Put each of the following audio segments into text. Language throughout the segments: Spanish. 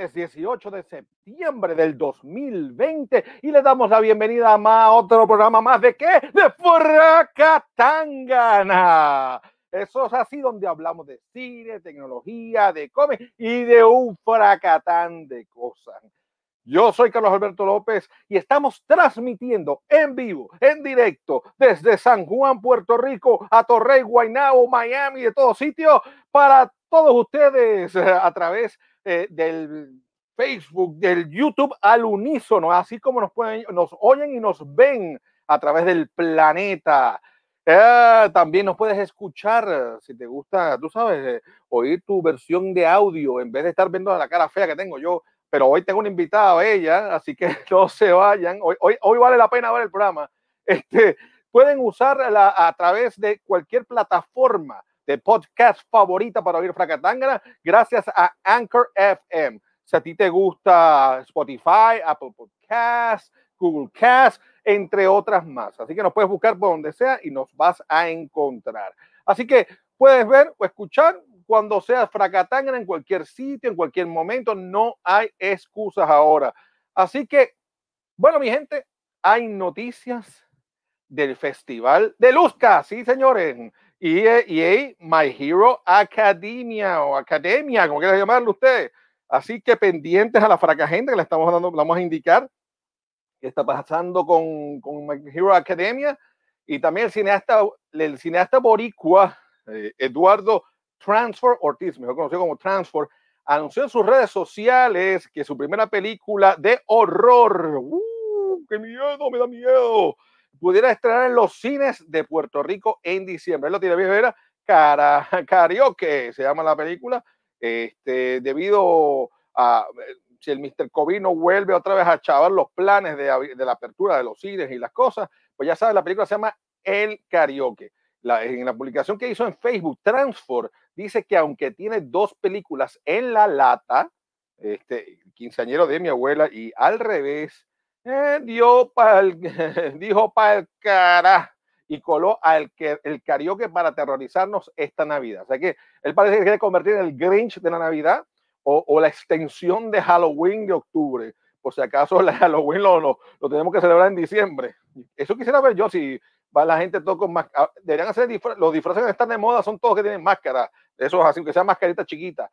viernes 18 de septiembre del 2020 y le damos la bienvenida a otro programa más de qué? De Fracatangana. Eso es así donde hablamos de cine, tecnología, de cómic y de un fracatán de cosas. Yo soy Carlos Alberto López y estamos transmitiendo en vivo, en directo, desde San Juan, Puerto Rico, a Torrey, Guaynabo, Miami, de todos sitios, para todos ustedes a través eh, del Facebook, del YouTube al unísono, así como nos pueden, nos oyen y nos ven a través del planeta. Eh, también nos puedes escuchar si te gusta, tú sabes, oír tu versión de audio en vez de estar viendo la cara fea que tengo yo. Pero hoy tengo un invitado a ella, así que no se vayan. Hoy, hoy, hoy vale la pena ver el programa. Este, pueden usarla a través de cualquier plataforma de podcast favorita para oír Fracatangana, gracias a Anchor FM. Si a ti te gusta Spotify, Apple Podcasts, Google Cast, entre otras más. Así que nos puedes buscar por donde sea y nos vas a encontrar. Así que puedes ver o escuchar cuando seas Fracatangana en cualquier sitio, en cualquier momento. No hay excusas ahora. Así que, bueno, mi gente, hay noticias del Festival de Luzca. Sí, señores. EA, EA My Hero Academia o Academia, como quieran llamarlo ustedes. Así que pendientes a la fracagente que le estamos dando, vamos a indicar qué está pasando con, con My Hero Academia. Y también el cineasta, el cineasta boricua eh, Eduardo Transfer Ortiz, mejor conocido como Transfer, anunció en sus redes sociales que su primera película de horror, ¡uh, qué miedo, me da miedo, pudiera estrenar en los cines de Puerto Rico en diciembre. Él lo tiene bien, era Cara, Karaoke, se llama la película, este, debido a si el Mr. COVID no vuelve otra vez a chavar los planes de, de, la apertura de los cines y las cosas, pues ya sabes, la película se llama El Karaoke. La, en la publicación que hizo en Facebook, Transfor dice que aunque tiene dos películas en la lata, este, quinceañero de mi abuela y al revés, eh, dio el, dijo para el cara y coló al que, el karaoke para aterrorizarnos esta Navidad. O sea que él parece que quiere convertir en el Grinch de la Navidad o, o la extensión de Halloween de octubre. Por si acaso el Halloween lo, lo, lo, tenemos que celebrar en diciembre. Eso quisiera ver yo si va la gente todo con máscara. Ah, deberían hacer disfra los disfraces que están de moda, son todos que tienen máscara. Eso es así, que sea mascarita chiquita.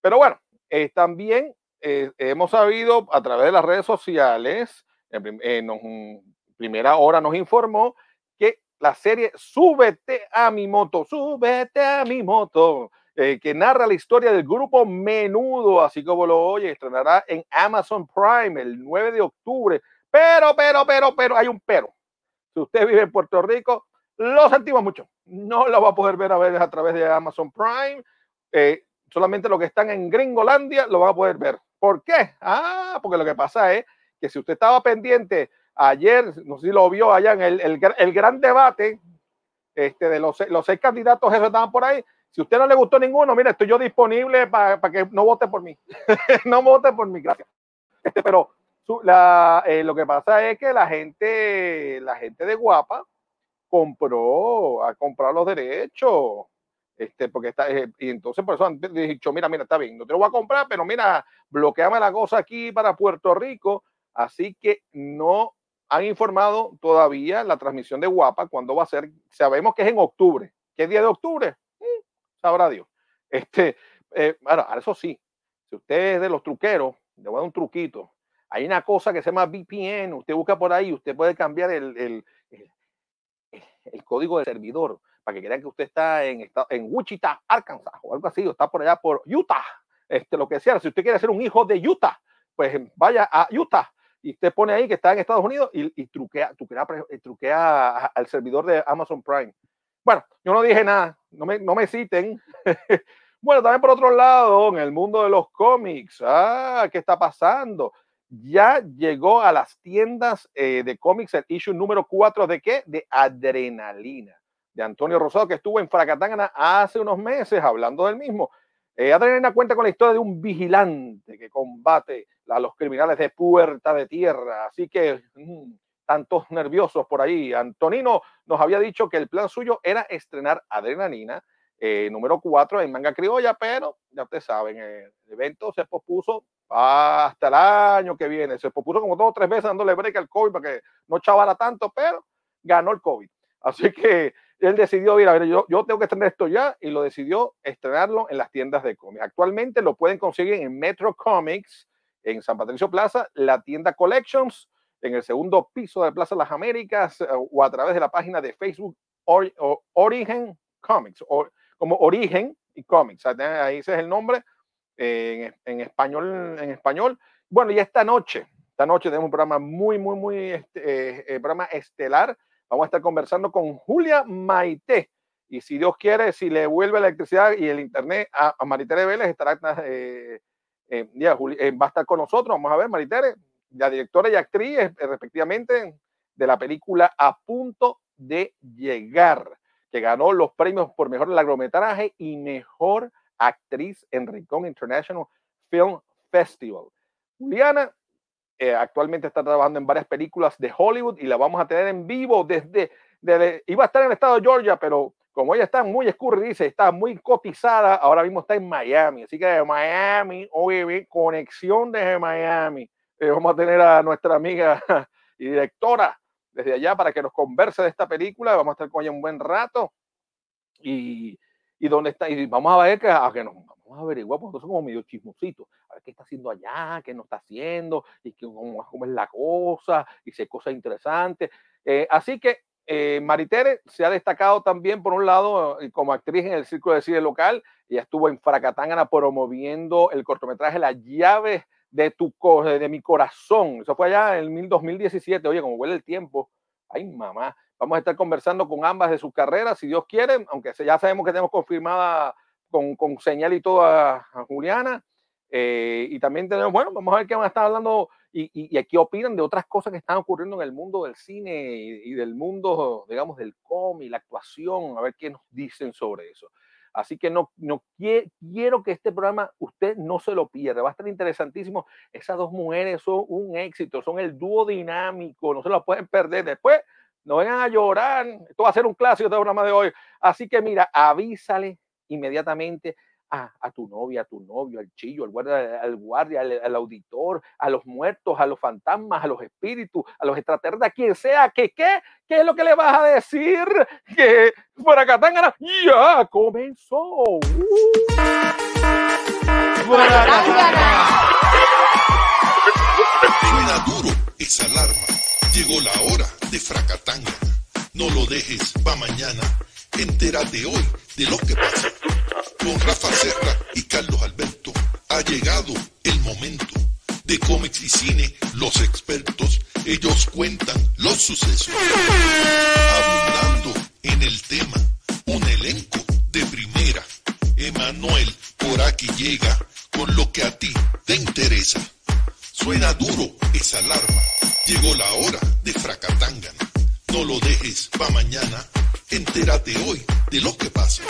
Pero bueno, eh, también eh, hemos sabido a través de las redes sociales en, en, primera hora nos informó que la serie Súbete a mi moto, súbete a mi moto, eh, que narra la historia del grupo Menudo, así como lo oye, estrenará en Amazon Prime el 9 de octubre. Pero, pero, pero, pero, hay un pero. Si usted vive en Puerto Rico, lo sentimos mucho. No lo va a poder ver a, a través de Amazon Prime. Eh, solamente los que están en Gringolandia lo van a poder ver. ¿Por qué? Ah, porque lo que pasa es que si usted estaba pendiente ayer, no sé si lo vio allá en el, el, gran debate este, de los, los seis candidatos que estaban por ahí, si usted no le gustó ninguno, mira, estoy yo disponible para pa que no vote por mí. no vote por mí, gracias. Este, pero la, eh, lo que pasa es que la gente, la gente de Guapa compró, ha comprado los derechos. Este, porque está, eh, y entonces por eso han dicho, mira, mira, está bien, no te lo voy a comprar, pero mira, bloqueame la cosa aquí para Puerto Rico Así que no han informado todavía la transmisión de Guapa cuándo va a ser. Sabemos que es en octubre. ¿Qué día de octubre? Mm, sabrá Dios. Este, eh, ahora, eso sí, si usted es de los truqueros, le voy a dar un truquito. Hay una cosa que se llama VPN. Usted busca por ahí, usted puede cambiar el, el, el, el código del servidor para que crean que usted está en, Wichita, Arkansas o algo así, o está por allá por Utah, este, lo que sea. Si usted quiere ser un hijo de Utah, pues vaya a Utah y usted pone ahí que está en Estados Unidos y, y truquea, truquea, eh, truquea, al servidor de Amazon Prime. Bueno, yo no dije nada, no me, no me citen. bueno, también por otro lado, en el mundo de los cómics, ah, ¿qué está pasando? Ya llegó a las tiendas eh, de cómics el issue número 4 de qué? De Adrenalina, de Antonio Rosado, que estuvo en Fracatangana hace unos meses hablando del mismo. Eh, Adrenalina cuenta con la historia de un vigilante que combate a los criminales de Puerta de Tierra. Así que mmm, tantos nerviosos por ahí. Antonino nos había dicho que el plan suyo era estrenar Adrenalina eh, número 4 en manga criolla, pero ya ustedes saben, el evento se pospuso hasta el año que viene. Se pospuso como dos o tres veces dándole break al COVID para que no chavara tanto, pero ganó el COVID. Así que él decidió ir a ver, yo, yo tengo que tener esto ya y lo decidió estrenarlo en las tiendas de cómics. Actualmente lo pueden conseguir en Metro Comics, en San Patricio Plaza, la tienda Collections, en el segundo piso de Plaza Las Américas eh, o a través de la página de Facebook Origen Comics, o, como Origen y Comics. Ahí ese es el nombre en, en, español. En español. Bueno, y esta noche, esta noche tenemos un programa muy, muy, muy, este, eh, eh, programa estelar. Vamos a estar conversando con Julia Maite. Y si Dios quiere, si le vuelve la electricidad y el internet a, Maritere Vélez, estará, eh, ya, va a estar con nosotros. Vamos a ver, Maritere, la directora y actriz, respectivamente, de la película A Punto de Llegar, que ganó los premios por mejor largometraje y mejor actriz en Rincón International Film Festival. Juliana eh, actualmente está trabajando en varias películas de Hollywood y la vamos a tener en vivo desde, iba a estar en el estado de Georgia, pero como ella está muy escurridiza, está muy cotizada, ahora mismo está en Miami. Así que de Miami, oye, conexión desde Miami. Eh, vamos a tener a nuestra amiga y directora desde allá para que nos converse de esta película. Vamos a estar con ella un buen rato. Y, y dónde está. Y vamos a ver que, a que nos vamos a averiguar, porque nosotros somos medio chismositos. A ver qué está haciendo allá, qué no está haciendo, y qué, cómo, cómo es la cosa, y si hay cosas interesantes. Eh, así que eh, Maritere se ha destacado también, por un lado, eh, como actriz en el Círculo de Cine Local. Ella estuvo en Fracatángana promoviendo el cortometraje La llave de, tu, de mi corazón. Eso fue allá en el 2017. Oye, como huele el tiempo. Ay, mamá. Vamos a estar conversando con ambas de sus carreras, si Dios quiere, aunque ya sabemos que tenemos confirmada con, con señal y todo a, Juliana. Eh, y también tenemos, bueno, vamos a ver qué van a estar hablando y, y, aquí opinan de otras cosas que están ocurriendo en el mundo del cine y, y del mundo, digamos, del cómic, la actuación, a ver qué nos dicen sobre eso. Así que no, no quiero que este programa usted no se lo pierda. Va a estar interesantísimo. Esas dos mujeres son un éxito, son el dúo dinámico, no se lo pueden perder. Después no vengan a llorar. Esto va a ser un clásico de programa de hoy. Así que mira, avísale inmediatamente a, a, tu novia, a tu novio, al chillo, al guardia, al, guardia al, auditor, a los muertos, a los fantasmas, a los espíritus, a los extraterrestres, a quien sea, que qué, qué es lo que le vas a decir, que por ya comenzó. Uh. Suena duro esa alarma, llegó la hora de fracatanga. No lo dejes pa' mañana, entérate hoy de lo que pasa con Rafa Serra y Carlos Alberto ha llegado el momento de cómics y cine, los expertos, ellos cuentan los sucesos. Abundando en el tema, un elenco de primera. Emanuel por aquí llega con lo que a ti te interesa. Suena duro esa alarma, llegó la hora de Fracatangana. No lo dejes pa' mañana, entérate hoy de lo que pasa.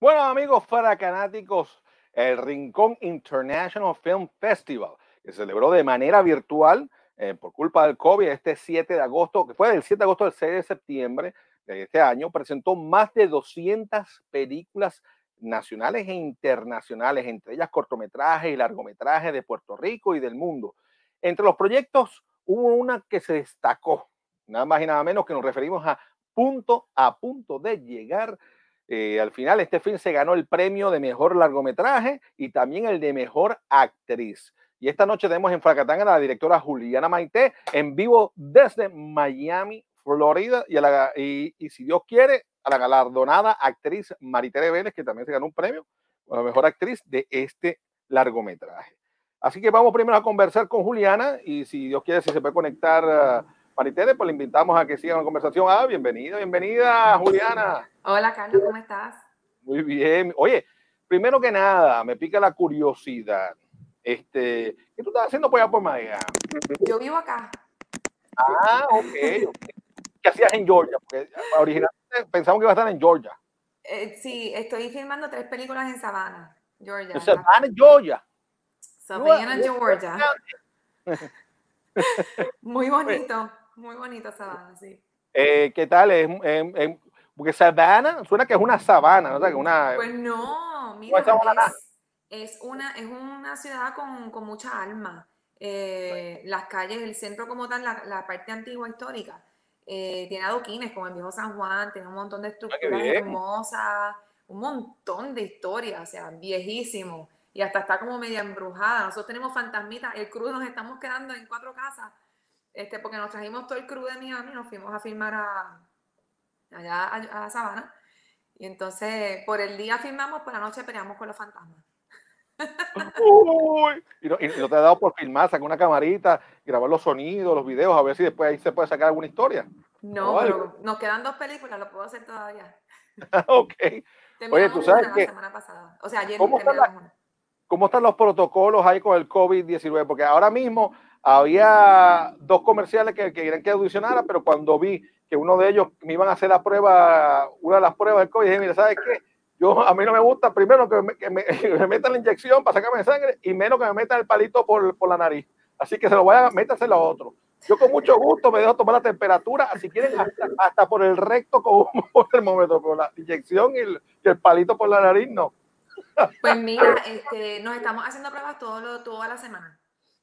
Bueno, amigos faracanáticos, el Rincón International Film Festival, que se celebró de manera virtual eh, por culpa del COVID este 7 de agosto, que fue del 7 de agosto al 6 de septiembre de este año, presentó más de 200 películas nacionales e internacionales, entre ellas cortometrajes y largometrajes de Puerto Rico y del mundo. Entre los proyectos hubo una que se destacó, nada más y nada menos que nos referimos a Punto a Punto de Llegar. Eh, al final, este film se ganó el premio de mejor largometraje y también el de mejor actriz. Y esta noche tenemos en Fracatán a la directora Juliana Maite en vivo desde Miami, Florida. Y, la, y, y si Dios quiere, a la galardonada actriz Maritere Vélez, que también se ganó un premio a la mejor actriz de este largometraje. Así que vamos primero a conversar con Juliana y si Dios quiere, si se puede conectar uh, Maritere, pues le invitamos a que siga la conversación. Ah, bienvenida, bienvenida, Juliana. Hola, Carlos, ¿cómo estás? Muy bien. Oye, primero que nada, me pica la curiosidad. Este, ¿Qué tú estás haciendo por allá por Miami? Yo vivo acá. Ah, ok. okay. ¿Qué hacías en Georgia? Porque originalmente pensamos que iba a estar en Georgia. Eh, sí, estoy filmando tres películas en Savannah, Georgia. Savannah, Georgia. Savannah, Georgia. muy bonito, muy bonito Savannah, sí. Eh, ¿Qué tal? Es, porque Savannah suena que es una sabana, ¿no? una, pues no, mira, es, una, es una ciudad con, con mucha alma. Eh, las calles, el centro como tal, la, la parte antigua histórica, eh, tiene adoquines como el viejo San Juan, tiene un montón de estructuras hermosas, un montón de historias, o sea, viejísimo. Y hasta está como media embrujada. Nosotros tenemos fantasmitas. El crew nos estamos quedando en cuatro casas, este, porque nos trajimos todo el crew de Miami, nos fuimos a filmar a, allá a, a Sabana. Y entonces, por el día filmamos, por la noche peleamos con los fantasmas. Y, no, te ha dado por filmar, sacar una camarita, grabar los sonidos, los videos, a ver si después ahí se puede sacar alguna historia. No, pero nos quedan dos películas, lo puedo hacer todavía. ok. Oye, tú sabes que. O sea, ayer ¿cómo, ¿Cómo están los protocolos ahí con el COVID-19? Porque ahora mismo había dos comerciales que, que querían que audicionara, pero cuando vi que uno de ellos me iban a hacer la prueba, una de las pruebas del COVID, dije, mira, ¿sabes qué? Yo, a mí no me gusta, primero, que me, que me, metan la inyección para sacarme sangre y menos que me metan el palito por, por la nariz. Así que se lo voy a métaselo a otro. Yo con mucho gusto me dejo tomar la temperatura, si quieren, hasta, por el recto con un termómetro, por la inyección y el, el, palito por la nariz, no. Pues mira, este, nos estamos haciendo pruebas todo toda la semana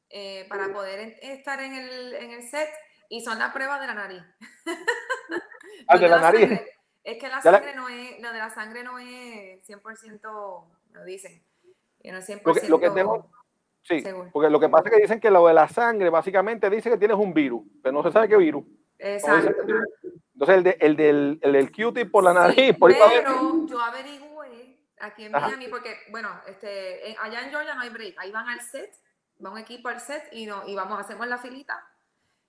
eh, para poder estar en el, en el set y son las pruebas de la nariz. Ah, de la, nariz. Es que la sangre no es, lo de la sangre no es 100%, lo dicen. no es 100% lo que, tengo, sí, porque lo que pasa es que dicen que lo de la sangre básicamente dice que tienes un virus, pero no se sabe qué virus. Exacto. Entonces el, de, el del, el del cutie por la nariz. por pero yo averigüé aquí en Miami, porque, bueno, este, allá en Georgia no hay break, ahí van al set, va un equipo al set y, no, y vamos, hacemos la filita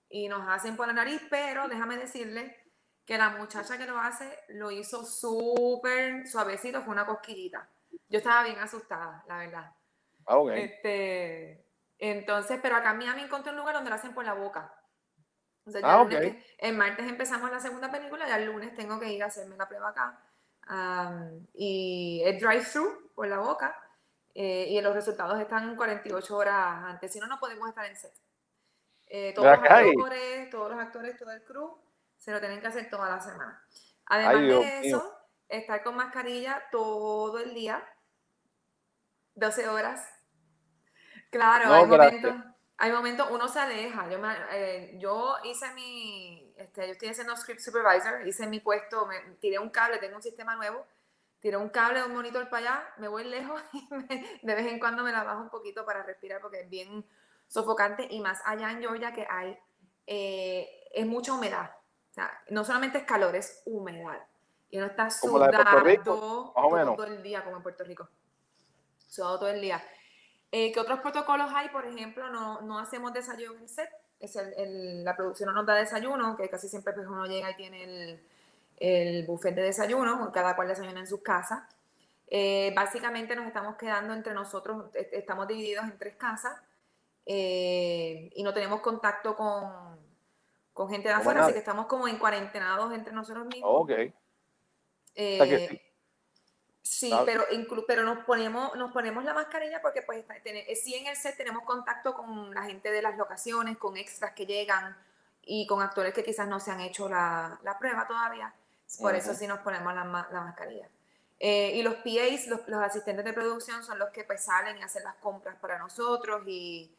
y nos hacen por la nariz, pero déjame decirle que la muchacha que lo hace lo hizo súper suavecito, fue una cosquillita. Yo estaba bien asustada, la verdad. Ah, este, entonces, pero acá en Miami encontré un lugar donde lo hacen por la boca. ah, el martes empezamos la segunda película, ya el lunes tengo que ir a hacerme la prueba acá. y es drive-thru por la boca. Eh, y los resultados están 48 horas antes, si no, no podemos estar en set. Eh, todos, los actores, todos los actores, todo el crew, se lo tienen que hacer toda la semana. Además de eso, estar con mascarilla todo el día, 12 horas. Claro, hay, momentos, hay momentos, uno se aleja. Yo, eh, yo hice mi, este, yo estoy haciendo script supervisor, hice mi puesto, me tiré un cable, tengo un sistema nuevo, tiré un cable de un monitor para allá, me voy lejos y de vez en cuando me la bajo un poquito para respirar porque es bien sofocante y más allá en Georgia que hay, eh, es mucha humedad. Sea, no solamente es calor, es humedad. Y uno está sudando todo el día, como en Puerto Rico. Sudado todo el día. Eh, ¿Qué otros protocolos hay? Por ejemplo, no, no hacemos desayuno en el set. Es el, la producción no nos da desayuno, que casi siempre pues, uno llega y tiene el, el buffet de desayuno, cada cual desayuna en su casa. Eh, básicamente nos estamos quedando entre nosotros, estamos divididos en tres casas. Eh, y no tenemos contacto con, con gente de afuera, así que estamos como en cuarentenados entre nosotros mismos. Ok. Eh, sí, pero, pero nos, ponemos, nos ponemos la mascarilla porque pues eh, sí en el set tenemos contacto con la gente de las locaciones, con extras que llegan y con actores que quizás no se han hecho la, la prueba todavía. Por eso sí nos ponemos la, la mascarilla. y los PAs, los, los, asistentes de producción, son los que pues salen y hacen las compras para nosotros y,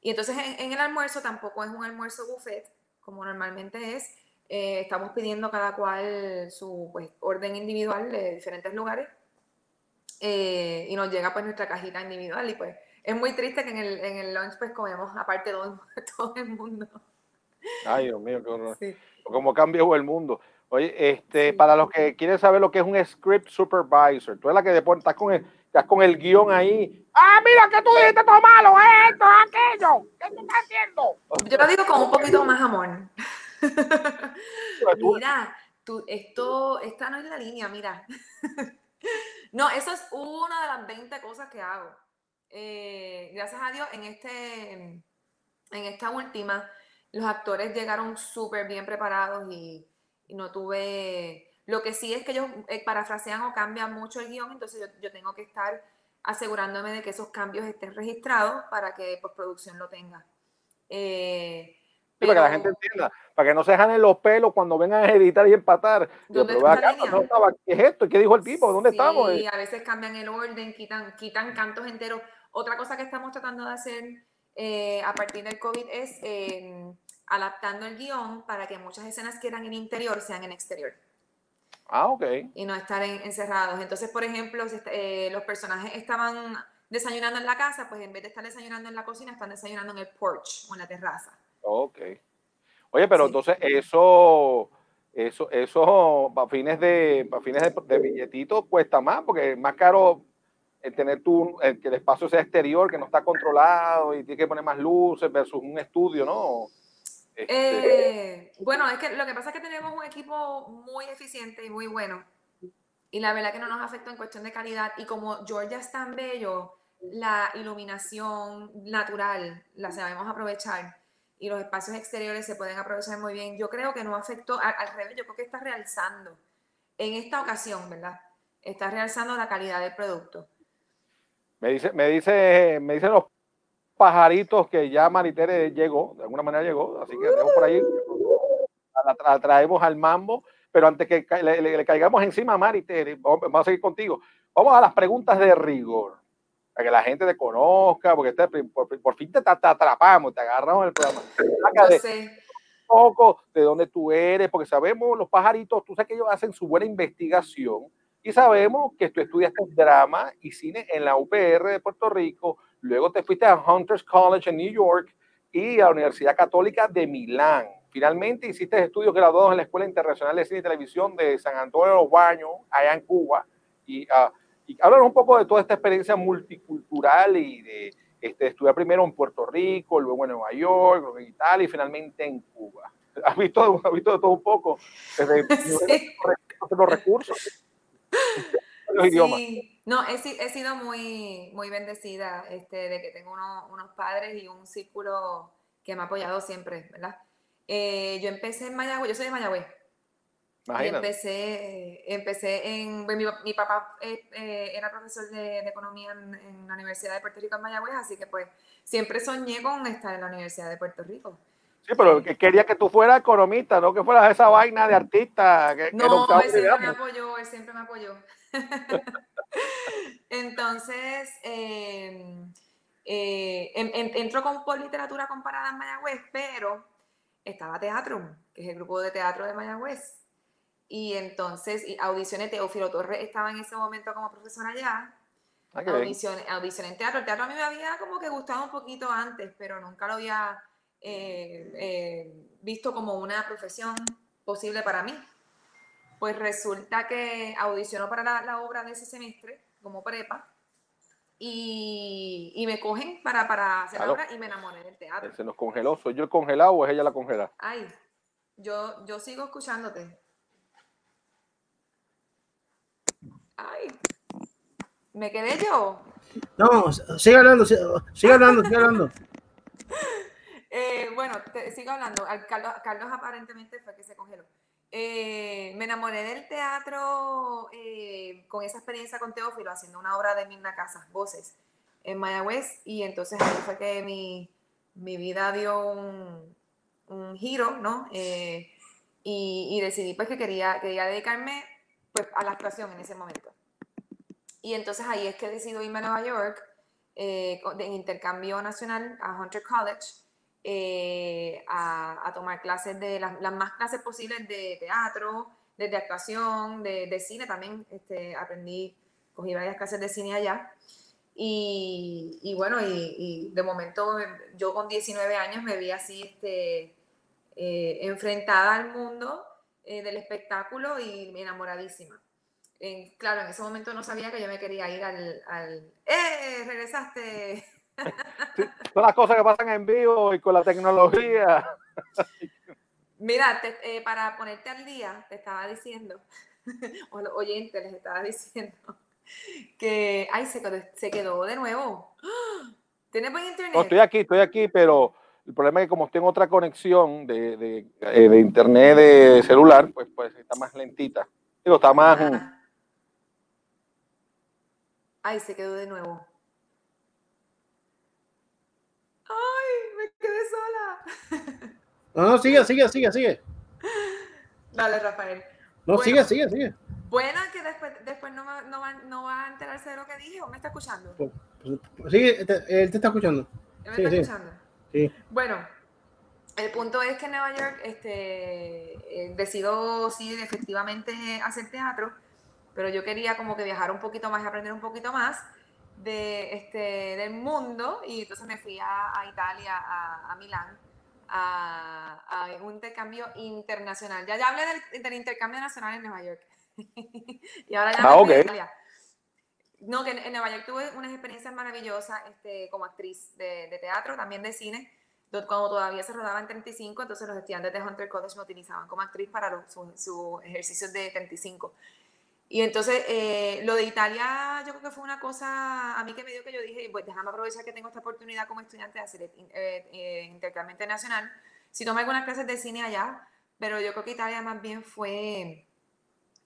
y entonces en, el almuerzo tampoco es un almuerzo buffet, como normalmente es. Eh, estamos pidiendo cada cual su pues, orden individual de diferentes lugares. Eh, y nos llega pues nuestra cajita individual y pues es muy triste que en el, en el lunch pues comemos aparte todo, todo el mundo. Ay, Dios mío, qué horror. Sí. Cómo cambió el mundo. Oye, este, para los que quieren saber lo que es un script supervisor, tú eres la que después estás con el, estás con el guion ahí. Ah, mira que tú dijiste todo malo, esto, aquello. ¿Qué tú estás haciendo? Yo lo digo con un poquito más amor. mira, tú, esto, esta no es la línea, mira. no, eso es una de las 20 cosas que hago. Eh, gracias a Dios, en, este, en esta última, los actores llegaron súper bien preparados y, y no tuve Lo que sí es que ellos eh, parafrasean o cambian mucho el guion, entonces yo, yo, tengo que estar asegurándome de que esos cambios estén registrados para que postproducción lo tenga. Eh, para que la gente entienda, para que no se dejen los pelos cuando vengan a editar y empatar. ¿Dónde ¿Qué es esto? ¿Qué dijo el tipo? ¿Dónde estamos? Sí, a veces cambian el orden, quitan, quitan cantos enteros. Otra cosa que estamos tratando de hacer eh, a partir del COVID es eh, adaptando el guion para que muchas escenas que eran en interior sean en exterior. Ah, ok. Y no estar encerrados. Entonces, por ejemplo, eh, los personajes estaban desayunando en la casa, pues en vez de estar desayunando en la cocina, están desayunando en el porch o en la terraza. Ok. Oye, pero entonces eso, eso, eso para fines de, para fines de, billetito cuesta más, porque es más caro el tener tú, el, que el espacio sea exterior, que no está controlado y tiene que poner más luces versus un estudio, ¿no? Este eh, bueno, es que lo que pasa es que tenemos un equipo muy eficiente y muy bueno. Y la verdad que no nos afecta en cuestión de calidad. Y como Georgia es tan bello, la iluminación natural la sabemos aprovechar y los espacios exteriores se pueden aprovechar muy bien. Yo creo que no afectó, al, revés, yo creo que está realzando en esta ocasión, ¿verdad? Está realzando la calidad del producto. Me dice, me dice, me dicen los pajaritos que ya Maritere llegó, de alguna manera llegó, así que tenemos por ahí, la, traemos al mambo, pero antes que le, caigamos encima a Maritere, vamos, a seguir contigo. Vamos a las preguntas de rigor para que la gente te conozca, porque por, fin te, atrapamos, te agarramos el programa. Un poco de dónde tú eres, porque sabemos los pajaritos, tú sabes que ellos hacen su buena investigación y sabemos que tú estudiaste drama y cine en la UPR de Puerto Rico, luego te fuiste a Hunters College en New York y a la Universidad Católica de Milán. Finalmente hiciste estudios graduados en la Escuela Internacional de Cine y Televisión de San Antonio de los Baños, allá en Cuba, y uh, y háblanos un poco de toda esta experiencia multicultural y de este, estudiar primero en Puerto Rico, luego en Nueva York, luego en Italia y finalmente en Cuba. ¿Has visto, has visto de todo un poco? Desde sí. los recursos. Los idiomas. No, he, he, sido muy, muy bendecida este, de que tengo unos padres y un círculo que me ha apoyado siempre, ¿verdad? Eh, yo empecé en Mayagüez, yo soy de Mayagüez, empecé, empecé en, mi, mi papá eh, eh, era profesor de, economía en, la Universidad de Puerto Rico en Mayagüez, así que pues siempre soñé con estar en la Universidad de Puerto Rico. Sí, pero quería que tú fueras economista, no que fueras esa vaina de artista. Que, no, él siempre me apoyó, él siempre me apoyó. Entonces, em, eh, entró con, por literatura comparada en Mayagüez, pero estaba Teatro, que es el grupo de teatro de Mayagüez. Y entonces y audicioné, Teófilo Torres estaba en ese momento como profesora allá. Ah, audicioné, en teatro. El teatro a mí me había como que gustado un poquito antes, pero nunca lo había eh, eh, visto como una profesión posible para mí. Pues resulta que audicionó para la, obra de ese semestre como prepa y, y me cogen para, para hacer la obra y me enamoré del teatro. Se nos congeló. ¿Soy yo el congelado o es ella la congelada? Ay, yo, yo sigo escuchándote. Ay, ¿me quedé yo? No, sigue hablando, sigue, hablando, sigue hablando. Eh, bueno, sigo hablando. Carlos, Carlos, aparentemente fue que se congeló. Eh, me enamoré del teatro eh, con esa experiencia con Teófilo, haciendo una obra de Mirna Casas, Voces, en Mayagüez, y entonces ahí fue que mi, mi vida dio un, giro, ¿no? Y, y, decidí pues que quería, quería dedicarme pues, a la actuación en ese momento. Y entonces ahí es que decido irme a Nueva York eh, en intercambio nacional a Hunter College eh, a, tomar clases de las, más clases posibles de teatro, de, actuación, de, cine también. Este, aprendí, cogí varias clases de cine allá. Y, bueno, y, de momento yo con 19 años me vi así este, eh, enfrentada al mundo eh, del espectáculo y enamoradísima. claro, en ese momento no sabía que yo me quería ir al... al ¡Eh! ¡Regresaste! Son las cosas que pasan en vivo y con la tecnología. Mira, eh, para ponerte al día, te estaba diciendo, o los oyentes les estaba diciendo, que, ay, se, se quedó de nuevo. ¿Tienes buen internet? estoy aquí, estoy aquí, pero el problema es que como tengo otra conexión de, de, eh, de internet de celular, pues, pues está más lentita. Digo, está más. Ajá. Ay, se quedó de nuevo. Ay, me quedé sola. No, no, sigue, sigue, sigue, sigue. Dale, Rafael. No, Bueno. sigue, sigue, sigue. Buena que después, después no, va, no, va, no va a enterarse de lo que dije o me está escuchando. Pues, pues, Sigue, te- él te está escuchando. ¿Me Sí, está sí. escuchando? Sí. Bueno, el punto es que en Nueva York este, eh, decido sí efectivamente hacer teatro, pero yo quería como que viajar un poquito más y aprender un poquito más de, este, del mundo y entonces me fui a, a Italia, a, a Milán, a, a un intercambio internacional. Ya, ya hablé del, del intercambio nacional en Nueva York y ahora ya Ah, me fui a ok. Italia. No, que en, en Nueva York tuve unas experiencias maravillosas este, como actriz de, de teatro, también de cine, do- cuando todavía se rodaba en 35, entonces los estudiantes de Hunter College me utilizaban como actriz para los- su, su ejercicio de 35. Y entonces eh, lo de Italia yo creo que fue una cosa a mí que me dio que yo dije, pues déjame aprovechar que tengo esta oportunidad como estudiante de hacer eh, eh, intercambio internacional. Si tomé algunas clases de cine allá, pero yo creo que Italia más bien fue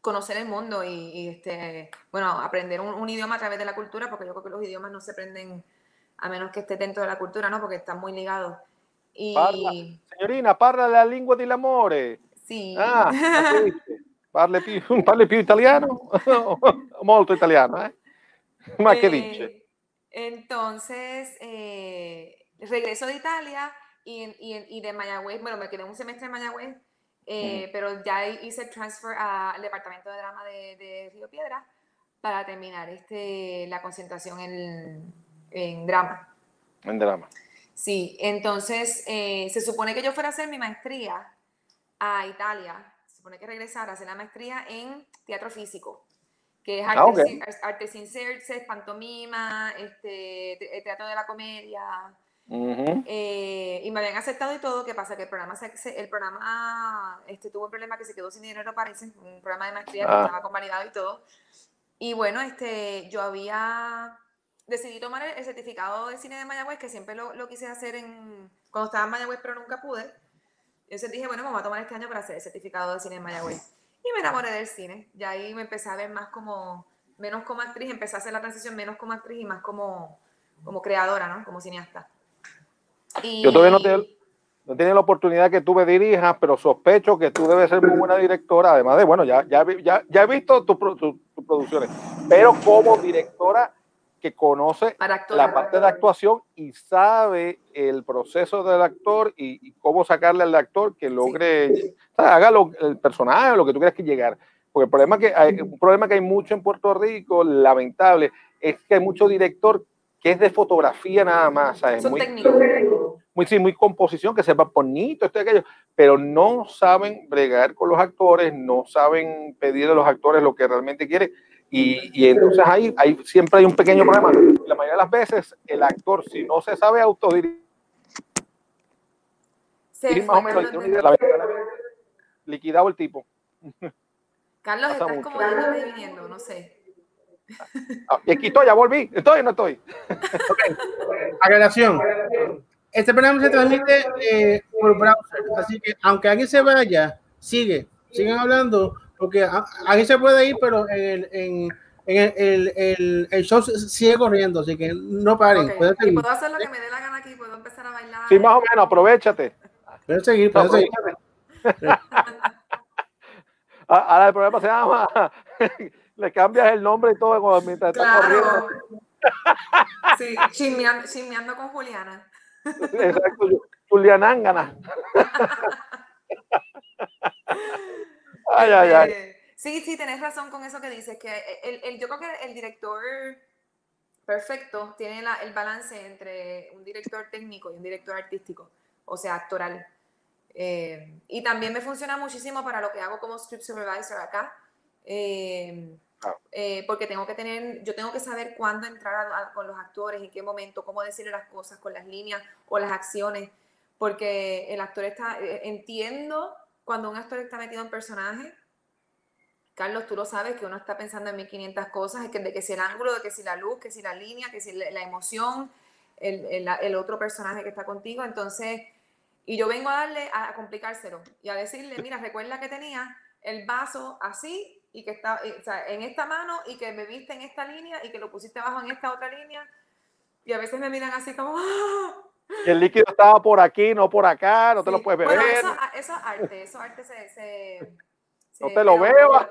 conocer el mundo y, y, este, bueno, aprender un, un idioma a través de la cultura, porque yo creo que los idiomas no se aprenden a menos que esté dentro de la cultura, ¿no? Porque están muy ligados. Y Parla. Signorina, parla la lingua dell'amore. sí. Ah? Parli più, parli più italiano? Molto italiano, eh? Ma che Eh, dice? Entonces, eh, regreso de Italia y, y, de Mayagüez, bueno, me quedé un semestre en Mayagüez, eh, pero ya hice transfer a- al departamento de drama de, de Río Piedra para terminar este, la concentración en, en drama. En drama. Sí, entonces eh, se supone que yo fuera a hacer mi maestría a Italia, supone que regresara a hacer la maestría en teatro físico, que es arte, Ah, arte sin circes, pantomima, este, te- teatro de la comedia, eh, y me habían aceptado y todo, que pasa que el programa, se, el programa este, tuvo un problema que se quedó sin dinero, parece, un programa de maestría que Ah. estaba convalidado y todo. Y bueno, este, yo había decidí tomar el, el certificado de cine de Mayagüez, que siempre lo, lo quise hacer en, cuando estaba en Mayagüez, pero nunca pude. Entonces dije, bueno, me voy a tomar este año para hacer el certificado de cine en Mayagüez. Y me enamoré del cine. Y ahí me empecé a ver más como, menos como actriz, empecé a hacer la transición menos como actriz y más como, como creadora, ¿no? Como cineasta. Y, Yo todavía no te- No tiene la oportunidad que tú me dirijas, pero sospecho que tú debes ser muy buena directora. Además de, bueno, ya, ya, ya, ya he visto tus tu, tu- producciones, pero como directora que conoce la parte de actuación y sabe el proceso del actor y, y cómo sacarle al actor que logre, o sea, haga lo- el personaje, lo que tú quieras que llegar. Porque el problema que hay, un problema que hay mucho en Puerto Rico, lamentable, es que hay mucho director que es de fotografía nada más, ¿sabes? Son Muy, técnicos. muy, sí, muy composición, que sepa bonito, esto y aquello, pero no saben bregar con los actores, no saben pedir a los actores lo que realmente quieren. Y, y entonces ahí, ahí siempre hay un pequeño problema. La mayoría de las veces, el actor, si no se sabe autodirigir, Se más o menos, una idea, lamentablemente, liquidado el tipo. Carlos, pasa estás mucho. como yendo y viniendo, no sé. Ah, y aquí estoy, ya volví. ¿Estoy o no estoy? Aclaración. Este programa se transmite eh, por browser, así que aunque alguien se vaya, sigue, sigan hablando, porque a- alguien se puede ir, pero en el, en, en el, el, el- el show sigue corriendo, así que no paren, Ok, pueden Y seguir, puedo hacer lo que me dé la gana aquí, puedo empezar a bailar. Sí, más o menos, aprovechate. pueden seguir, pueden seguir. Ah, Ahora el programa se llama, le cambias el nombre y todo cuando- mientras está Claro. corriendo. Sí, chismeando, chismeando con Juliana. Exacto, Julianángana. Ay, ay, ay. Eh, Sí, sí, tenés razón con eso que dices, que el, el- yo creo que el director perfecto tiene la- el balance entre un director técnico y un director artístico, o sea, actoral. Eh, y también me funciona muchísimo para lo que hago como script supervisor acá, eh, Claro. eh, porque tengo que tener, yo tengo que saber cuándo entrar a- a- con los actores, en qué momento, cómo decirle las cosas con las líneas o las acciones, porque el actor está, eh, entiendo cuando un actor está metido en personaje, Carlos, tú lo sabes que uno está pensando en 1500 cosas, de que si el ángulo, de que si la luz, que si la línea, que si la emoción, el, el- el otro personaje que está contigo. Entonces, y yo vengo a darle, a, complicárselo y a decirle, mira, recuerda que tenía el vaso así y que está o sea, en esta mano y que me viste en esta línea y que lo pusiste abajo en esta otra línea. Y a veces me miran así como, ¡ah! Y el líquido estaba por aquí, no por acá, no te lo puedes beber. Bueno, eso, eso es arte, eso es arte se... se- No te lo bebas.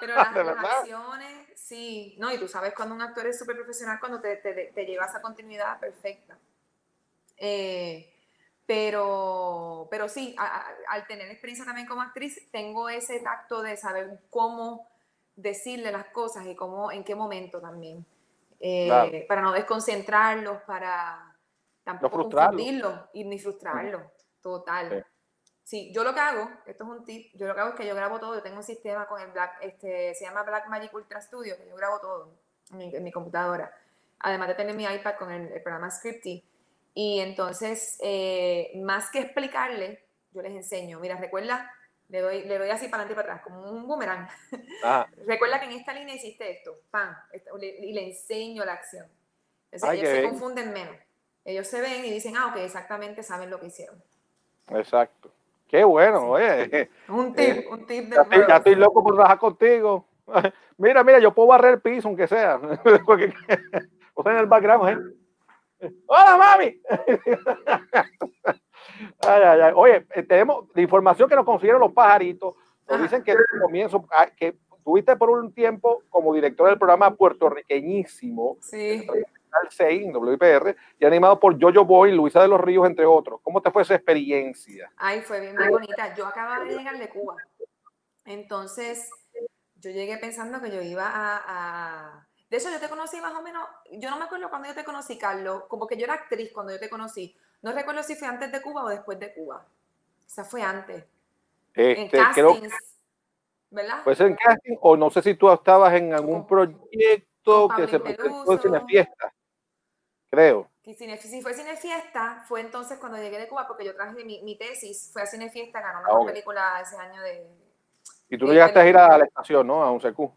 Pero las, las acciones, sí, no, y tú sabes cuando un actor es súper profesional, cuando te, te, te lleva esa continuidad perfecta. Eh, pero, pero sí, a- a- al tener experiencia también como actriz, tengo ese tacto de saber cómo decirle las cosas y cómo, en qué momento también. Eh, Claro. Para no desconcentrarlos, para tampoco frustrarlos. confundirlos y ni frustrarlos. Total. Sí. Sí, yo lo que hago, esto es un tip, yo lo que hago es que yo grabo todo, yo tengo un sistema con el Black, este, se llama Black Magic Ultra Studio, que yo grabo todo en mi, en mi computadora, además de tener mi iPad con el, el programa Scripty. Y entonces, eh, más que explicarle, yo les enseño, mira, recuerda, le doy, le doy así para adelante y para atrás, como un boomerang. Ajá. recuerda que en esta línea hiciste esto, pan, y le enseño la acción. Entonces, Ay, ellos se bien. confunden menos. Ellos se ven y dicen, ah, ok, exactamente saben lo que hicieron. Exacto. Qué bueno, oye. Un tip, un tip de Ya estoy, ya estoy loco por trabajar contigo. Mira, mira, yo puedo barrer el piso, aunque sea. O sea, en el background, ¿eh? ¡Hola, mami! Ay, ay, ay. Oye, eh, tenemos la información que nos consiguieron los pajaritos. Nos dicen que comienzo, ah, que tuviste por un tiempo como director del programa puertorriqueñísimo, Sí. Al 6 en WIPR, y animado por Jojo Boy, Luisa de los Ríos, entre otros. ¿Cómo te fue esa experiencia? Ay, fue bien, bien bonita. Yo acababa de llegar de Cuba. Entonces, yo llegué pensando que yo iba a, a- De hecho, yo te conocí más o menos, yo no me acuerdo cuando yo te conocí, Carlos, como que yo era actriz cuando yo te conocí. No recuerdo si fue antes de Cuba o después de Cuba. Esa fue antes. En Este, creo castings, ¿verdad? Puede ser en casting o no sé si tú estabas en algún proyecto que se presentó en. Cinefiesta. Creo. Y cine- si fue Cinefiesta, fue entonces cuando llegué de Cuba, porque yo traje mi, mi tesis, fue a Cinefiesta, ganó mejor Ah, película ese año de... Y tú no llegaste a ir a la estación, ¿no? A un CQ.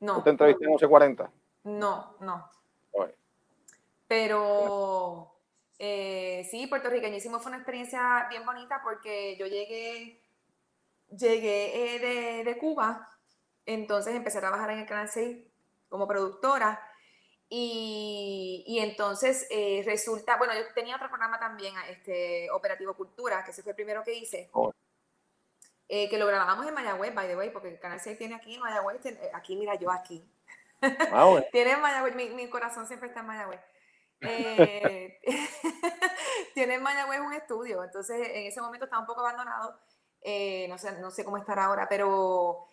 No, te entrevisté en 1140. no, no. Pero eh, sí, puertorriqueñísimo fue una experiencia bien bonita porque yo llegué, llegué eh, de, de Cuba, entonces empecé a trabajar en el Canal 6 como productora y, y entonces eh, resulta, bueno, yo tenía otro programa también, este Operativo Cultura, que ese fue el primero que hice. Oh. eh, que lo grabábamos en Mayagüez, by the way, porque el Canal 6 tiene aquí en Mayagüez, eh, aquí, mira, yo aquí. ah, bueno. Tiene en Mayagüez, mi, mi corazón siempre está en Mayagüez. Eh, tiene en Mayagüez un estudio, entonces en ese momento estaba un poco abandonado, eh, no, sé, no sé cómo estará ahora, pero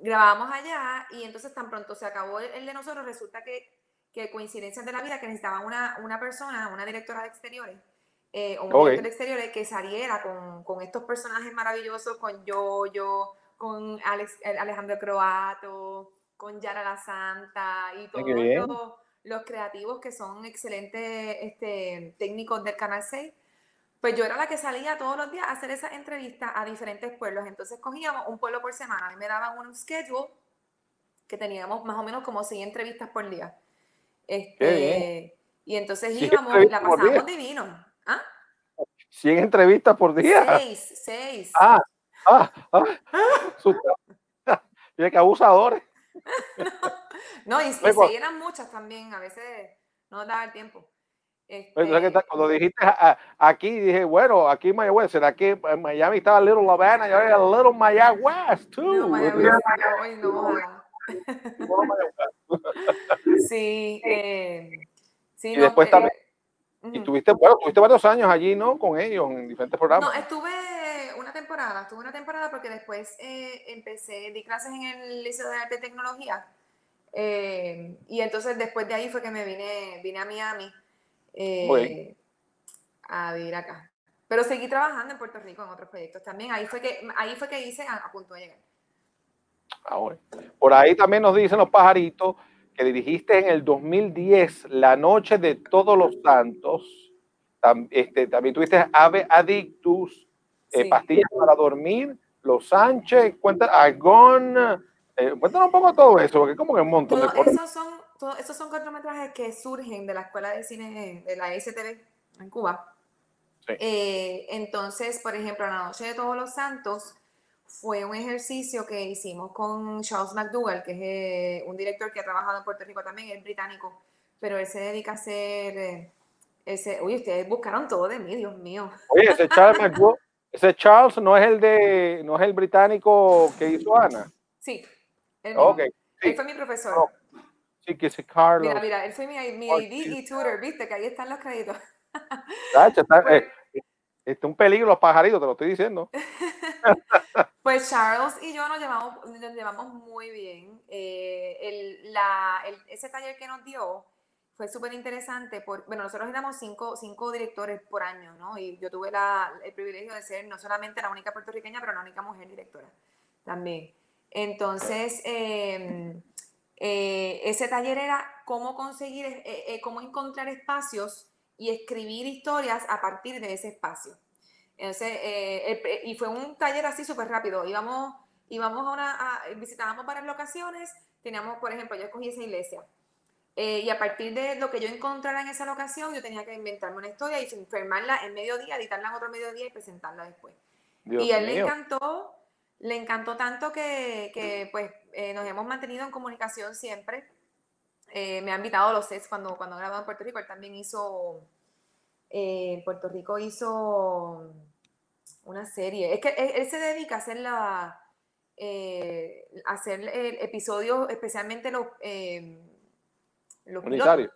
grabábamos allá y entonces tan pronto se acabó el, el de nosotros, resulta que, que coincidencias de la vida que necesitaban una, una persona, una directora de exteriores, eh, o un Ok. director de exteriores que saliera con, con estos personajes maravillosos, con Yoyo, con Alex, eh, Alejandro Croato, con Yara la Santa y todos qué bien. los, los creativos que son excelentes este, técnicos del Canal 6. Pues yo era la que salía todos los días a hacer esas entrevistas a diferentes pueblos. Entonces cogíamos un pueblo por semana. A mí me daban un schedule que teníamos más o menos como 100 entrevistas por día. Este, y entonces 100 íbamos y la pasábamos divino. ¿Ah? 100 entrevistas por día. Seis, seis. Ah, ah, ah. Tiene que abusadores. No, y, y se llenan muchas también. A veces no daba el tiempo. Este, ¿qué tal? Cuando dijiste aquí, dije, bueno, aquí en Mayagüez, será que en Miami estaba Little Havana y ahora era Little Mayagüez, too. no, Mayagüez, no, hoy no, ojalá. Sí, eh, sí, Y no, después eh, también-. Y tuviste, bueno, tuviste varios años allí, ¿no? Con ellos en diferentes programas. No, estuve una temporada, estuve una temporada porque después eh, empecé, di clases en el Liceo de Arte y Tecnología. eh, y entonces después de ahí fue que me vine, vine a Miami a vivir acá. Pero seguí trabajando en Puerto Rico en otros proyectos también. Ahí fue que, ahí fue que hice a, a punto de llegar. Ah, bueno. Por ahí también nos dicen los pajaritos que dirigiste en el 2010 La Noche de Todos los Santos. Tam- este, también tuviste Ave Adictus, eh, Sí. Pastillas para Dormir, Los Sánchez, cuenta Argón. Eh, cuéntanos un poco de todo eso, porque como que un montón de cosas. esos son, todo- esos son cortometrajes que surgen de la Escuela de Cine de la STV en Cuba. Sí. Eh, entonces, por ejemplo, La Noche de Todos los Santos fue un ejercicio que hicimos con Charles McDougall, que es eh, un director que ha trabajado en Puerto Rico también, es británico, pero él se dedica a hacer... Eh, ese, uy, ustedes buscaron todo de mí, Dios mío. Oye, ese Charles McDougall, ese Charles no es el de, no es el británico que hizo Ana. Sí. Él, okay, él fue mi profesor. Sí, que ese Carlos. Mira, mira, él fue mi, mi AD y tutor, viste, que ahí están los créditos. está, eh, este un peligro los pajaritos, te lo estoy diciendo. pues Charles y yo nos llevamos, nos llevamos muy bien. Eh, el, la, el, ese taller que nos dio fue súper interesante. Bueno, nosotros éramos cinco, cinco directores por año, ¿no? Y yo tuve la, el privilegio de ser no solamente la única puertorriqueña, pero la única mujer directora también. Entonces, em, eh, ese taller era cómo conseguir, eh, eh, cómo encontrar espacios y escribir historias a partir de ese espacio. Entonces, y fue un taller así súper rápido. Íbamos, íbamos a una, visitábamos varias locaciones. Teníamos, por ejemplo, yo escogí esa iglesia. y a partir de lo que yo encontrara en esa locación, yo tenía que inventarme una historia y firmarla en mediodía, editarla en otro mediodía y presentarla después. y a él le encantó le encantó tanto que, pues eh, nos hemos mantenido en comunicación siempre. Eh, me ha invitado a los sets cuando, cuando grabado en Puerto Rico. Él también hizo, eh, en Puerto Rico hizo una serie. Es que él, se dedica a hacer la, hacer episodios, especialmente los, los pilotos.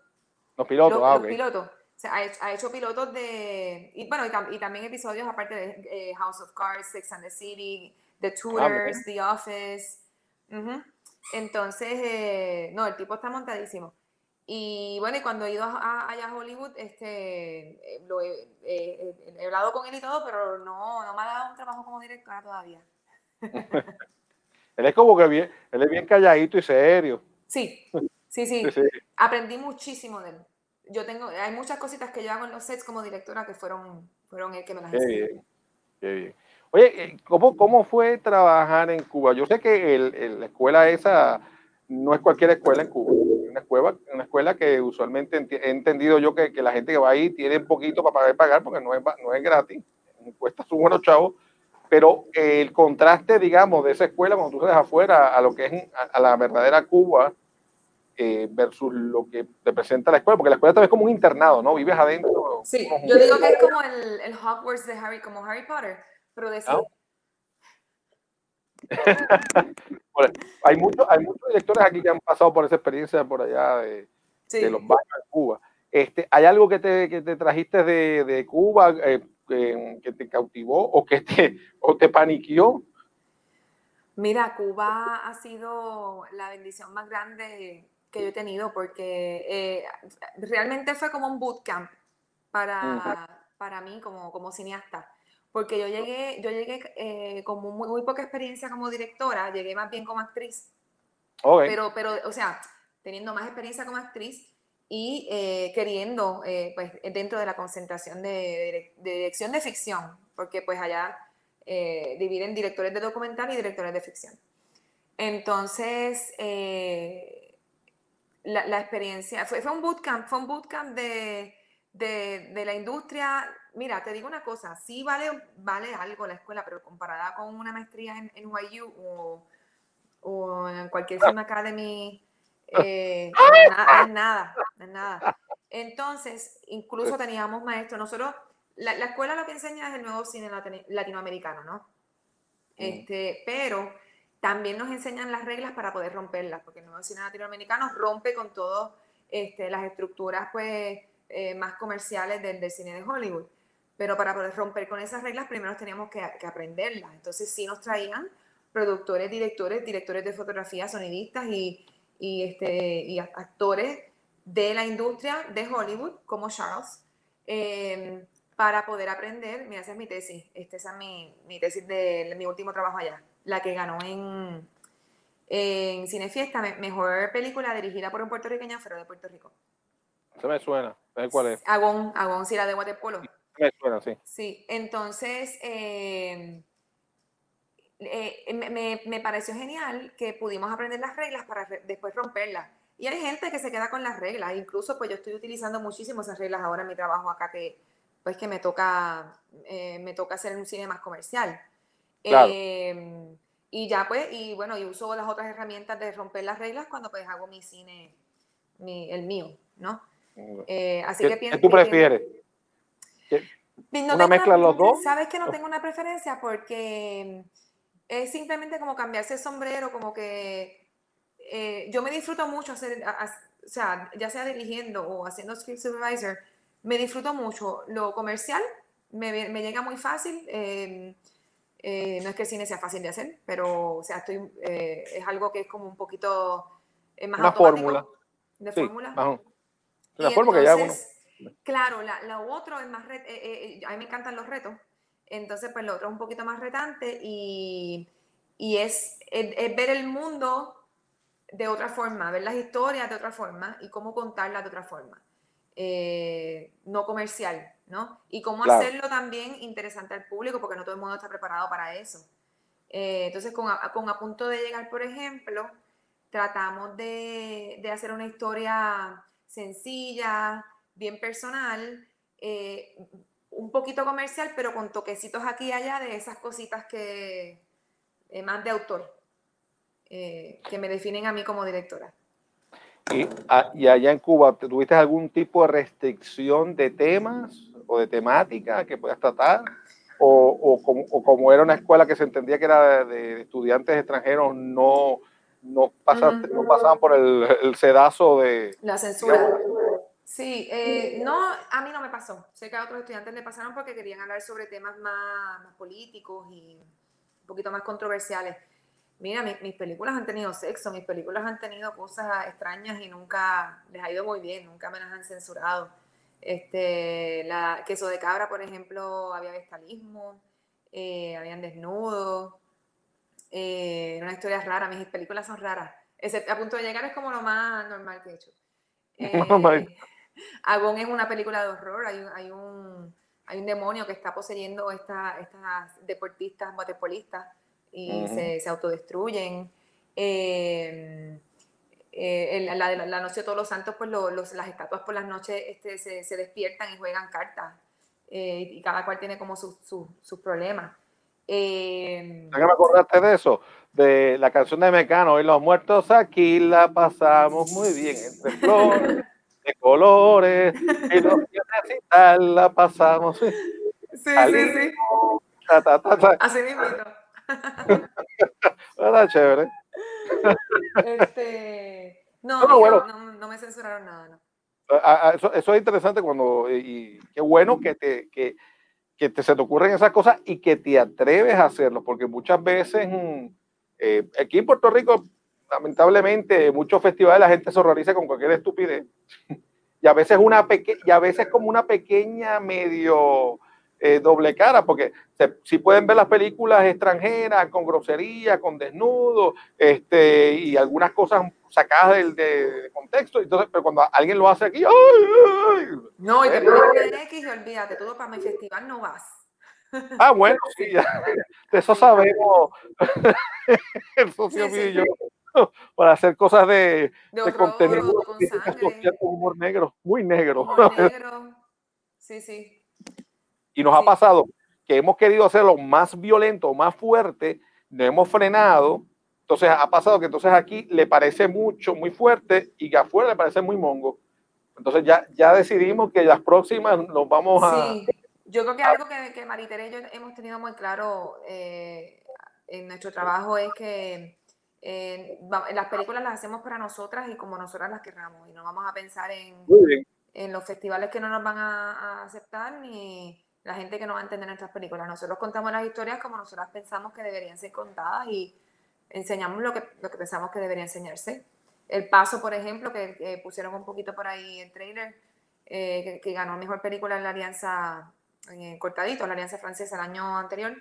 Los pilotos, ah, los, pilotos. ha, hecho, pilotos de. Y bueno, y, también episodios aparte de House of Cards, Sex and the City, The ah, Tutors, The Office. Entonces, eh, no, el tipo está montadísimo. Y bueno, y cuando he ido allá a Hollywood, este, eh, lo he, he, hablado con él y todo, pero no, no me ha dado un trabajo como directora todavía. él es como que bien, él es bien calladito y serio. Sí, sí, sí. Aprendí muchísimo de él. Yo tengo, hay muchas cositas que yo hago en los sets como directora que fueron, fueron él que me las enseñó. Qué bien, qué bien. Oye, eh, ¿cómo, ¿cómo fue trabajar en Cuba? Yo sé que el, la escuela esa no es cualquier escuela en Cuba, es una escuela, una escuela que usualmente he entendido yo que, que, la gente que va ahí tiene poquito para pagar, pagar porque no es, no es gratis, cuesta su buenos chavos, pero el contraste, digamos, de esa escuela cuando tú sales afuera a lo que es a, la verdadera Cuba eh, versus lo que te presenta la escuela, porque la escuela también es como un internado, ¿no? Vives adentro. Sí, yo digo que es como el, el Hogwarts de Harry, como Harry Potter pero hay, muchos, hay muchos directores aquí que han pasado por esa experiencia por allá de, los baños en Cuba. Este, ¿Hay algo que te, que te trajiste de, de Cuba eh, que, te cautivó o que te, o te paniqueó? Mira, Cuba ha sido la bendición más grande que yo he tenido porque eh, realmente fue como un bootcamp para, para mí como, como cineasta porque yo llegué, yo llegué eh, con muy, poca experiencia como directora, llegué más bien como actriz. Pero, pero, o sea, teniendo más experiencia como actriz y eh, queriendo, eh, pues, dentro de la concentración de, dirección de ficción, porque pues allá dividen directores de documental y directores de ficción. Entonces, la, experiencia, fue, fue un bootcamp, fue un bootcamp de, de la industria mira, te digo una cosa, sí vale, vale algo la escuela, pero comparada con una maestría en, NYU o, en cualquier Film Academy, eh, es nada, es nada. Entonces, incluso teníamos maestros, nosotros, la, escuela lo que enseña es el nuevo cine latinoamericano, ¿no? Mm. Este, pero también nos enseñan las reglas para poder romperlas, porque el nuevo cine latinoamericano rompe con todas este, las estructuras pues, eh, más comerciales del cine de Hollywood. Pero para poder romper con esas reglas, primero teníamos que, aprenderlas. Entonces sí nos traían productores, directores, directores de fotografía, sonidistas y, y, este, y actores de la industria de Hollywood, como Charles, em, para poder aprender. Mira, esa es mi tesis. Esta es mi, mi tesis de, mi último trabajo allá, la que ganó en, en Cinefiesta, mejor película dirigida por un puertorriqueño, pero de Puerto Rico. Se me suena. ¿Cuál es? Agón, Agón, sí, la de Guatepolo sí. Sí, entonces em, eh, me, me, pareció genial que pudimos aprender las reglas para después romperlas. Y hay gente que se queda con las reglas, incluso pues yo estoy utilizando muchísimo esas reglas ahora en mi trabajo acá que pues que me toca, eh, me toca hacer un cine más comercial. Claro. Em, y ya pues, y bueno, y uso las otras herramientas de romper las reglas cuando pues hago mi cine, mi- el mío, ¿no? Eh, así ¿Qué, que qué pienso tú que- prefieres? ¿Qué- no ¿Una mezcla de los dos? Sabes que no tengo una preferencia porque es simplemente como cambiarse el sombrero, como que eh, yo me disfruto mucho hacer, a- a- o sea, ya sea dirigiendo o haciendo script supervisor, me disfruto mucho. Lo comercial me, llega muy fácil. eh, eh, no es que el cine sea fácil de hacer, pero o sea, estoy, es algo que es como un poquito más Una automático, fórmula. De Sí, fórmula. Una Y forma que ya uno. entonces, Claro, la, la otro es más, ret- eh, eh, a mí me encantan los retos, entonces pues lo otro es un poquito más retante y, y es, es- es ver el mundo de otra forma, ver las historias de otra forma y cómo contarlas de otra forma, eh, no comercial, ¿no? Y cómo Claro. hacerlo también interesante al público, porque no todo el mundo está preparado para eso. Eh, entonces, con a, con a punto de llegar, por ejemplo, tratamos de, de hacer una historia sencilla, bien personal, eh, un poquito comercial, pero con toquecitos aquí y allá de esas cositas que eh, más de autor, eh, que me definen a mí como directora. Y, a- y allá en Cuba, ¿tuviste algún tipo de restricción de temas o de temática que puedas tratar? O, como, era una escuela que se entendía que era de estudiantes extranjeros, no, no, pasaste- Ujú. no pasaban por el, el sedazo de... La censura. Sí, eh, no, a mí no me pasó. Sé que a otros estudiantes le pasaron porque querían hablar sobre temas más, más políticos y un poquito más controversiales. Mira, mi- mis películas han tenido sexo, mis películas han tenido cosas extrañas y nunca les ha ido muy bien, nunca me las han censurado. Este, la queso de cabra, por ejemplo, había bestialismo, eh, habían desnudos, eh, una historia rara, mis películas son raras. Excepto, a punto de llegar es como lo más normal que he hecho. Eh, Agón es una película de horror, hay un, hay un, hay un demonio que está poseyendo esta- estas deportistas, waterpolistas, y se, se autodestruyen. Eh, eh, el- la, la, noche de todos los santos, pues lo- los- las estatuas por las noches este, se, se despiertan y juegan cartas, eh, y cada cual tiene como sus sus- sus problemas. Eh, ¿Ya que me acordaste de eso? De la canción de Mecano, y los muertos aquí la pasamos muy bien, entre flores, de colores, y los y tal la pasamos. Sí, sí, sí, sí, ta, ta, ta, ta. así mismito. Era chévere. Este, no, No, bueno. no, no me censuraron nada, no. A- a- Eso, eso es interesante cuando, y, y qué bueno que, te, que, que te, se te ocurren esas cosas y que te atreves a hacerlo, porque muchas veces mm, eh, aquí en Puerto Rico, lamentablemente, muchos festivales la gente se horroriza con cualquier estupidez. Y a veces una y a veces como una pequeña medio eh, doble cara, porque si pueden ver las películas extranjeras con grosería, con desnudo, este, y algunas cosas sacadas del de, contexto, entonces, pero cuando alguien lo hace aquí, ¡ay, ay! No, y te Eh, pones una X y olvídate, todo para mi festival no vas. Ah, bueno, sí, ya, de eso sabemos, el socio Sí, sí. mío y yo, para hacer cosas de, De de horror, contenido con social con humor negro, muy negro. humor negro. Sí, sí. Y nos ha pasado que hemos querido hacerlo más violento, más fuerte, no hemos frenado. Entonces ha pasado que entonces aquí le parece mucho, muy fuerte y que afuera le parece muy mongo. Entonces ya, ya decidimos que las próximas nos vamos a... Sí, yo creo que algo que, que Maritere y yo hemos tenido muy claro eh, en nuestro trabajo es que eh, las películas las hacemos para nosotras y como nosotras las querramos y no vamos a pensar en, en los festivales que no nos van a, a aceptar ni la gente que no va a entender nuestras películas. Nosotros contamos las historias como nosotras pensamos que deberían ser contadas y enseñamos lo que, lo que pensamos que debería enseñarse. El paso, por ejemplo, que, pusieron un poquito por ahí el trailer, eh, que, que ganó mejor película en la Alianza Cortadito, en la Alianza Francesa el año anterior.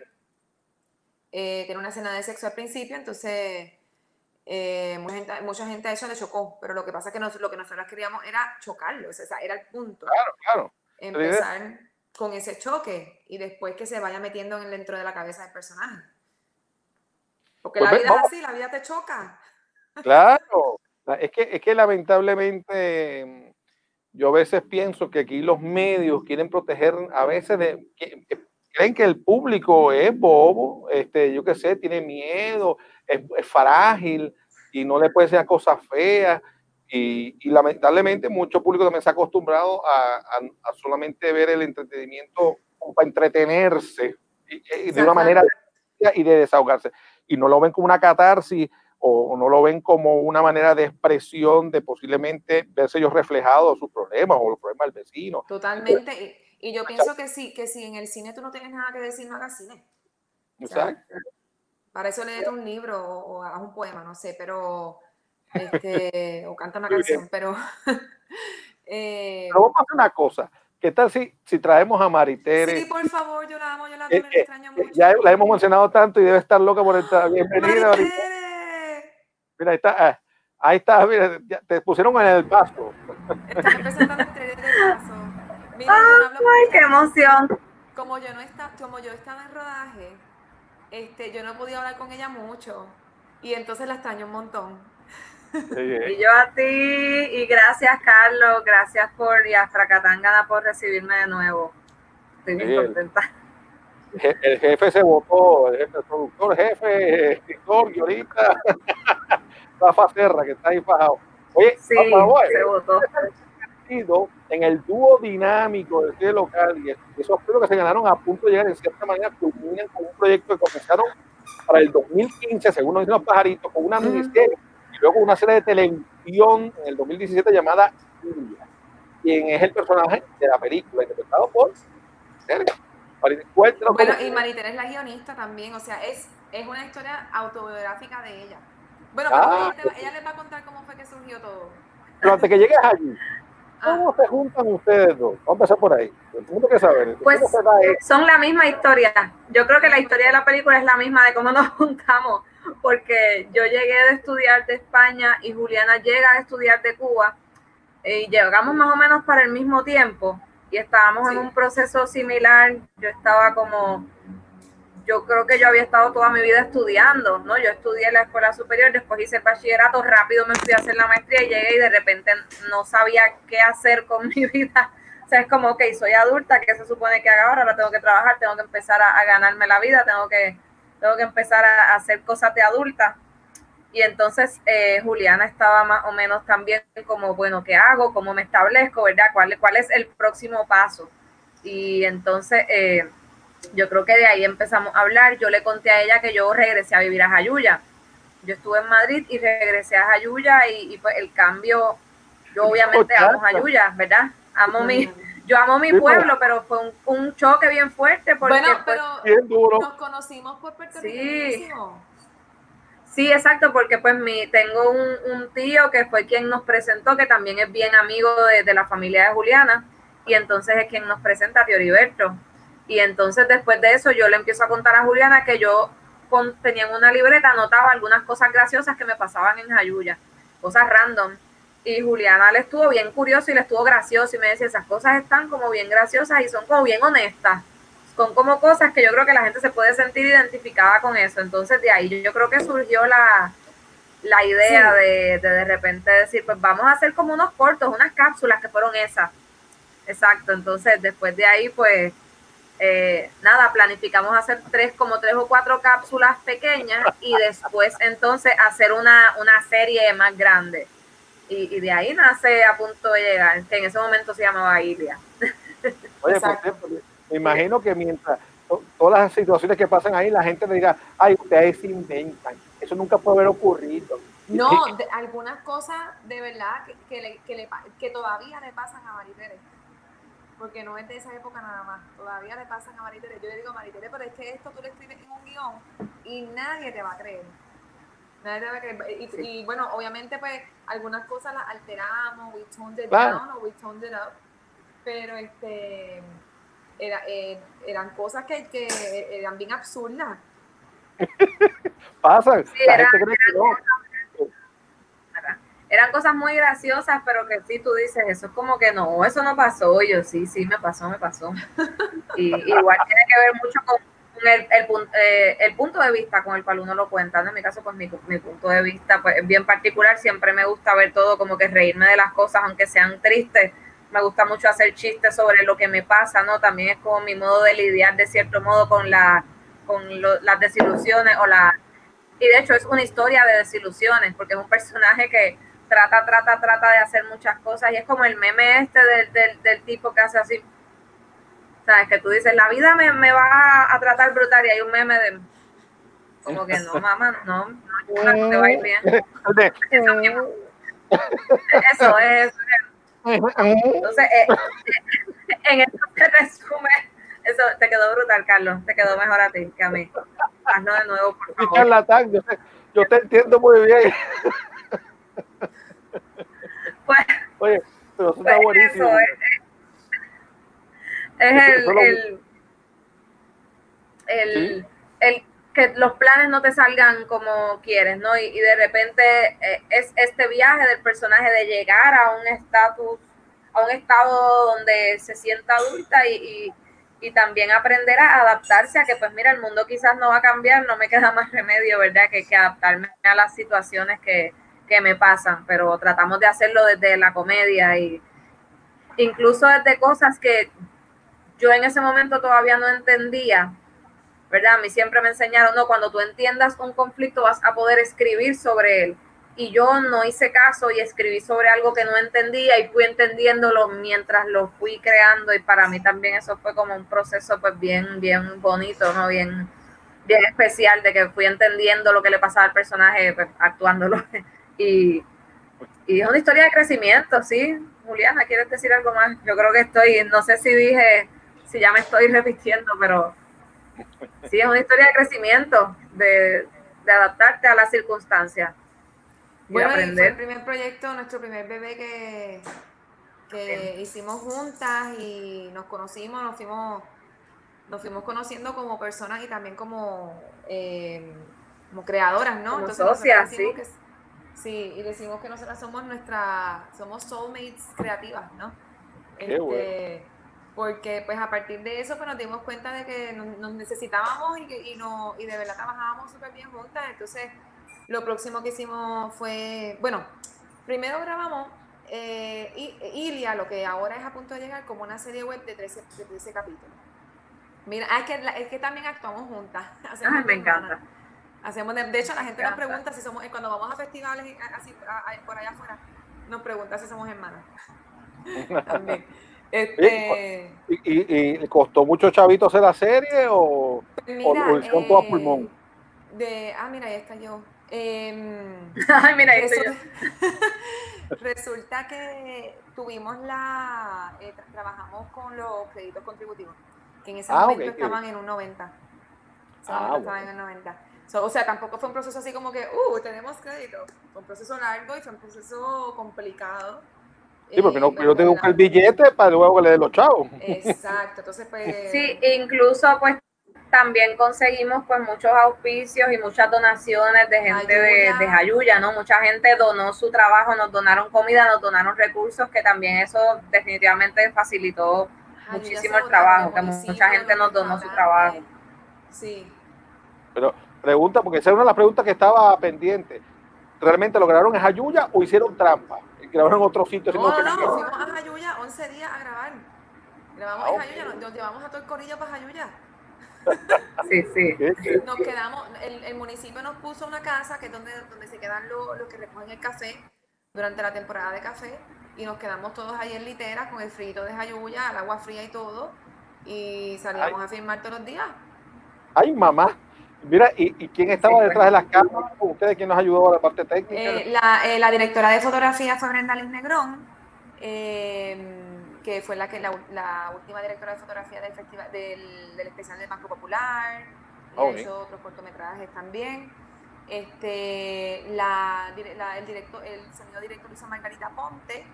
Eh, tiene una escena de sexo al principio, entonces eh, mucha, gente, mucha gente a eso le chocó, pero lo que pasa es que nos- lo que nosotros queríamos era chocarlo, o sea, era el punto. Claro, claro. Empezar con ese choque y después que se vaya metiendo en dentro de la cabeza del personaje. Porque Pues la vida es vamos. así, la vida te choca. Claro. Es que, es que lamentablemente mm, yo a veces pienso que aquí los medios quieren proteger a veces de... que- que creen que el público es bobo, este, yo qué sé, tiene miedo, es, frágil y no le puede ser cosas feas. Y, y, lamentablemente mucho público también se ha acostumbrado a, a, solamente ver el entretenimiento para entretenerse y, de una manera y de desahogarse. Y no lo ven como una catarsis o no lo ven como una manera de expresión de posiblemente verse ellos reflejados sus problemas o los problemas del vecino. Totalmente. Y, yo pienso que sí, que si en el cine tú no tienes nada que decir, no hagas cine. Exacto. para eso leer un libro o, hagas un poema, no sé, pero este, o canta una canción, pero eh, vamos a hacer una cosa. ¿Qué tal si, si traemos a Maritere? Sí, por favor, yo la amo, yo la amo, eh, eh, extraño mucho. Ya la hemos mencionado tanto y debe estar loca por estar bienvenida. Maritere. Mira, ahí está. Ah, ahí está, mira, te pusieron en el paso. Están presentando del paso. Mira, ¡Ay, qué emoción! Como yo no está, como yo estaba en rodaje, este, yo no podía hablar con ella mucho. Y entonces la extraño un montón. Y yo a ti, y gracias Carlos, gracias por, y a Fracatangana por recibirme de nuevo. Estoy muy contenta. El, jefe se votó, el, jefe, el productor, jefe, escritor, guionista. Rafa Serra, que está ahí fajado. Oye, sí, se votó. En el dúo dinámico del cine local y esos premios que se ganaron a punto de llegar en cierta manera culminan con un proyecto que comenzaron para el 2015, según nos dicen los pajaritos, con una miniserie y luego una serie de televisión en el 2017 llamada India, quien es el personaje de la película, interpretado por Sergio. Bueno, y Maritere es la guionista también, o sea, es, es una historia autobiográfica de ella. Bueno, ah, ella, ella, les va a contar cómo fue que surgió todo. Pero antes que llegues allí, ¿cómo ah. se juntan ustedes dos? Vamos a empezar por ahí. El que saber. Pues son la misma historia. Yo creo que la historia de la película es la misma de cómo nos juntamos, porque yo llegué de estudiar de España y Juliana llega a estudiar de Cuba y llegamos más o menos para el mismo tiempo y estábamos en un proceso similar. Yo estaba como yo creo que yo había estado toda mi vida estudiando, ¿no? Yo estudié en la escuela superior, después hice el bachillerato, rápido me fui a hacer la maestría y llegué y de repente no sabía qué hacer con mi vida. O sea, es como, ok, soy adulta, ¿qué se supone que haga ahora? Ahora tengo que trabajar, tengo que empezar a, ganarme la vida, tengo que, tengo que empezar a, hacer cosas de adulta. Y entonces eh, Juliana estaba más o menos también como, bueno, ¿qué hago? ¿Cómo me establezco? ¿Verdad? ¿Cuál, cuál es el próximo paso? Y entonces... Eh, yo creo que de ahí empezamos a hablar. Yo le conté a ella que yo regresé a vivir a Jayuya. Yo estuve en Madrid y regresé a Jayuya y, pues el cambio, yo obviamente amo Jayuya, ¿verdad? Amo mi, yo amo mi pueblo, pero fue un, choque bien fuerte porque bueno, pero nos conocimos por Puerto sí. Sí, exacto, porque pues mi, tengo un, tío que fue quien nos presentó, que también es bien amigo de, de la familia de Juliana, y entonces es quien nos presenta a Tío Heriberto. Y entonces después de eso yo le empiezo a contar a Juliana que yo tenía en una libreta, anotaba algunas cosas graciosas que me pasaban en Jayuya, cosas random. Y Juliana le estuvo bien curioso y le estuvo gracioso y me decía, esas cosas están como bien graciosas y son como bien honestas. Son como cosas que yo creo que la gente se puede sentir identificada con eso. Entonces de ahí yo, creo que surgió la, la idea de, de de repente decir, pues vamos a hacer como unos cortos, unas cápsulas que fueron esas. Exacto, entonces después de ahí pues eh, nada, planificamos hacer tres, como tres o cuatro cápsulas pequeñas y después entonces hacer una, una serie más grande. Y, de ahí nace a punto de llegar, que en ese momento se llamaba Ilia. Oye, por ejemplo, me imagino que mientras todas las situaciones que pasan ahí, la gente me diga, ay, ustedes se inventan, eso nunca puede haber ocurrido. No, algunas cosas de verdad que, que, que todavía le pasan a Maritere porque no es de esa época nada más. Todavía le pasan a Maritere. Yo le digo a Maritere, pero es que esto tú le escribes en un guion y nadie te va a creer. Nadie te va a creer. Y, bueno, obviamente, pues algunas cosas las alteramos, we toned it down o we toned it up. Pero este. Era, eh, eran cosas que, que, eran bien absurdas. Pasan. Sí, la gente cree que no eran cosas muy graciosas, pero que sí tú dices, eso es como que no, eso no pasó. yo, sí, sí, me pasó, me pasó. Y igual tiene que ver mucho con el, el, eh, el, punto de vista con el cual uno lo cuenta. En mi caso, pues mi, mi, punto de vista pues, es bien particular. Siempre me gusta ver todo como que reírme de las cosas, aunque sean tristes. me gusta mucho hacer chistes sobre lo que me pasa, ¿no? También es como mi modo de lidiar de cierto modo con, la, con las desilusiones o la... Y de hecho es una historia de desilusiones, porque es un personaje que trata, trata, trata de hacer muchas cosas y es como el meme este del, del, tipo que hace así, ¿sabes? Que tú dices, la vida me, me va a tratar brutal y hay un meme de... Como que no, mamá, no, no, te va a ir bien. Eso es entonces, eh, en eso se resume. Eso te quedó brutal, Carlos. Te quedó mejor a ti que a mí. Hazlo de nuevo, por favor. yo, te, yo te entiendo muy bien. Pues, Oye, pero eso está pues buenísimo. Eso, es, es el, el, el, ¿Sí? el que los planes no te salgan como quieres, ¿no? Y, de repente eh, es este viaje del personaje de llegar a un estatus, a un estado donde se sienta adulta y, también aprender a adaptarse a que, pues mira, el mundo quizás no va a cambiar, no me queda más remedio, ¿verdad? Que, que adaptarme a las situaciones que, que me pasan, pero tratamos de hacerlo desde la comedia y incluso desde cosas que yo en ese momento todavía no entendía, ¿verdad? A mí siempre me enseñaron, no, cuando tú entiendas un conflicto vas a poder escribir sobre él. Y yo no hice caso y escribí sobre algo que no entendía y fui entendiéndolo mientras lo fui creando y para mí también eso fue como un proceso pues bien, bien bonito, ¿no? Bien, bien especial de que fui entendiendo lo que le pasaba al personaje pues, actuándolo. y, y es una historia de crecimiento, ¿sí? Juliana, ¿quieres decir algo más? Yo creo que estoy, no sé si dije, si ya me estoy repitiendo, pero Sí, es una historia de crecimiento, de, adaptarte a las circunstancias. Bueno, fue el primer proyecto, nuestro primer bebé que, que hicimos juntas y nos conocimos, nos fuimos, nos fuimos conociendo como personas y también como, eh, como creadoras, ¿no? Como socias, sí. sí, y decimos que nosotras somos nuestra, somos soulmates creativas, ¿no? Qué este, porque pues a partir de eso pues nos dimos cuenta de que nos, necesitábamos y, que, y, no, y de verdad trabajábamos súper bien juntas, entonces lo próximo que hicimos fue, bueno, primero grabamos eh, Ilia, lo que ahora es a punto de llegar como una serie web de 13, de 13 capítulos. Mira, es que, es que también actuamos juntas. Ay, me encanta. Hacemos de, hecho, la gente nos pregunta si somos, cuando vamos a festivales así, por allá afuera, nos pregunta si somos hermanas. también. Este... ¿Y, y, costó mucho chavito hacer la serie o, mira, o, hicieron todo a pulmón? De, ah, mira, ahí está yo. Eh, Ay, mira, ahí estoy yo. resulta que tuvimos la. Eh, trabajamos con los créditos contributivos, que en ese ah, momento okay, estaban okay. en un 90. Ah, estaban en el 90. So, o sea, tampoco fue un proceso así como que, uh, tenemos crédito. Fue un proceso largo y fue un proceso complicado Sí, porque no, yo tengo que el billete para luego que le den los chavos. Exacto, entonces pues... Sí, incluso pues también conseguimos pues muchos auspicios y muchas donaciones de gente de, de Jayuya, ¿no? Mucha gente donó su trabajo, nos donaron comida, nos donaron recursos, que también eso definitivamente facilitó muchísimo el trabajo, que mucha gente nos donó su trabajo. Sí. Pero pregunta, porque esa es una de las preguntas que estaba pendiente. ¿Realmente lograron en Jayuya o hicieron trampa? Grabaron en otro sitio. No, no, no, fuimos a Jayuya 11 días a grabar. Grabamos ah, en Jayuya, nos, nos, llevamos a todo el corillo para Jayuya. Sí, sí. Nos quedamos, el, el, municipio nos puso una casa que es donde, donde se quedan los, los que recogen el café durante la temporada de café y nos quedamos todos ahí en litera con el frito de Jayuya, el agua fría y todo y salíamos Ay. a filmar todos los días. Ay, mamá. Mira, ¿y, ¿y, quién estaba detrás de las cámaras? ¿Ustedes quién nos ayudó a la parte técnica? Eh, la, eh, la, directora de fotografía fue Brenda Liz Negrón, eh, que fue la, que, la, la, última directora de fotografía del, festival, del, del especial del Banco Popular. Oh, ha hecho otros cortometrajes también. Este, la, el, director, el sonido director hizo Margarita Ponte.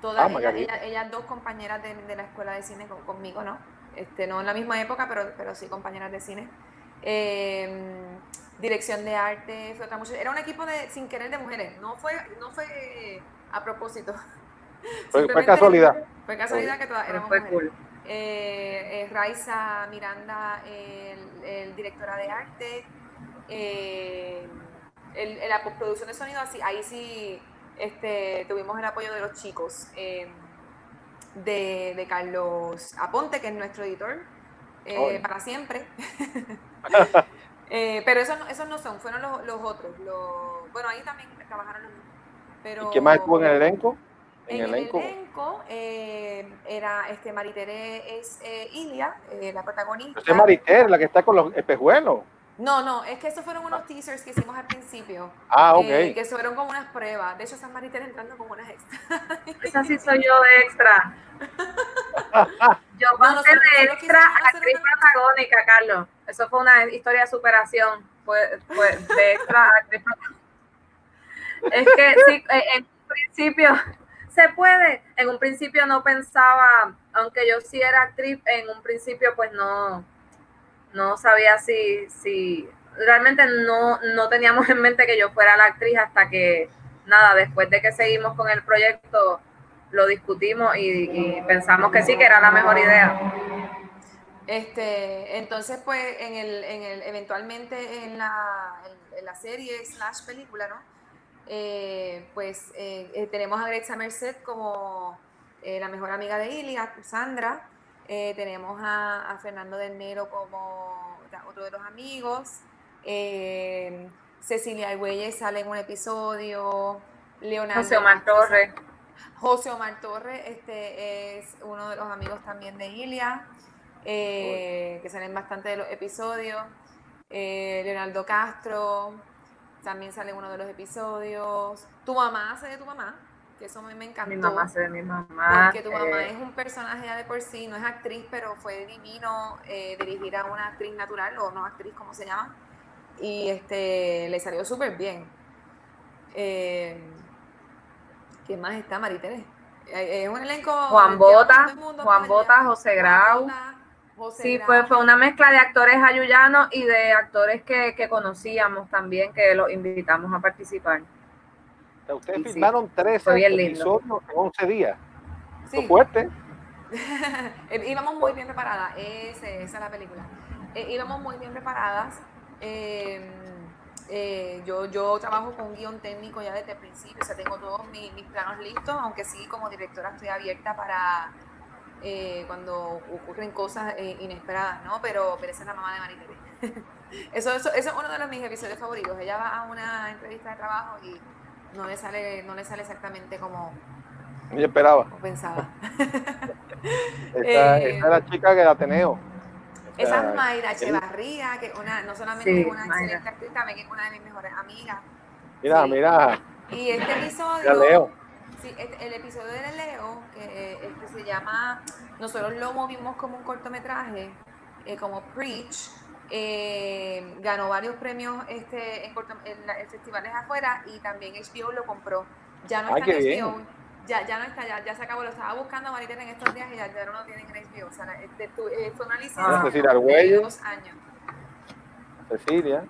Todas ah, ellas, ellas, ellas, dos compañeras de, de, la escuela de cine con, conmigo, ¿no? Este, no en la misma época, pero, pero sí compañeras de cine. Eh, dirección de arte, fue otra muchacha. Era un equipo de sin querer de mujeres, no fue, no fue a propósito. Fue, fue casualidad. Fue casualidad que todas éramos mujeres. Cool. Eh, eh, Raiza Miranda, el, el, directora de arte, eh, el, la postproducción de sonido, así, ahí sí este, tuvimos el apoyo de los chicos. Eh, de, de Carlos Aponte, que es nuestro editor, eh, para siempre. Eh, pero esos no, esos no son, fueron los, los otros. Los, bueno, ahí también trabajaron los pero, ¿Y qué más estuvo en el elenco? En, el elenco, eh, era este Maritere es Ilia, la protagonista. Es Maritere, la que está con los espejuelos. No, no, es que esos fueron unos teasers que hicimos al principio. Ah, ok. que fueron como unas pruebas. De hecho, San Maritere entrando como unas extras. Esa sí soy yo de extra. Yo pasé de extra a actriz protagónica, Carlos. Eso fue una historia de superación. Pues, pues de extra a actriz protagónica. Es que sí, eh, en un principio se puede. En un principio no pensaba, aunque yo sí era actriz, en un principio pues no, no sabía si, si realmente no, no teníamos en mente que yo fuera la actriz hasta que, nada, después de que seguimos con el proyecto, lo discutimos y, pensamos que sí, que era la mejor idea. Este, entonces, pues, en el, en el, eventualmente en la, en, la serie slash película, ¿no? Eh, pues eh, eh, tenemos a Grexa Merced como la mejor amiga de Ilia, Sandra. Tenemos a, Fernando del Nero como otro de los amigos. Cecilia Argüelles sale en un episodio. Leonardo. José Omar Torres. José Omar Torres este, es uno de los amigos también de Ilia, eh, que salen bastante de los episodios. Eh, Leonardo Castro también sale en uno de los episodios. Tu mamá hace de tu mamá, que eso me, me encantó. Mi mamá hace de mi mamá. Porque tu mamá eh. es un personaje ya de por sí, no es actriz, pero fue divino dirigir a una actriz natural, o no actriz, como se llama. Y este, le salió súper bien. ¿Quién más está, Maritere? Es un elenco. Juan Bota, Juan Bota, José Grau. sí, Fue, fue una mezcla de actores ayuyanos y de actores que, conocíamos también, que los invitamos a participar. Ustedes filmaron tres episodios en 11 días. Sí. fuerte. íbamos muy bien preparadas, esa es la película. Eh, íbamos muy bien preparadas. Eh, eh, yo, yo trabajo con un guion técnico ya desde el principio, o sea, tengo todos mis, planos listos, aunque sí, como directora estoy abierta para eh, cuando ocurren cosas eh, inesperadas, ¿no? Pero, pero esa es la mamá de Maritere. eso, eso, eso, es uno de los, mis episodios favoritos. Ella va a una entrevista de trabajo y no le sale, no le sale exactamente como, yo esperaba. Como pensaba. esa, esa es la chica que Ateneo. Esa es Mayra Echevarría, que una, no solamente es una excelente actriz, también es una de mis mejores amigas. Mira, mira. Y este episodio. Leo. Sí, el episodio de Leo, que este se llama. Nosotros lo movimos como un cortometraje, eh, como Preach. Eh, ganó varios premios este, en, festivales afuera y también HBO lo compró. Ya no está en HBO ya, ya no está, ya, ya se acabó, lo estaba buscando Maritere en estos días y ya, ya no lo tienen en HBO. O sea, este, tu, eh, fue una licencia ah, de dos años. Cecilia.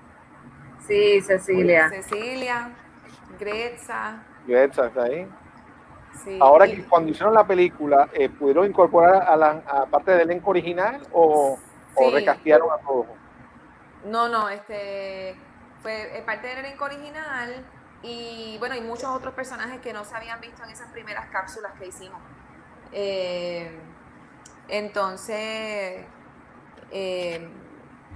Sí, Cecilia. Cecilia, Gretza. Gretza está ahí. Sí, Ahora que cuando hicieron la película, eh, ¿pudieron incorporar a la a parte del elenco original o, sí. o recastearon a todos? No, no, este fue eh, parte del elenco original y bueno, y muchos otros personajes que no se habían visto en esas primeras cápsulas que hicimos. Eh, entonces, eh,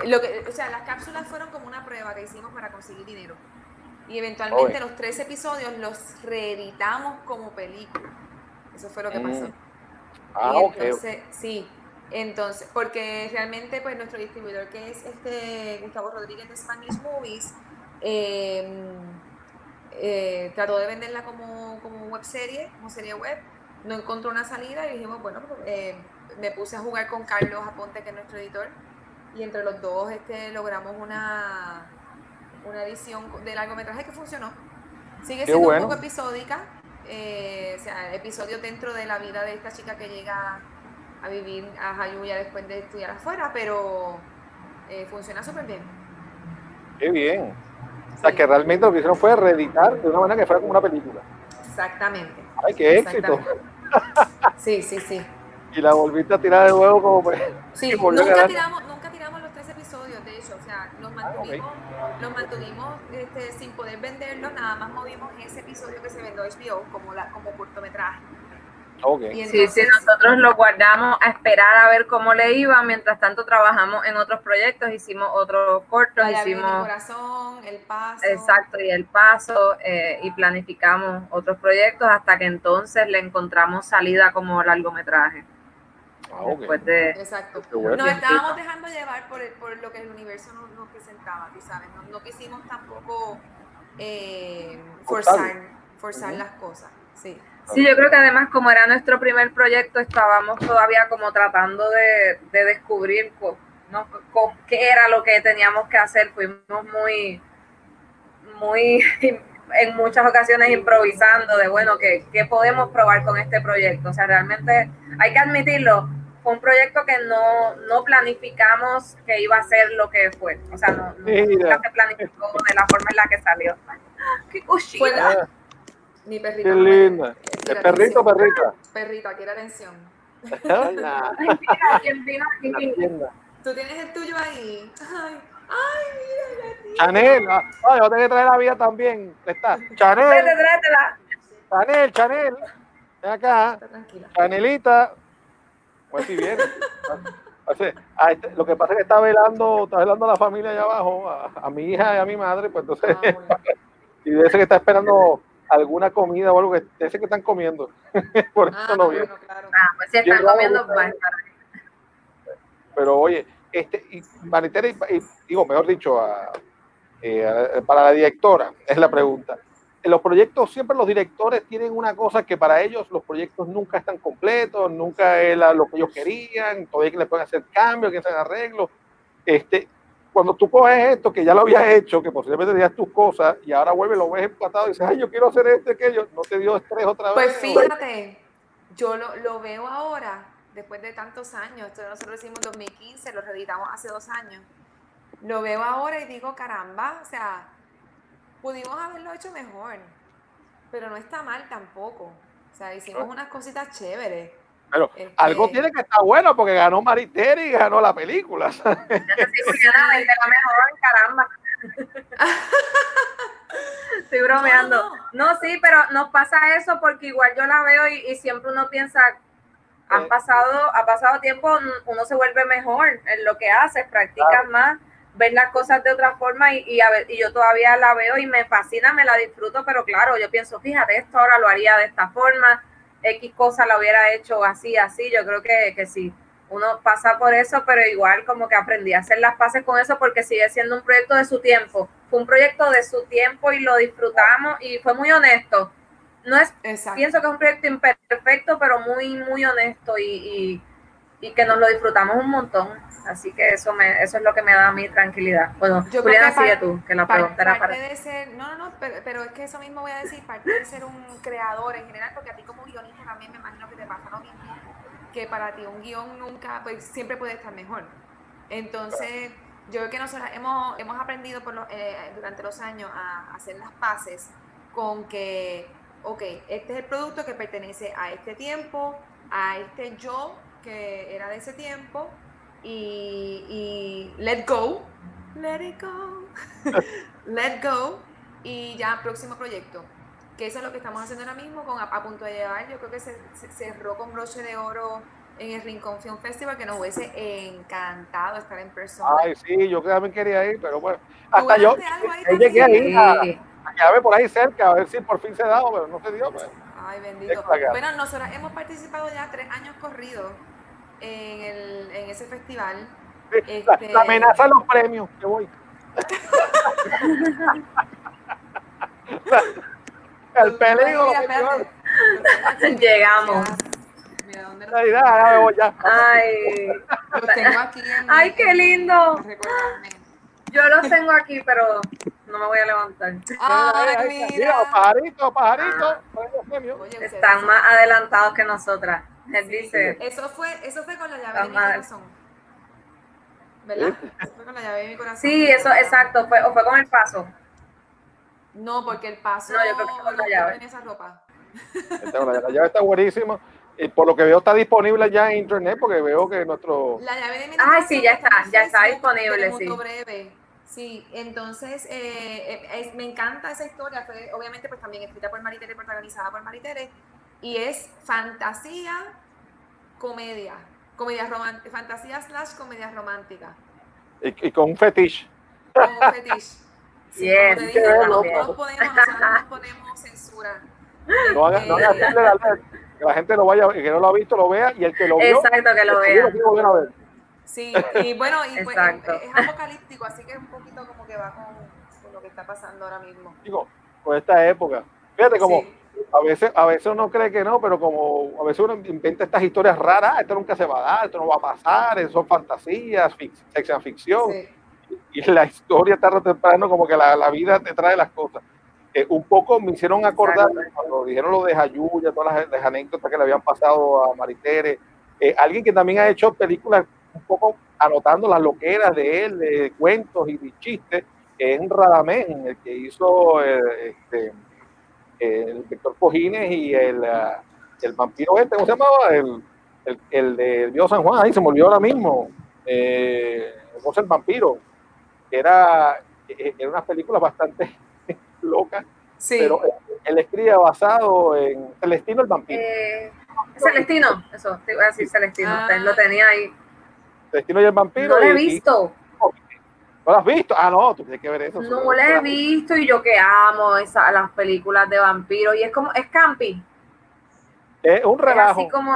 lo que, o sea, las cápsulas fueron como una prueba que hicimos para conseguir dinero. Y eventualmente los tres episodios los reeditamos como película. Eso fue lo que pasó. Mm. Ah, entonces, sí. Entonces, porque realmente, pues nuestro distribuidor, que es este Gustavo Rodríguez de Spanish Movies, eh, eh, trató de venderla como, como web serie, como serie web, no encontró una salida y dijimos, bueno, pues, eh, me puse a jugar con Carlos Aponte, que es nuestro editor, y entre los dos este, logramos una, una edición de largometraje que funcionó. Sigue siendo un poco episódica, eh, o sea, episodio dentro de la vida de esta chica que llega a vivir a Jayuya después de estudiar afuera, pero eh, funciona súper bien. Qué bien. O sea, que realmente lo que hicieron fue reeditar de una manera que fuera como una película. Exactamente. ¡Ay, qué éxito! Sí, sí, sí. Y la volviste a tirar de nuevo como pues. Sí, nunca tiramos, nunca tiramos los tres episodios, de hecho, o sea, los ah, mantuvimos, los mantuvimos este, sin poder venderlos, nada más movimos ese episodio que se vendió HBO como, la, como cortometraje. Okay. Y Sí, sí, nosotros lo guardamos a esperar a ver cómo le iba. Mientras tanto, trabajamos en otros proyectos, hicimos otros cortos, hicimos. corazón, el paso. Exacto, y el paso, eh, y planificamos otros proyectos hasta que entonces le encontramos salida como largometraje. Ah, ok. Después de. Exacto. Nos estábamos dejando llevar por, el- por lo que el universo nos, nos presentaba, tú sabes. No, no quisimos tampoco eh, Forzar. forzar, las cosas. Sí. Sí, yo creo que además, como era nuestro primer proyecto, estábamos todavía como tratando de, de descubrir ¿no? Co- qué era lo que teníamos que hacer. Fuimos muy, muy, en muchas ocasiones improvisando de, bueno, ¿qué, qué podemos probar con este proyecto? O sea, realmente hay que admitirlo, fue un proyecto que no, no planificamos que iba a ser lo que fue. O sea, no, no- nunca se planificó de la forma en la que salió. ¡Qué cosita! La- Mi perrita. qué linda. ¿Es perrito perrita? Perrita, quiere atención. Ay, la- Ay, la. Tú tienes el tuyo ahí. Ay, ay, mira, gatito. Chanel, ah, ah, yo tengo que traer la vida también. Está. Vete, Chanel, tráetela. Chanel, Chanel. Ven acá. Chanelita. Pues si viene. A este- lo que pasa es que está velando, está velando a la familia allá abajo, a, a mi hija y a mi madre, pues entonces, Ah, bueno. y ese que está esperando alguna comida o algo, que, ese que están comiendo. Por eso Ah, no viene. bueno, claro. Ah, pues si están Yo comiendo, estar. Pero oye, este, y Maritere, y- y- digo, mejor dicho, a- eh, a- para la directora, es la pregunta. En los proyectos, siempre los directores tienen una cosa que para ellos los proyectos nunca están completos, nunca es la- lo que ellos querían, todavía que le pueden hacer cambios, que hacer arreglos. Este, cuando tú coges esto, que ya lo habías hecho, que posiblemente tenías tus cosas, y ahora vuelves, lo ves empatado y dices, ay, yo quiero hacer este, aquello, no te dio estrés otra vez. Pues fíjate, yo lo, lo veo ahora, después de tantos años, esto nosotros lo hicimos en 2015, lo reeditamos hace dos años, lo veo ahora y digo, caramba, o sea, pudimos haberlo hecho mejor, pero no está mal tampoco. O sea, hicimos unas cositas chéveres. Pero Este, algo tiene que estar bueno porque ganó Maritere y ganó la película. Sí, Juliana, vente la mejor, caramba. Estoy bromeando. No, No, sí, pero nos pasa eso porque igual yo la veo y, y siempre uno piensa, han Eh. pasado, ha pasado tiempo, uno se vuelve mejor en lo que hace, practicas más, ves las cosas de otra forma y, y, a ver- y yo todavía la veo y me fascina, me la disfruto, pero claro, yo pienso, fíjate, esto ahora lo haría de esta forma, X cosa la hubiera hecho así, así, yo creo que, que sí. Uno pasa por eso, pero igual como que aprendí a hacer las paces con eso porque sigue siendo un proyecto de su tiempo. Fue un proyecto de su tiempo y lo disfrutamos y fue muy honesto. No es Exacto. pienso que es un proyecto imperfecto, pero muy, muy honesto y, y, y que nos lo disfrutamos un montón. Así que eso me, eso es lo que me da mí tranquilidad. Bueno, Yo Juliana, sigue tú, que la pregunta era para de ser, no, no, no, pero, pero es que eso mismo voy a decir, parte de ser un creador en general, porque a ti como guionista también me imagino que te pasa lo mismo, que para ti un guion nunca, pues siempre puede estar mejor. Entonces, yo creo que nosotros hemos, hemos aprendido por eh, durante los años a hacer las paces con que, ok, este es el producto que pertenece a este tiempo, a este yo que era de ese tiempo, y, y let go, let it go, let go, y ya próximo proyecto. Que eso es lo que estamos haciendo ahora mismo, con a, a punto de llegar. Yo creo que se, se cerró con broche de oro en el Rincón Film Festival, que nos hubiese encantado estar en persona. Ay, sí, yo también quería ir, pero bueno, ¿Tú hasta yo, ahí yo llegué a también? ir a, quedarme por ahí cerca, a ver si por fin se daba, pero no se dio. pues. Ay, bendito. Bueno, nosotros hemos participado ya tres años corridos en, el, en ese festival. La, Este- la amenaza de los premios, que voy. El peligro. Llegamos. Mira, ¿dónde Ay, me voy ya. Ay, los tengo aquí en Ay, qué lindo. recordarme. yo los tengo aquí, pero no me voy a levantar. Ay, Ay, Mira, mira. pajarito, pajarito. Están más adelantados que nosotras. Él Sí. dice, Eso fue, eso fue con la llave La de mi madre. corazón. ¿Verdad? Eso fue con la llave de mi corazón. sí, eso, exacto, fue, o fue con el paso. No, porque el paso. No, yo creo que fue con la llave. tenía esa ropa. La, la llave está buenísima. Y por lo que veo está disponible ya en internet porque veo que nuestro... La llave de mi Ay, sí, ya está, corazón ya en está disponible, sí. breve. Sí, entonces eh, eh, es- me encanta esa historia. Fue obviamente pues también escrita por Maritere, protagonizada por Maritere. Y es fantasía, comedia, comedia romántica, fantasía slash comedia romántica. Y, y con un fetiche. Con un fetiche. Sí, Yes, como te qué dije, no, no podemos, nosotros no nos ponemos censura. No hagan, no hagan hacerle la ley, que la gente lo vaya, que no lo ha visto lo vea y el que lo vio, Exacto, que lo seguro vean. que lo van a ver. Sí, y bueno, y pues, es, es apocalíptico, así que es un poquito como que va con, con lo que está pasando ahora mismo. Digo, por esta época. Fíjate como Sí. A veces, a veces uno cree que no, pero como a veces uno inventa estas historias raras, "Ah, esto nunca se va a dar, esto no va a pasar, eso son fantasías, fic- ficción. Sí. y la historia tarde o temprano como que la, la vida te trae las cosas. Eh, un poco me hicieron acordar cuando dijeron lo de Jayuya, todas las, las anécdotas que le habían pasado a Maritere, eh, alguien que también ha hecho películas un poco anotando las loqueras de él, de cuentos y de chistes, es Radamés, el que hizo eh, este, el Víctor Cojines y el, ah, el vampiro este, ¿cómo se llamaba? El, el, el de Dios San Juan, ahí se me olvidó ahora mismo. Eh, José el vampiro, que era, eh, era unas películas bastante locas, Sí. pero él, él escribe basado en Celestino el vampiro. Eh, Celestino, eso, te iba a decir Celestino, Ah. usted lo tenía ahí. Celestino y el vampiro. No lo he y- visto, ¿No lo has visto? Ah, no, tú tienes que ver eso. no lo he visto y yo que amo esa, las películas de vampiros y es como, es campi, Es un es relajo. así como,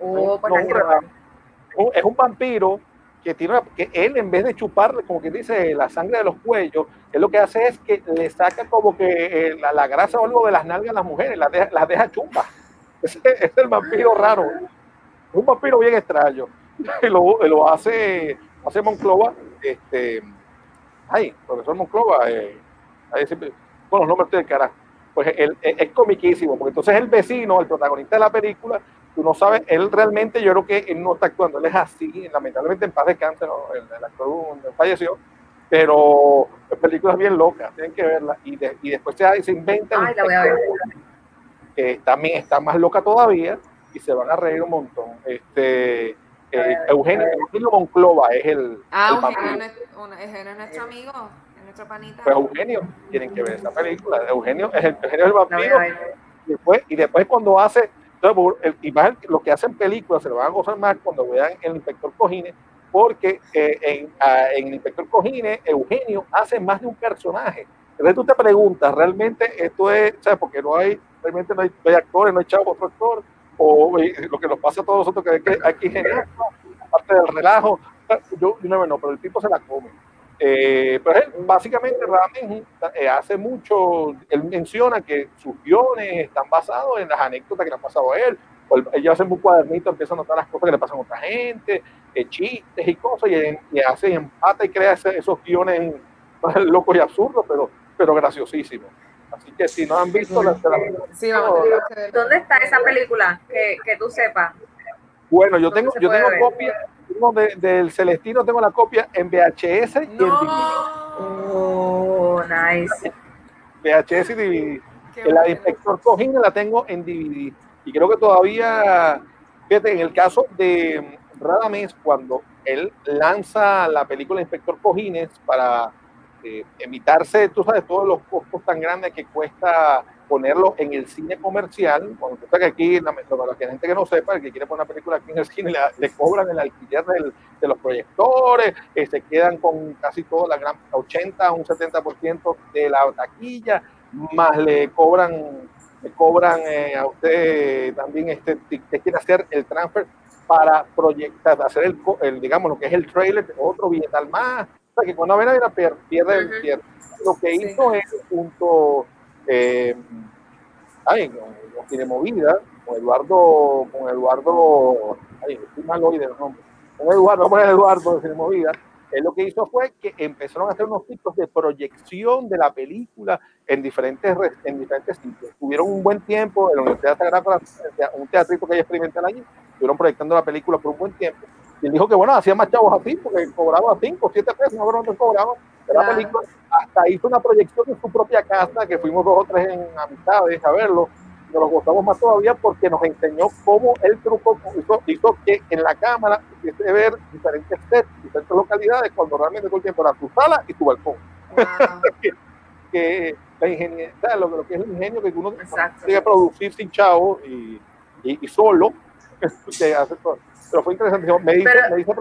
oh, pues No, un relajo. es un vampiro que tiene una- que él en vez de chuparle como que dice la sangre de los cuellos él lo que hace es que le saca como que eh, la, la grasa o algo de las nalgas a las mujeres las deja, las deja chumbas ese es el vampiro raro es un vampiro bien extraño y lo, lo hace hace Monclova este ay profesor Monclova eh, ahí siempre- con los nombres estoy del carajo pues él, él- es comiquísimo porque entonces el vecino el protagonista de la película tú no sabes, él realmente yo creo que él no está actuando, él es así, lamentablemente en paz descanse, ¿no? el, el actor falleció, pero es películas bien locas, tienen que verla, y, de- y después se, se inventa el Ay, la voy a ver. que también está más loca todavía, y se van a reír un montón. Este, eh, Eugenio, Eugenio Monclova es el, Ah, el Eugenio, vampiro. es nuestro- una- Eugenio es nuestro amigo, es nuestro panita. Pues Eugenio, tienen que ver esa película, Eugenio es el, Eugenio es el vampiro, y después, y después cuando hace, entonces, y más el- lo que hacen películas se lo van a gozar más cuando vean el inspector Cojines, porque eh, en, en el inspector Cojines, Eugenio hace más de un personaje. Entonces tú te preguntas, ¿realmente esto es, ¿sabes? Porque no hay, realmente no hay, no hay actores, no hay chavos, otro actor, o eh, lo que nos pasa a todos nosotros, que, que aquí genial, aparte del relajo, yo, yo no, no, pero el tipo se la come. Eh, pero él, básicamente Ramen eh, hace mucho, él menciona que sus guiones están basados en las anécdotas que le han pasado a él. Ella hace un cuadernito, empieza a notar las cosas que le pasan a otra gente, chistes y cosas, y, y hace empata y crea esos guiones locos y absurdos, pero, pero graciosísimos. Así que si no han visto la, la- Sí, vamos a tener que verlo. ¿Dónde está esa película? Que, que tú sepas. bueno, yo ¿Dónde tengo, yo tengo ver? copia tengo de- del Celestino, tengo la copia en VHS y en DVD. Oh, nice. VHS y DVD. Qué la de. Inspector Cojines la tengo en DVD. Y creo que todavía, fíjate, en el caso de Radamés, cuando él lanza la película Inspector Cojines para eh, evitarse, tú sabes, todos los costos tan grandes que cuesta ponerlo en el cine comercial, cuando que aquí, la, para la gente que no sepa, el que quiere poner una película aquí en el cine, le, cobran el alquiler del- de los proyectores, eh, se quedan con casi todo, la gran 80, un 70% de la taquilla, más le cobran, le cobran eh, a usted también, este, usted quiere hacer el transfer para proyectar, hacer el, el, digamos, lo que es el trailer, otro billetal más, sea, que cuando ven a pierde, pierde, Ujú. pierde. Lo que Sí. hizo es junto, eh, ay, con, con Cine Movida, con Eduardo, con Eduardo, ay, estoy mal hoy del nombre, con Eduardo, vamos a Eduardo Cine Movida, él lo que hizo fue que empezaron a hacer unos ciclos de proyección de la película en diferentes, re- en diferentes sitios. Tuvieron un buen tiempo en la Universidad Sagrada, un teatrito que hay experimental allí, estuvieron proyectando la película por un buen tiempo. Y él dijo que, bueno, hacía más chavos así, porque cobraba 5 o 7 pesos, no sé cuánto cobraba de la Claro. película. Hasta hizo una proyección en su propia casa, que fuimos dos o tres en amistades a verlo. Nos lo gustamos más todavía porque nos enseñó cómo el truco hizo, hizo que en la cámara pudiese ver diferentes sets, diferentes localidades, cuando realmente todo el tiempo era tu sala y tu balcón Wow. que la ingeniería, lo, lo, que es el ingenio que uno que producir sin chavo y, y, y solo. que hace todo. Pero fue interesante. Me dice, Pero- me dice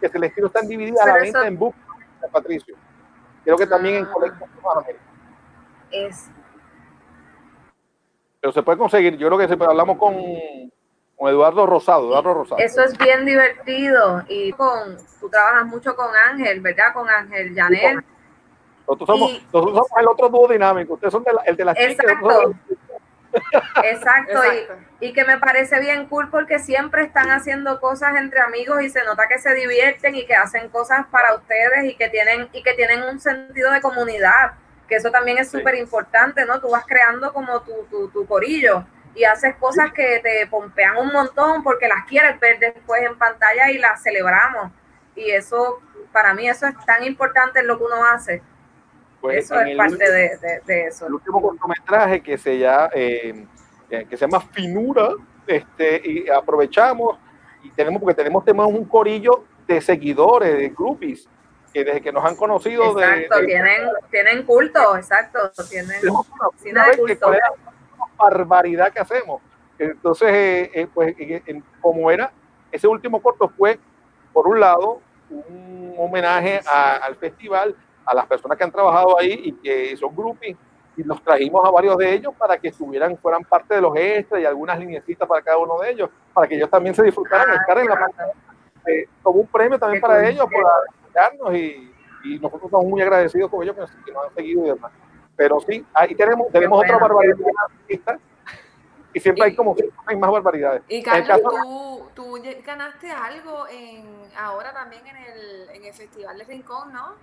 que Celestino están divididas a la Pero venta eso- en book Patricio. Creo que también en Ah. Colecta América. Es, Pero se puede conseguir. Yo creo que se puede- hablamos con, con Eduardo Rosado. Eduardo Rosado. eso es bien divertido y con tú trabajas mucho con Ángel, ¿verdad? Con Ángel Janel. Nosotros somos, y- nosotros somos el otro dúo dinámico. Ustedes son de la- el de las chicas. Exacto, Exacto. Y, y que me parece bien cool porque siempre están haciendo cosas entre amigos y se nota que se divierten y que hacen cosas para ustedes y que tienen y que tienen un sentido de comunidad, que eso también es súper importante, ¿no? Tú vas creando como tu, tu, tu corillo y haces cosas que te pompean un montón porque las quieres ver después en pantalla y las celebramos. Y eso, para mí, eso es tan importante en lo que uno hace. pues, Eso es parte último- de, de- de eso. el último cortometraje que se ya eh, que se llama Finura este y aprovechamos y tenemos porque tenemos tenemos un corillo de seguidores de groupies que desde que nos han conocido de- Exacto, de, tienen, tienen culto, exacto, tienen una, una de que culto. barbaridad que hacemos. Entonces eh, eh, pues como era ese último corto fue por un lado un homenaje a- al festival a las personas que han trabajado ahí y que son groupies y los trajimos a varios de ellos para que estuvieran, fueran parte de los extras y algunas lineecitas para cada uno de ellos, para que ellos también se disfrutaran Ah, estar en la pantalla, eh, como un premio también para ellos y, y nosotros estamos muy agradecidos con ellos que nos, que nos han seguido y demás. Pero sí, ahí tenemos, tenemos bueno, otra barbaridad y siempre hay como hay más barbaridades. Y Carlos, caso- tú, tú ganaste algo en ahora también en el, en el Festival de Rincón, ¿no?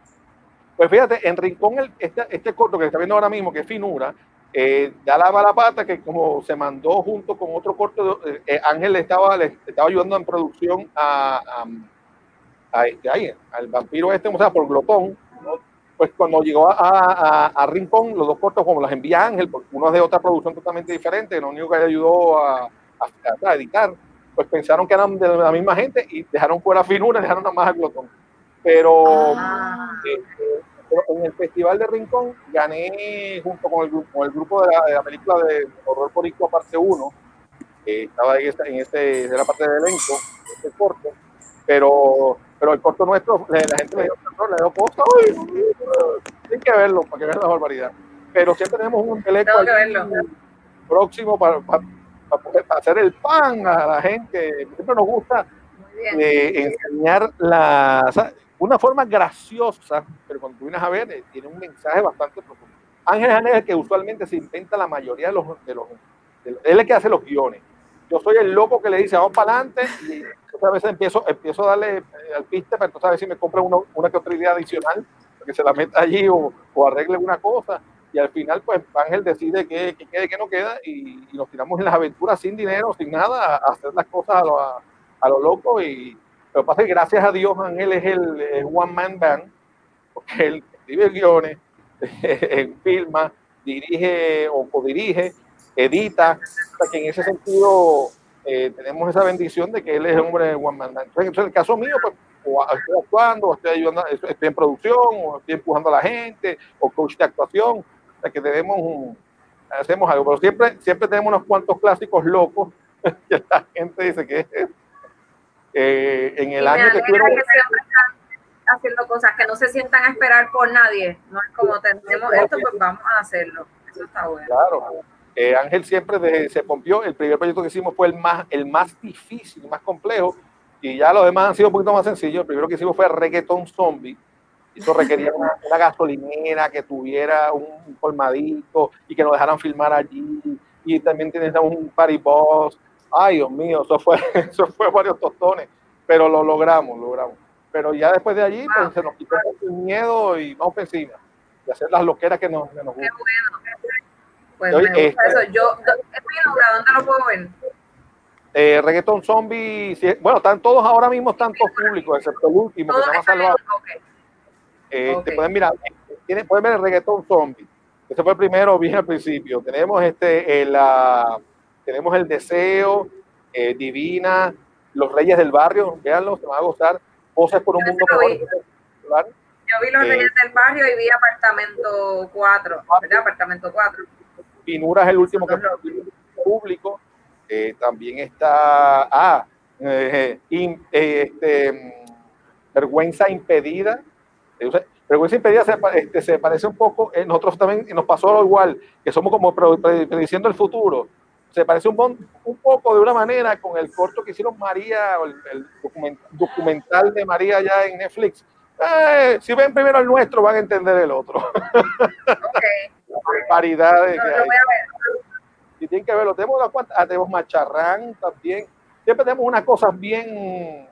Pues fíjate, en Rincón, el, este, este corto que está viendo ahora mismo, que es Finura, eh, da la mala pata que como se mandó junto con otro corto, de- eh, Ángel le estaba, le estaba ayudando en producción a, a, a este, ahí, al vampiro este, o sea, por Glotón, ¿no? pues cuando llegó a, a- a Rincón, los dos cortos como los envía Ángel, porque uno es de otra producción totalmente diferente, lo único que le ayudó a, a- a editar, pues pensaron que eran de la misma gente y dejaron fuera Finura, dejaron nada más a Glotón. Pero... Ah, Este, pero en el Festival de Rincón gané junto con el grupo, con el grupo de, la, de la película de Horror Boricua parte 1, que estaba en, esta, en este, de la parte del elenco, este corto, pero, pero el corto nuestro, la, la gente le dio terror, le dio no, no, Hay que verlo para que vean la barbaridad. Pero siempre tenemos un verlo. próximo para, para, para hacer el pan a la gente. Siempre nos gusta de enseñar la, o sea, una forma graciosa, pero cuando tú vienes a ver, eh, tiene un mensaje bastante profundo. Ángel Janes es el que usualmente se inventa la mayoría de los, de los, de los- él es el que hace los guiones. Yo soy el loco que le dice, vamos para adelante, y a veces empiezo, empiezo a darle eh, al piste, pero entonces a ver si me compra uno- una que otra idea adicional, que se la meta allí o, o arregle una cosa, y al final pues Ángel decide qué que quede, qué no queda, y, nos tiramos en las aventuras sin dinero, sin nada, a hacer las cosas a lo, a lo loco, y lo que pasa es que gracias a Dios Ángel es el, el one man band, porque él escribe guiones, filma, dirige o codirige, edita, o sea que en ese sentido eh, tenemos esa bendición de que él es hombre one man. Entonces, en el caso mío, pues o estoy actuando, o estoy ayudando, estoy en producción, o estoy empujando a la gente, o coach de actuación, o sea que tenemos un- hacemos algo, pero siempre, siempre tenemos unos cuantos clásicos locos que la gente dice que es eh, en Y el me año que estuvieron haciendo cosas que no se sientan a esperar por nadie. No es como tenemos esto, pues vamos a hacerlo. Eso está bueno. Claro. Eh, Ángel siempre de- se pompió. El primer proyecto que hicimos fue el más, el más difícil, más complejo. Y ya los demás han sido un poquito más sencillos. El primero que hicimos fue Reggaeton Zombie. Eso requería una, una gasolinera que tuviera un colmadito y que nos dejaran filmar allí. Y también tienes un party boss. Ay, Dios mío, eso fue, eso fue varios tostones. Pero lo logramos, logramos. Pero ya después de allí, pues Wow. se nos quitó el miedo y vamos por encima. De hacer las loqueras que nos, que nos Qué gustan. bueno. Pues Oye, me gusta eso. Yo, do- es mi obra, ¿dónde lo puedo ver? Eh, reggaeton zombie, bueno, están todos ahora mismo, están todos públicos, excepto el último que se llama. Salvador. Eh. Te pueden mirar, pueden ver el reggaeton zombie. Ese fue el primero, bien al principio. Tenemos este, el, tenemos el deseo, eh, divina, los reyes del barrio, véanlo, se van a gozar. Cosas por un mundo mejor. Yo vi los Eh, Reyes del Barrio y vi Apartamento 4, ¿verdad? Apartamento 4. Pinura es el último que público. Eh, también está ah, eh, in- eh, este, mm, Vergüenza Impedida. Eh, o sea, Vergüenza Impedida se, este, se parece un poco, eh, nosotros también nos pasó lo igual, que somos como pre- pre- prediciendo el futuro. Se parece un, un poco de una manera con el corto que hicieron María, el, el document- documental de María ya en Netflix. Eh, si ven primero el nuestro, van a entender el otro. Ok, Paridades lo, que lo hay voy a ver. y tienen que verlo. Tenemos, cuantas- ah, tenemos macharrán también. Siempre tenemos unas cosas bien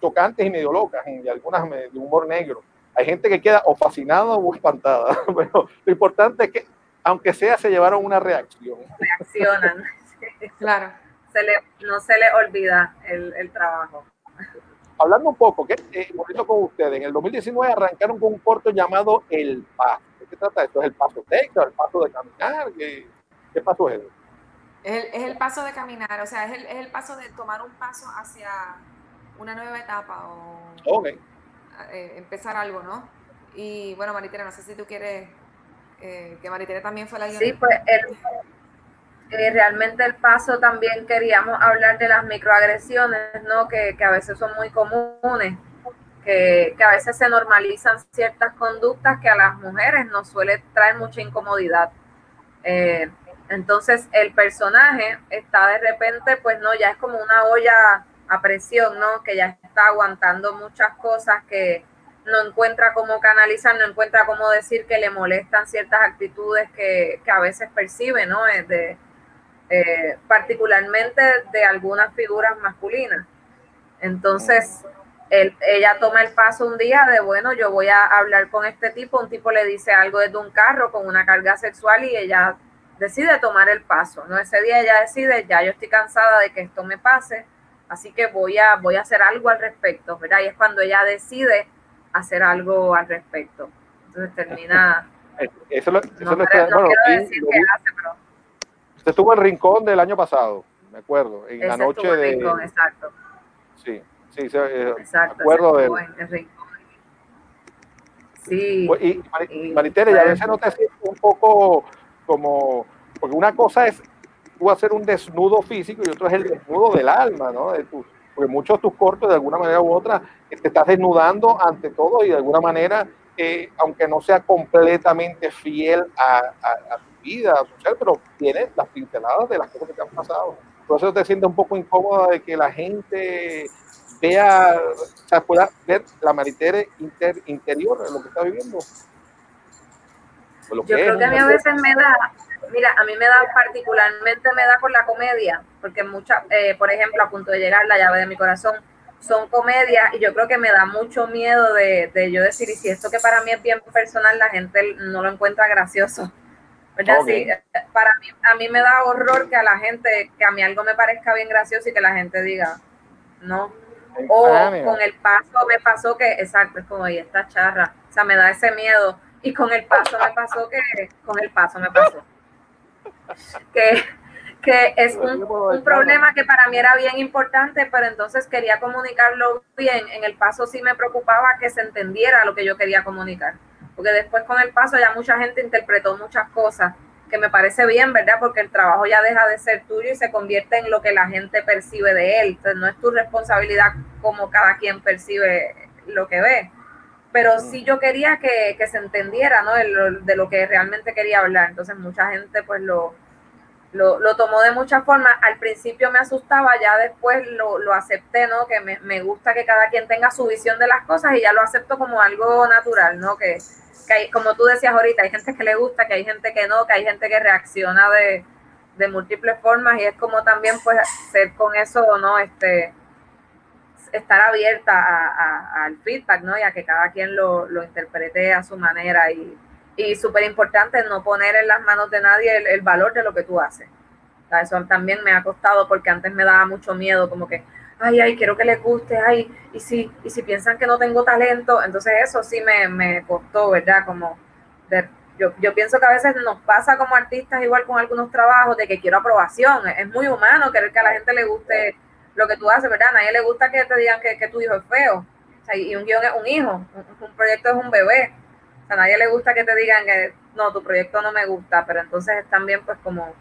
chocantes y medio locas y algunas de humor negro. Hay gente que queda o fascinada o espantada. Pero lo importante es que, aunque sea, se llevaron una reacción. Reaccionan. Claro. Se le, no se le olvida el, el trabajo. Hablando un poco, ¿qué eh, bonito con ustedes? En el 2019 arrancaron con un corto llamado El Paso. ¿De qué trata esto? ¿Es el paso técnico, el paso de caminar? ¿Qué, qué paso es? Es el, es el paso de caminar, o sea, es el, es el paso de tomar un paso hacia una nueva etapa o Ok. eh, empezar algo, ¿no? Y bueno, Maritere, no sé si tú quieres, eh, que Maritere también fue la Sí, guionista. pues el, eh, realmente el paso también queríamos hablar de las microagresiones, ¿no? Que, que a veces son muy comunes, que, a veces se normalizan ciertas conductas que a las mujeres nos suele traer mucha incomodidad. Eh, entonces el personaje está de repente, pues no, ya es como una olla a presión, ¿no? Que ya está aguantando muchas cosas que no encuentra cómo canalizar, no encuentra cómo decir que le molestan ciertas actitudes que, que a veces percibe, ¿no? Eh, De, eh, particularmente de algunas figuras masculinas. Entonces, él- ella toma el paso un día de, bueno, yo voy a hablar con este tipo, un tipo le dice algo desde un carro con una carga sexual y ella decide tomar el paso, ¿no? Ese día ella decide, ya yo estoy cansada de que esto me pase, así que voy a, voy a hacer algo al respecto, ¿verdad? Y es cuando ella decide hacer algo al respecto. Entonces termina, Eso, lo- eso no, lo quiero- está- no bueno, quiero sí, decir qué hace, pero Usted estuvo en Rincón del año pasado, me acuerdo, en la noche de... Rincón, exacto, Sí, sí, sí, eh, exacto, acuerdo de. Sí, Y, Mari- y- Maritere, y a veces no te sientes un poco como, porque una cosa es tú hacer un desnudo físico y otro es el desnudo del alma, ¿no? De tu- porque muchos de tus cortos, de alguna manera u otra, te estás desnudando ante todo y de alguna manera, eh, aunque no sea completamente fiel a, a- a tu vida social, pero tienes las pinceladas de las cosas que te han pasado. Por eso te sientes un poco incómoda de que la gente vea, o sea, pueda ver la Maritere inter- interior de lo que está viviendo. Lo Yo que creo es, que a mí a veces me da, mira, a mí me da particularmente, me da con la comedia, porque muchas, eh, por ejemplo, a punto de llegar, La llave de mi corazón, son comedias y yo creo que me da mucho miedo de, de yo decir, y si esto que para mí es bien personal, la gente no lo encuentra gracioso. ¿Verdad? Sí, eh, para mí, a mí me da horror que a la gente, que a mí algo me parezca bien gracioso y que la gente diga, no, o Ah, con el paso me pasó que, exacto, es como, y esta charra, o sea, me da ese miedo. Y con el paso me pasó que, con el paso me pasó. Que, que es un, un problema que para mí era bien importante, pero entonces quería comunicarlo bien. En el paso sí me preocupaba que se entendiera lo que yo quería comunicar. Porque después con el paso ya mucha gente interpretó muchas cosas que me parece bien, ¿verdad? Porque el trabajo ya deja de ser tuyo y se convierte en lo que la gente percibe de él. Entonces no es tu responsabilidad como cada quien percibe lo que ve. Pero sí yo quería que, que se entendiera, ¿no? De lo, de lo que realmente quería hablar. Entonces mucha gente pues lo, lo, lo tomó de muchas formas. Al principio me asustaba, ya después lo, lo acepté, ¿no? Que me, me gusta que cada quien tenga su visión de las cosas y ya lo acepto como algo natural, ¿no? Que, como tú decías ahorita, hay gente que le gusta, que hay gente que no, que hay gente que reacciona de, múltiples formas y es como también pues ser con eso, ¿no? Este, estar abierta a, a, al feedback, ¿no? Y a que cada quien lo, interprete a su manera y, y súper importante no poner en las manos de nadie el, valor de lo que tú haces. Eso también me ha costado porque antes me daba mucho miedo, como que, ay, ay, quiero que les guste, ay, y si, y si piensan que no tengo talento, entonces eso sí me, me costó, ¿verdad? Como, de, yo, yo pienso que a veces nos pasa como artistas, igual con algunos trabajos, de que quiero aprobación, es muy humano querer que a la gente le guste lo que tú haces, ¿verdad? A nadie le gusta que te digan que, que tu hijo es feo. O y un guion es un hijo, un, proyecto es un bebé. O sea, a nadie le gusta que te digan que no, tu proyecto no me gusta, pero entonces es también pues como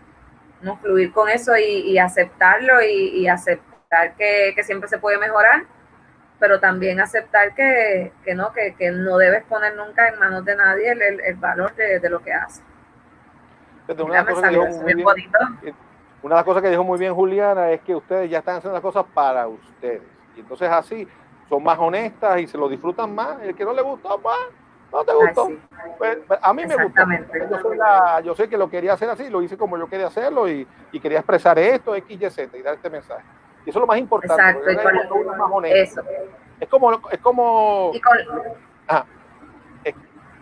no fluir con eso y, aceptarlo y, aceptar que, siempre se puede mejorar, pero también aceptar que, no, que, no debes poner nunca en manos de nadie el, valor de, lo que hace. Una, una de las cosas que dijo muy bien Juliana es que ustedes ya están haciendo las cosas para ustedes. Y entonces así son más honestas y se lo disfrutan más. El que no le gustó, pues no te gustó. Pues, pues, a mí me gustó. Yo, soy yo sé que lo quería hacer así, lo hice como yo quería hacerlo y, y quería expresar esto, X, Y, Z y dar este mensaje. Y eso es lo más importante. Exacto. eso. Es como... Es como y con,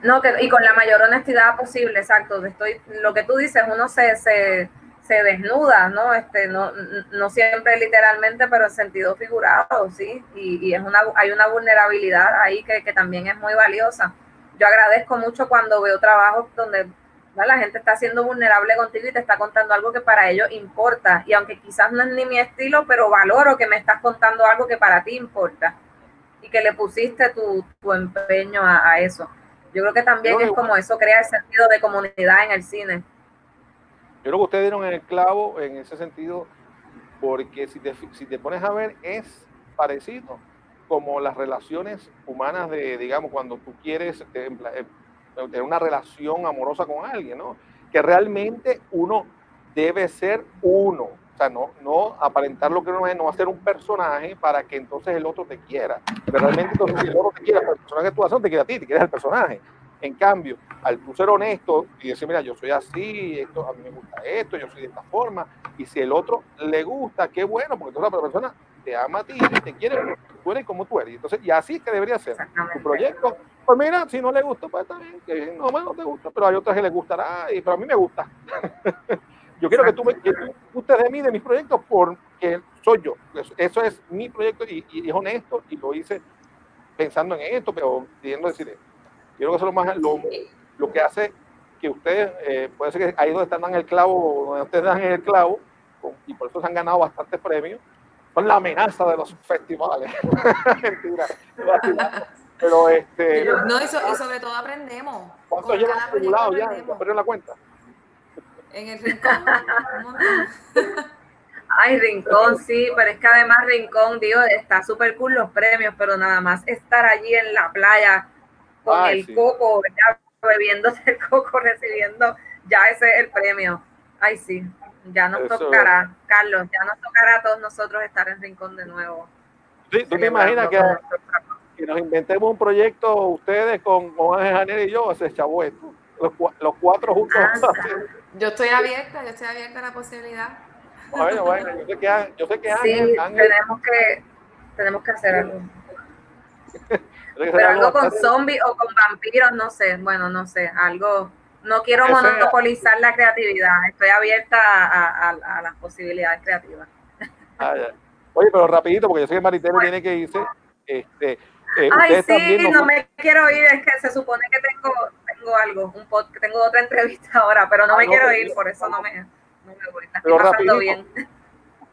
no, que, y con la mayor honestidad posible, exacto. Estoy, lo que tú dices, uno se, se se desnuda, ¿no? Este, no, no siempre literalmente, pero en sentido figurado, ¿sí? Y, es una, hay una vulnerabilidad ahí que, también es muy valiosa. Yo agradezco mucho cuando veo trabajos donde la gente está siendo vulnerable contigo y te está contando algo que para ellos importa. Y aunque quizás no es ni mi estilo, pero valoro que me estás contando algo que para ti importa y que le pusiste tu, empeño a, a eso. Yo creo que también es como eso crea el sentido de comunidad en el cine. Yo creo que ustedes dieron en el clavo en ese sentido, porque si te, si te pones a ver, es parecido como las relaciones humanas de, digamos, cuando tú quieres eh, tener una relación amorosa con alguien, ¿no? Que realmente uno debe ser uno. O sea, no, no aparentar lo que uno es, no hacer un personaje para que entonces el otro te quiera. Pero realmente entonces si el otro te quiere, el personaje que tú haces te quiere a ti, te quiere al personaje. En cambio, al tú ser honesto y decir, mira, yo soy así, esto, a mí me gusta esto, yo soy de esta forma, y si el otro le gusta, qué bueno, porque entonces la persona te ama a ti y te quiere, tú eres como tú eres. Entonces, y así es que debería ser tu proyecto. Pues mira, si no le gusta, pues está bien, que no, no te gusta, pero hay otras que le gustará, y, pero a mí me gusta. yo quiero que tú, me, que tú de mí, de mis proyectos, porque soy yo. Eso, es mi proyecto y, y, es honesto y lo hice pensando en esto, pero pidiendo decir esto. Yo creo que eso es lo, más, lo, lo que hace que ustedes, eh, puede ser que ahí donde están dando el clavo, donde ustedes dan el clavo, y por eso se han ganado bastantes premios, son la amenaza de los festivales. Mentira. Pero este. No, y, sobre todo aprendemos. ¿Cuántos llevan acumulados ya? ¿Perdieron la cuenta? En el rincón. Ay, Rincón, sí, pero es que además Rincón, digo, está súper cool los premios, pero nada más estar allí en la playa con el coco, ya bebiéndose el coco, recibiendo ya ese es el premio. Ay, sí, ya nos tocará, Carlos, ya nos tocará a todos nosotros estar en Rincón de nuevo. Sí, ¿Tú te imaginas que, nos inventemos un proyecto ustedes con, con Ángel y yo? Se echó esto. Los, los, cuatro juntos. Ah, yo estoy abierta, yo estoy abierta a la posibilidad. Bueno, bueno, yo sé que, yo sé que Ángel, sí, tenemos que tenemos que hacer algo. Pero algo con zombies o con vampiros, no sé, bueno, no sé, algo, no quiero monopolizar la creatividad, estoy abierta a, las posibilidades creativas. Ah, Oye, pero rapidito, porque yo sé que Maritero tiene que irse. Este, eh, Ay, sí, no me quiero ir, es que se supone que tengo, tengo algo, un pod, tengo otra entrevista ahora, pero no ah, me quiero ir, por eso no me, no me voy, estoy pasando bien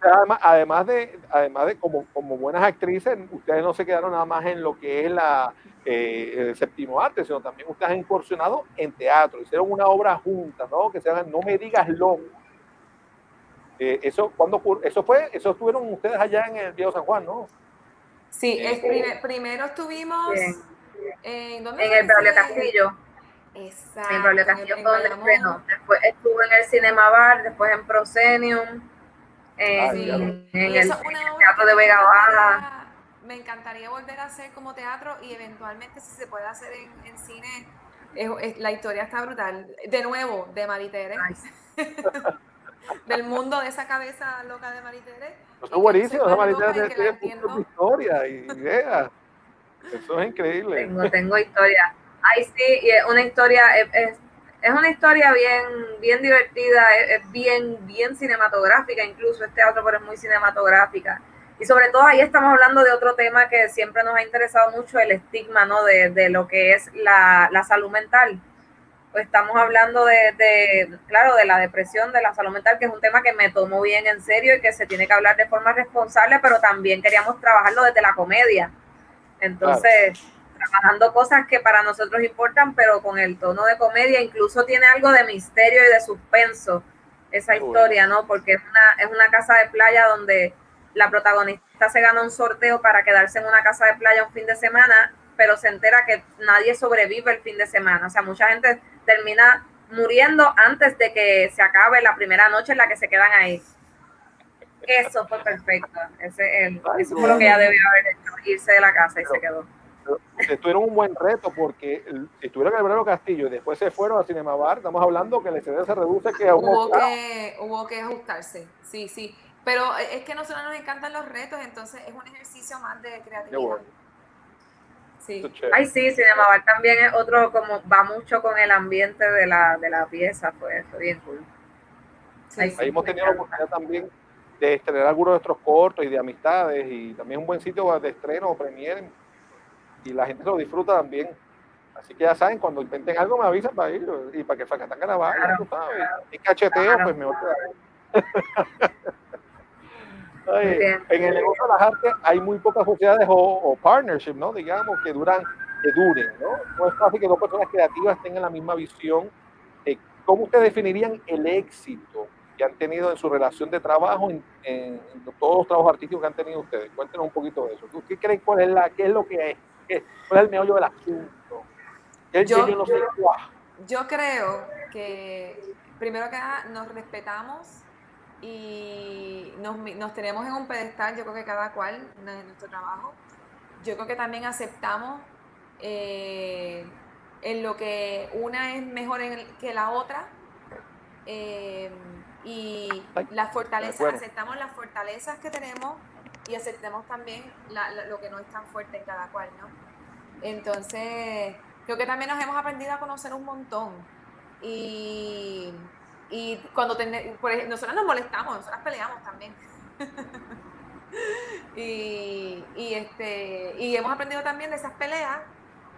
además, además de, además de como, como buenas actrices, ustedes no se quedaron nada más en lo que es la, eh, el séptimo arte, sino también ustedes han incursionado en teatro, hicieron una obra junta, ¿no? Que se llama No me digas loco. Eh, eso, cuando, eso fue, eso estuvieron ustedes allá en el Viejo San Juan, ¿no? Sí, eh, primero estuvimos en, ¿dónde en el Braulio Castillo. Exacto. En el Braulio Castillo fue donde Después estuve en el Cinema Bar, después en Proscenium en, el teatro de Vega Baja. Me encantaría volver a hacer como teatro y eventualmente si se puede hacer en, cine, la historia está brutal. De nuevo, de Maritere. Del mundo de esa cabeza loca de Maritere. Eso es buenísimo, esa Maritere tiene historia y ideas. Eso es increíble. Tengo, tengo historia. Ay, sí, y una historia, es, es una historia bien, bien divertida, es, bien, bien cinematográfica, incluso este teatro, pero es muy cinematográfica. Y sobre todo ahí estamos hablando de otro tema que siempre nos ha interesado mucho, el estigma, ¿no? De, de lo que es la, la, salud mental. Pues estamos hablando de, de, claro, de la depresión, de la salud mental, que es un tema que me tomó bien en serio y que se tiene que hablar de forma responsable, pero también queríamos trabajarlo desde la comedia Entonces, trabajando cosas que para nosotros importan, pero con el tono de comedia, incluso tiene algo de misterio y de suspenso esa historia, ¿no? Porque es una, es una casa de playa donde la protagonista se gana un sorteo para quedarse en una casa de playa un fin de semana, pero se entera que nadie sobrevive el fin de semana. O sea, mucha gente termina muriendo antes de que se acabe la primera noche en la que se quedan ahí. Eso fue perfecto. Ese, el, eso fue lo que ella debió haber hecho, irse de la casa y se quedó. Tuvieron un buen reto porque si estuvieron en el Castillo y después se fueron a Cinema Bar, estamos hablando que el CD se reduce que hubo que hubo que ajustarse, sí, sí. Pero es que a nosotros nos encantan los retos, entonces es un ejercicio más de creatividad. Sí. Ay, sí, Cinema Bar también es otro, como va mucho con el ambiente de la, de la pieza, pues, bien cool. Ahí hemos tenido la oportunidad también de estrenar algunos de nuestros cortos y de amistades y también un buen sitio de estreno o premier y la gente lo disfruta también. Así que ya saben, cuando intenten algo me avisan para ir y para que Facatanga la vaya, claro, tú sabes. Y cacheteo, pues mejor Ay, en el negocio de las artes hay muy pocas sociedades o, o partnerships, ¿no? Digamos, que duran, que duren, ¿no? No es fácil que dos personas creativas tengan la misma visión. ¿Cómo ustedes definirían el éxito que han tenido en su relación de trabajo, en, todos los trabajos artísticos que han tenido ustedes? Cuéntenos un poquito de eso. ¿Qué creen cuál es la, qué es lo que es? ¿Cuál es el meollo del asunto? yo, yo creo que primero que nada nos respetamos y nos, nos, tenemos en un pedestal, yo creo que cada cual en nuestro trabajo. Yo creo que también aceptamos eh, en lo que una es mejor que la otra eh, y las fortalezas, aceptamos las fortalezas que tenemos y aceptemos también lo que no es tan fuerte en cada cual, ¿no? Entonces, creo que también nos hemos aprendido a conocer un montón. Y, y cuando por ejemplo, nosotros nos molestamos, nosotras peleamos también. y, y, este, y hemos aprendido también de esas peleas,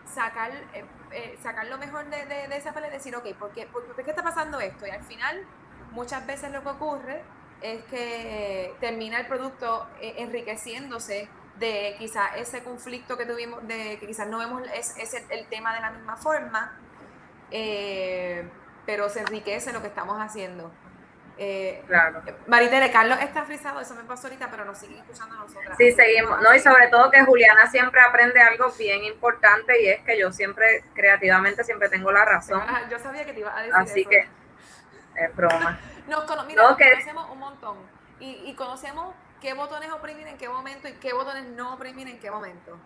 sacar, eh, eh, sacar lo mejor de, de, de esas peleas y decir, ok, ¿por qué, por, ¿por qué está pasando esto? Y al final, muchas veces lo que ocurre es que termina el producto eh, enriqueciéndose de quizás ese conflicto que tuvimos, de que quizás no vemos es, el, tema de la misma forma, eh, pero se enriquece lo que estamos haciendo. Eh, claro. Maritere, Carlos está frisado, eso me pasó ahorita, pero nos sigue escuchando a nosotras. Sí, seguimos. No, y sobre todo que Juliana siempre aprende algo bien importante y es que yo siempre, creativamente, siempre tengo la razón. yo sabía que te iba a decir Así que, es broma. Nos, conocemos un montón y, conocemos qué botones oprimir en qué momento y qué botones no oprimir en qué momento.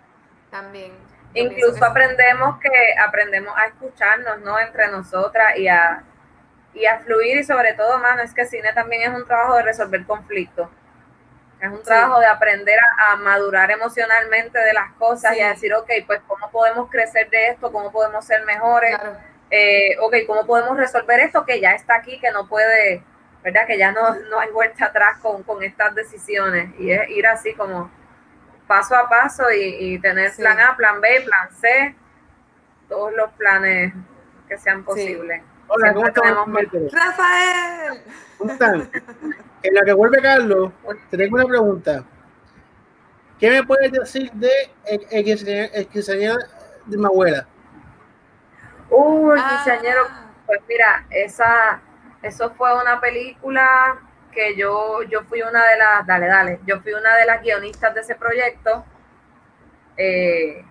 También. Incluso aprendemos que aprendemos a escucharnos, ¿no? Entre nosotras y a, y a fluir y sobre todo, mano, es que cine también es un trabajo de resolver conflictos. Es un trabajo de aprender a, madurar emocionalmente de las cosas y a decir, ok, pues cómo podemos crecer de esto, cómo podemos ser mejores. Eh, ok, ¿cómo podemos resolver esto que ya está aquí, que no puede, ¿verdad? Que ya no, no hay vuelta atrás con, con estas decisiones y es ir así como paso a paso y, tener plan A, plan B, plan C, todos los planes que sean posibles. Hola, ¿cómo estamos? Rafael. ¿Cómo están? En la que vuelve Carlos, te tengo una pregunta. ¿Qué me puedes decir de el, el, de mi abuela? Uh, el quinceañero, ah. pues mira, esa, eso fue una película que yo, yo fui una de las, dale, dale, yo fui una de las guionistas de ese proyecto. Eh,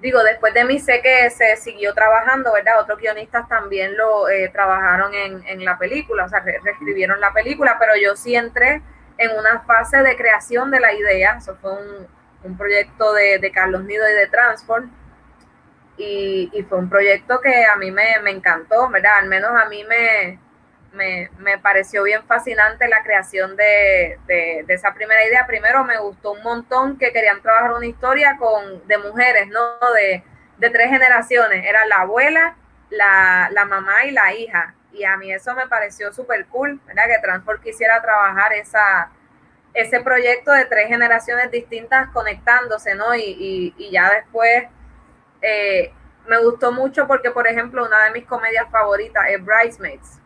digo, después de mí sé que se siguió trabajando, ¿verdad? Otros guionistas también lo eh, trabajaron en, en, la película, o sea, reescribieron la película, pero yo sí entré en una fase de creación de la idea. Eso fue un, un proyecto de, de Carlos Nido y de Transform y, fue un proyecto que a mí me, encantó, ¿verdad? Al menos a mí me, me, pareció bien fascinante la creación de, esa primera idea. Primero me gustó un montón que querían trabajar una historia con, de mujeres, ¿no? De, tres generaciones. Era la abuela, la, mamá y la hija. Y a mí eso me pareció súper cool, ¿verdad? Que Transport quisiera trabajar esa, ese proyecto de tres generaciones distintas conectándose, ¿no? Y, y ya después eh, me gustó mucho porque, por ejemplo, una de mis comedias favoritas es Bridesmaids.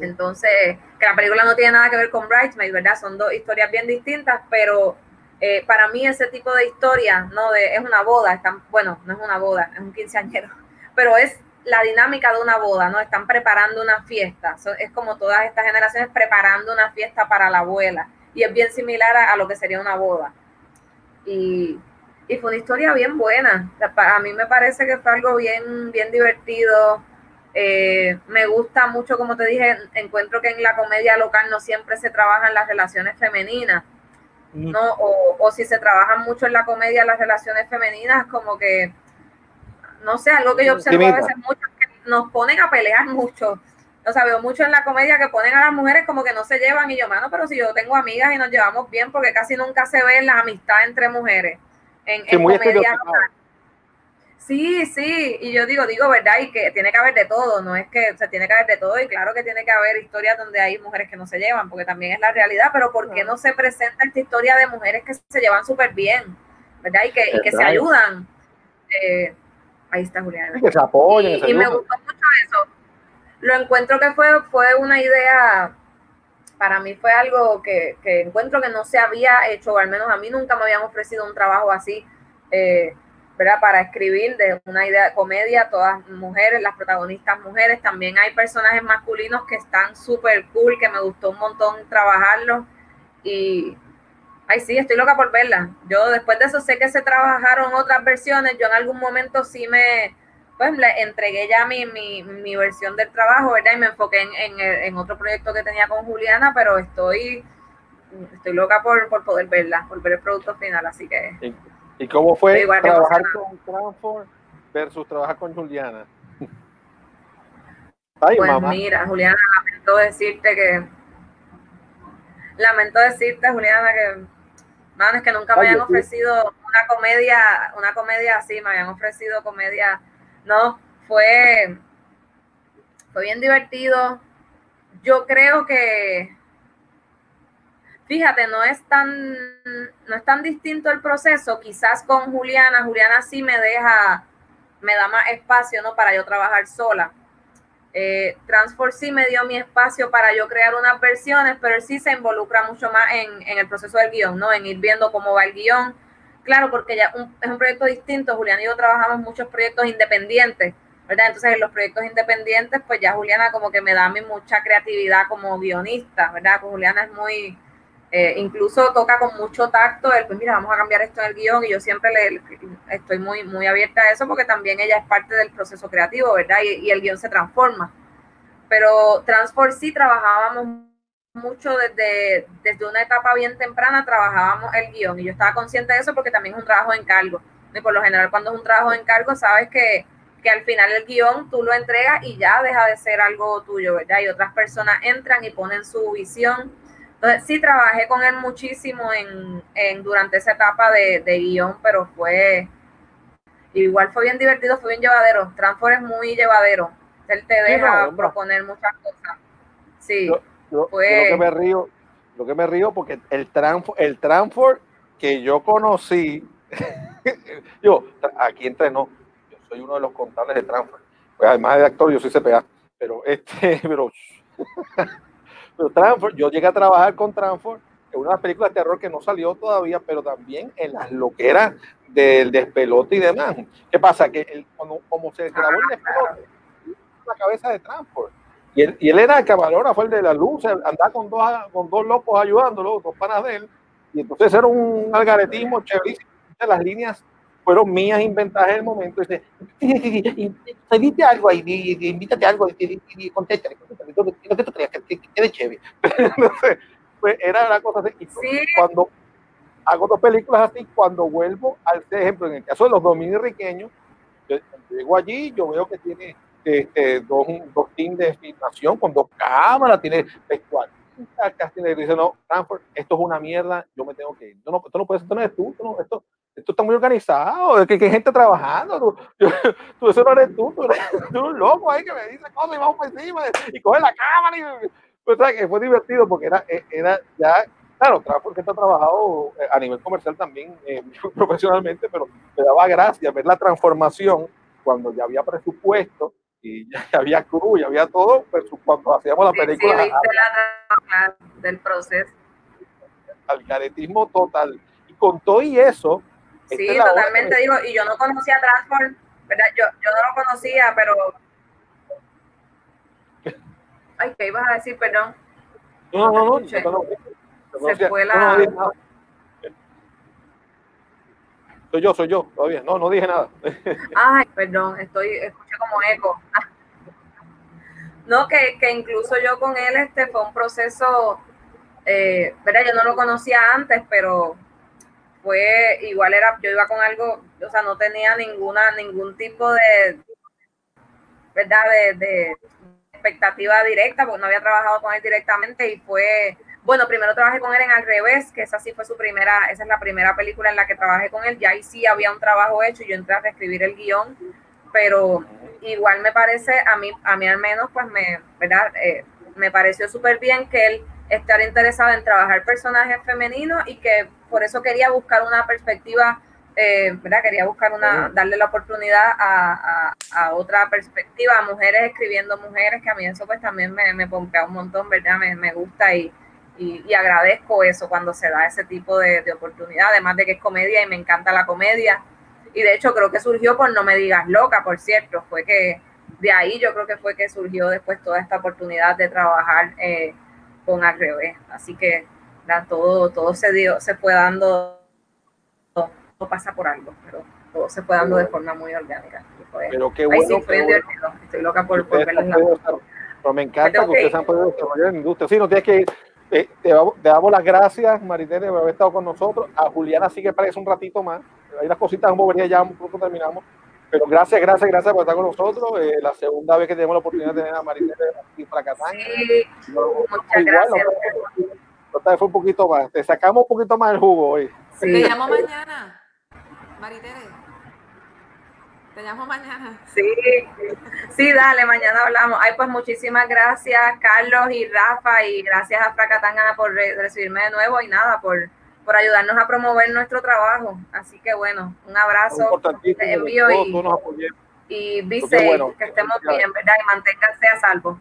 Entonces, que la película no tiene nada que ver con Bridesmaids, ¿verdad? Son dos historias bien distintas, pero Eh, para mí ese tipo de historia, no de, es una boda, están, bueno, no es una boda, es un quinceañero, pero es la dinámica de una boda, ¿no? Están preparando una fiesta, es como todas estas generaciones preparando una fiesta para la abuela, y es bien similar a, lo que sería una boda. Y, y, fue una historia bien buena, a mí me parece que fue algo bien, bien divertido, eh, me gusta mucho, como te dije, encuentro que en la comedia local no siempre se trabajan las relaciones femeninas, ¿no? O, si se trabajan mucho en la comedia las relaciones femeninas, como que, no sé, algo que yo observo a veces mucho, que nos ponen a pelear mucho. O sea, veo mucho en la comedia que ponen a las mujeres como que no se llevan y yo, mano, pero si yo tengo amigas y nos llevamos bien, porque casi nunca se ve la amistad entre mujeres en, en comedia. Sí, sí, y yo digo, digo, ¿verdad? Y que tiene que haber de todo, no es que, o sea, tiene que haber de todo, y claro que tiene que haber historias donde hay mujeres que no se llevan, porque también es la realidad, pero ¿por qué no se presenta esta historia de mujeres que se llevan súper bien, ¿verdad? Y que, y que se ayudan. Eh, ahí está Juliana. que se apoyen. Y, me gustó mucho eso. Lo encuentro que fue, fue una idea, para mí fue algo que, que encuentro que no se había hecho, o al menos a mí nunca me habían ofrecido un trabajo así. Eh, ¿verdad? Para escribir de una idea de comedia, todas mujeres, las protagonistas mujeres, también hay personajes masculinos que están súper cool, que me gustó un montón trabajarlos y, ay sí, estoy loca por verla. Yo después de eso sé que se trabajaron otras versiones, yo en algún momento sí me, pues le entregué ya mi, mi, mi versión del trabajo, ¿verdad? Y me enfoqué en, en, otro proyecto que tenía con Juliana, pero estoy, estoy loca por, por poder verla, por ver el producto final, así que... ¿Y cómo fue trabajar con Cranford versus trabajar con Juliana? pues mira, Juliana, lamento decirte que lamento decirte, Juliana, que man, es que nunca me habían ofrecido una comedia, una comedia así, me habían ofrecido comedia, no, fue, fue bien divertido. Yo creo que fíjate, no es tan, no es tan distinto el proceso. Quizás con Juliana, Juliana sí me deja, me da más espacio, ¿no? Para yo trabajar sola. Eh, sí me dio mi espacio para yo crear unas versiones, pero sí se involucra mucho más en, el proceso del guion, ¿no? En ir viendo cómo va el guion. Claro, porque ya es un proyecto distinto. Juliana y yo trabajamos muchos proyectos independientes, ¿verdad? Entonces, en los proyectos independientes, pues ya Juliana como que me da a mí mucha creatividad como guionista, ¿verdad? Juliana es muy, eh, incluso toca con mucho tacto el, pues mira, vamos a cambiar esto en el guion y yo siempre le, estoy muy, muy abierta a eso porque también ella es parte del proceso creativo, ¿verdad? Y, el guion se transforma. Pero Transfor sí trabajábamos mucho desde, desde una etapa bien temprana, trabajábamos el guion y yo estaba consciente de eso porque también es un trabajo en cargo. Y por lo general cuando es un trabajo en cargo, sabes que, que al final el guion tú lo entregas y ya deja de ser algo tuyo, ¿verdad? Y otras personas entran y ponen su visión entonces sí trabajé con él muchísimo en, durante esa etapa de, guion, pero fue igual fue bien divertido, fue bien llevadero. Transfor es muy llevadero. Él te deja proponer muchas cosas. Sí. lo que me río, lo que me río porque el Transfor, el Transfor que yo conocí, yo aquí entrenó, yo soy uno de los contables de Transfor. Pues además de actor, yo soy CPA, pero este, pero Pero yo llegué a trabajar con Transform en una película de terror que no salió todavía, pero también en las loqueras del despelote y demás. ¿Qué pasa? Que cuando, como se grabó el despelote, la cabeza de Transform. Y él, y él era el camarógrafo, el de la luz, andaba con dos, con dos locos ayudándolo, dos panas de él. Y entonces era un algaretismo chéverísimo. Las líneas fueron mías inventadas en el momento. Dice, dite algo ahí, invítate algo, y contéstale, lo que tú creas, que quede chévere. Entonces, pues era la cosa así. Y cuando hago dos películas así, cuando vuelvo al ejemplo, en el caso de los dominios riqueños, yo, llego allí, yo veo que tiene este, dos, dos teams de filmación con dos cámaras, tiene vestuario y dice, no, Stanford, esto es una mierda, yo me tengo que ir. No, no, esto no puede ser, no eres tú, esto, esto está muy organizado, que, que hay gente trabajando, tú, tú, eso no eres tú, tú eres, un loco ahí que me dice cosas y vamos por encima y coge la cámara y pues, que fue divertido porque era, e, era ya, claro, porque está trabajado eh, a nivel comercial también, eh, profesionalmente, pero me daba gracia ver la transformación cuando ya había presupuesto y ya había cruz, ya había todo, pero cuando hacíamos la película. Sí, la del proceso. Al caretismo total con todo y eso. Sí, totalmente, digo, y yo no conocía Transform, ¿verdad? Yo, yo no lo conocía, pero. Ay, ¿qué ibas a decir? Perdón. No, no, no. no, Se fue la. Soy yo, soy yo, todavía. No, no dije nada. Ay, perdón, estoy, escuché como eco. No, que, que incluso yo con él este fue un proceso, eh, ¿verdad? Yo no lo conocía antes, pero fue igual era, yo iba con algo, o sea, no tenía ninguna, ningún tipo de, ¿verdad? De, expectativa directa, porque no había trabajado con él directamente y fue, bueno, primero trabajé con él en Al Revés, que esa sí fue su primera, esa es la primera película en la que trabajé con él, ya ahí sí había un trabajo hecho y yo entré a reescribir el guion, pero igual me parece, a mí, a mí al menos, pues me, ¿verdad? Eh, me pareció súper bien que él estar interesado en trabajar personajes femeninos y que por eso quería buscar una perspectiva, eh, ¿verdad? Quería buscar una, darle la oportunidad a, otra perspectiva, a mujeres escribiendo mujeres, que a mí eso pues también me, me pompea un montón, ¿verdad? Me, me gusta y, y, agradezco eso cuando se da ese tipo de, de oportunidad, además de que es comedia y me encanta la comedia. Y de hecho creo que surgió por No me digas loca, por cierto, fue que de ahí yo creo que fue que surgió después toda esta oportunidad de trabajar eh, con al revés. Así que todo, todo se dio, se fue dando, no pasa por algo, pero todo se fue dando de forma muy orgánica. pero qué bueno. Sí, Estoy loca por, por Pero me encanta que ustedes han podido desarrollar en la industria. Sí, no tienes que ir. Eh, te, damos las gracias, Maritere, por haber estado con nosotros. A Juliana sí que parece un ratito más. Hay unas cositas como venía ya, un poco terminamos. Pero gracias, gracias, gracias por estar con nosotros. Eh, la segunda vez que tenemos la oportunidad de tener a María aquí para Catán. Sí, muchas gracias. Esta vez fue un poquito más. Te sacamos un poquito más el jugo hoy. Te llamo mañana, Maritere. Te llamo mañana. Sí, sí, dale, mañana hablamos. Ay, pues muchísimas gracias, Carlos y Rafa, y gracias a Fracatangana por recibirme de nuevo y nada, por por ayudarnos a promover nuestro trabajo. Así que bueno, un abrazo, te envío y, y dice que estemos bien, ¿verdad? Y manténganse a salvo.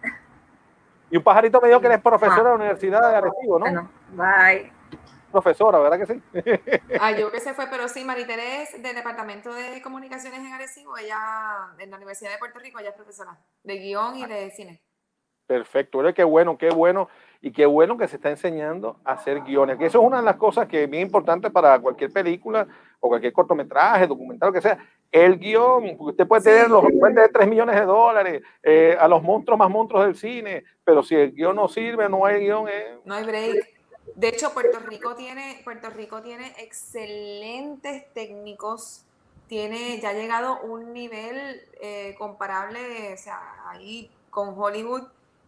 Y un pajarito me dijo que eres profesora de la Universidad de Arecibo, ¿no? Bueno, bye. Profesora, ¿verdad que sí? ah, yo que se fue, pero sí, Mariterés del Departamento de Comunicaciones en Arecibo, ella en la Universidad de Puerto Rico, ella es profesora de guion y de cine. Perfecto, qué bueno, qué bueno y qué bueno que se está enseñando a hacer guiones. Que eso es una de las cosas que es bien importante para cualquier película o cualquier cortometraje, documental, lo que sea. El guion, porque usted puede tener los puede tener 3 millones de dólares eh, a los monstruos más monstruos del cine, pero si el guion no sirve, no hay guion. Eh. No hay break. De hecho, Puerto Rico tiene, Puerto Rico tiene excelentes técnicos, tiene, ya ha llegado un nivel eh, comparable, o sea, ahí con Hollywood,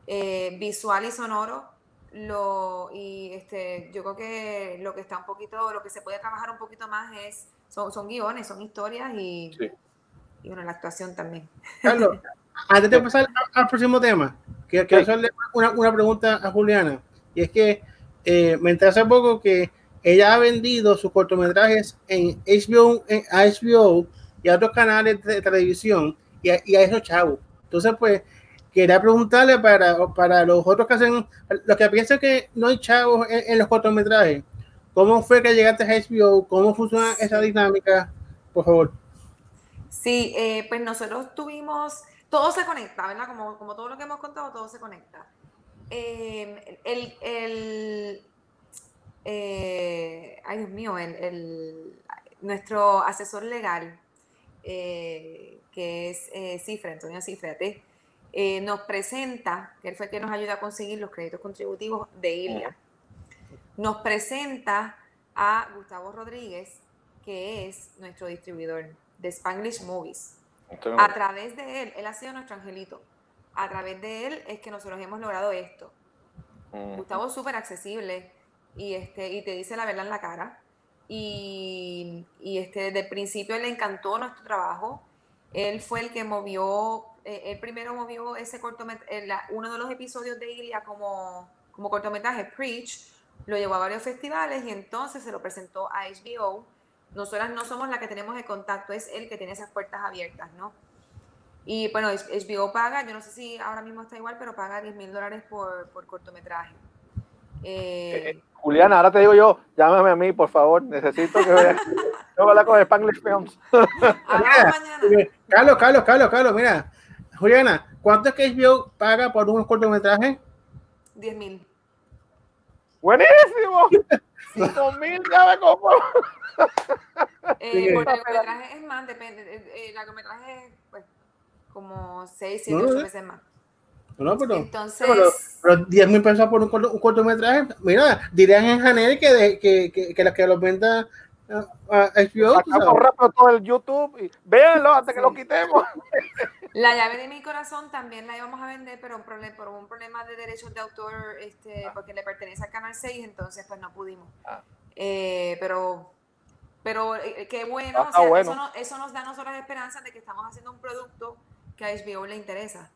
visual y sonoro. Lo, y este, yo creo que lo que está un poquito, lo que se puede trabajar un poquito más es, son, son guiones, son historias y, y bueno, la actuación también. Carlos, antes de pasar al, próximo tema, quiero, hacerle una, una, pregunta a Juliana, y es que eh, me enteré hace poco que ella ha vendido sus cortometrajes en HBO, en HBO y a otros canales de televisión y a, y a esos chavos. Entonces, pues, quería preguntarle para, para los otros que hacen, los que piensan que no hay chavos en, los cortometrajes, ¿cómo fue que llegaste a HBO? ¿Cómo funciona esa dinámica? Por favor. Sí, eh, pues nosotros tuvimos, todo se conecta, ¿verdad? Como, como todo lo que hemos contado, todo se conecta. Em, el, el eh, ay Dios mío, el, el, nuestro asesor legal, eh, que es eh, Cifra, Antonio Cifrate, eh, nos presenta, que él fue el que nos ayuda a conseguir los créditos contributivos de ILIA, nos presenta a Gustavo Rodríguez, que es nuestro distribuidor de Spanglish Movies. A través de él, él ha sido nuestro angelito. A través de él es que nosotros hemos logrado esto. Gustavo es súper accesible y, este, y te dice la verdad en la cara. Y, y este, desde el principio le encantó nuestro trabajo. Él fue el que movió eh, él primero movió ese cortometraje, eh, uno de los episodios de Ilia como, como cortometraje, Preach, lo llevó a varios festivales y entonces se lo presentó a HBO. Nosotras no somos la que tenemos el contacto, es él que tiene esas puertas abiertas, ¿no? Y bueno, HBO paga, yo no sé si ahora mismo está igual, pero paga 10 mil dólares por, por cortometraje. Eh, Eh, Juliana, ahora te digo yo, llámame a mí, por favor. Necesito que vea. Yo hablar con Spanglish Films. mañana. Carlos, Carlos, Carlos, Carlos, mira. Juliana, ¿cuánto es que HBO paga por un cortometraje? 10 mil. Buenísimo. 2000 ya me como. Eh, Sí. porque el largometraje es más, depende. eh, eh, El largometraje es como 6, 7, No, 8 eh. veces más. No, pero, Entonces, pero, pero 10 mil pesos por un, corto- un cortometraje. Mira, dirían en Janel que, de- que, que, que, la que los venda a, a HBO. Sacamos sabes. rápido todo el YouTube y véanlo antes que Sí. lo quitemos. la llave de mi corazón también la íbamos a vender, pero un problema, por un problema de derechos de autor, este, porque le pertenece al Canal 6, entonces pues no pudimos. Ah. Eh, pero pero eh, qué bueno, Ah, o está sea, bueno. Eso, no- eso nos da a nosotros esperanza de que estamos haciendo un producto que a HBO le interesa.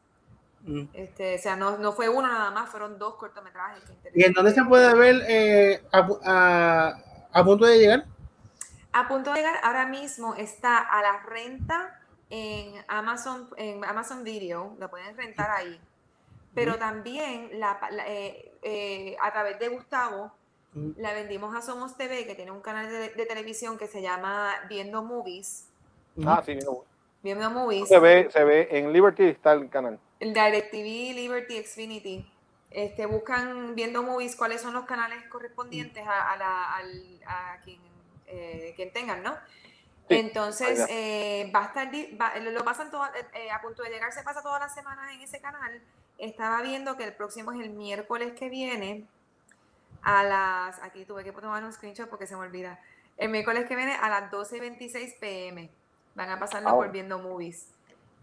Mm. Este, o sea, no, no fue uno nada más, fueron dos cortometrajes. que ¿Y en dónde se puede ver eh, a, a, a punto de llegar? A punto de llegar, ahora mismo está a la renta en Amazon, en Amazon Video, la pueden rentar ahí. Pero también la, la- eh, eh, a través de Gustavo la vendimos a Somos TV, que tiene un canal de, de televisión que se llama Viendo Movies. Ah, sí, mira. Viendo Movies. Se ve, se ve en Liberty está el canal. El DirecTV, Liberty, Xfinity. Este, buscan Viendo Movies cuáles son los canales correspondientes a, a la, al- a quien, eh, quien tengan, ¿no? Sí, Entonces, eh, va a estar, va- lo pasan todo, eh, a punto de llegar, se pasa todas las semanas en ese canal. Estaba viendo que el próximo es el miércoles que viene a las, aquí tuve que tomar un screenshot porque se me olvida. El miércoles que viene a las 12.26 pm. Van a pasarlo Ah, por viendo movies.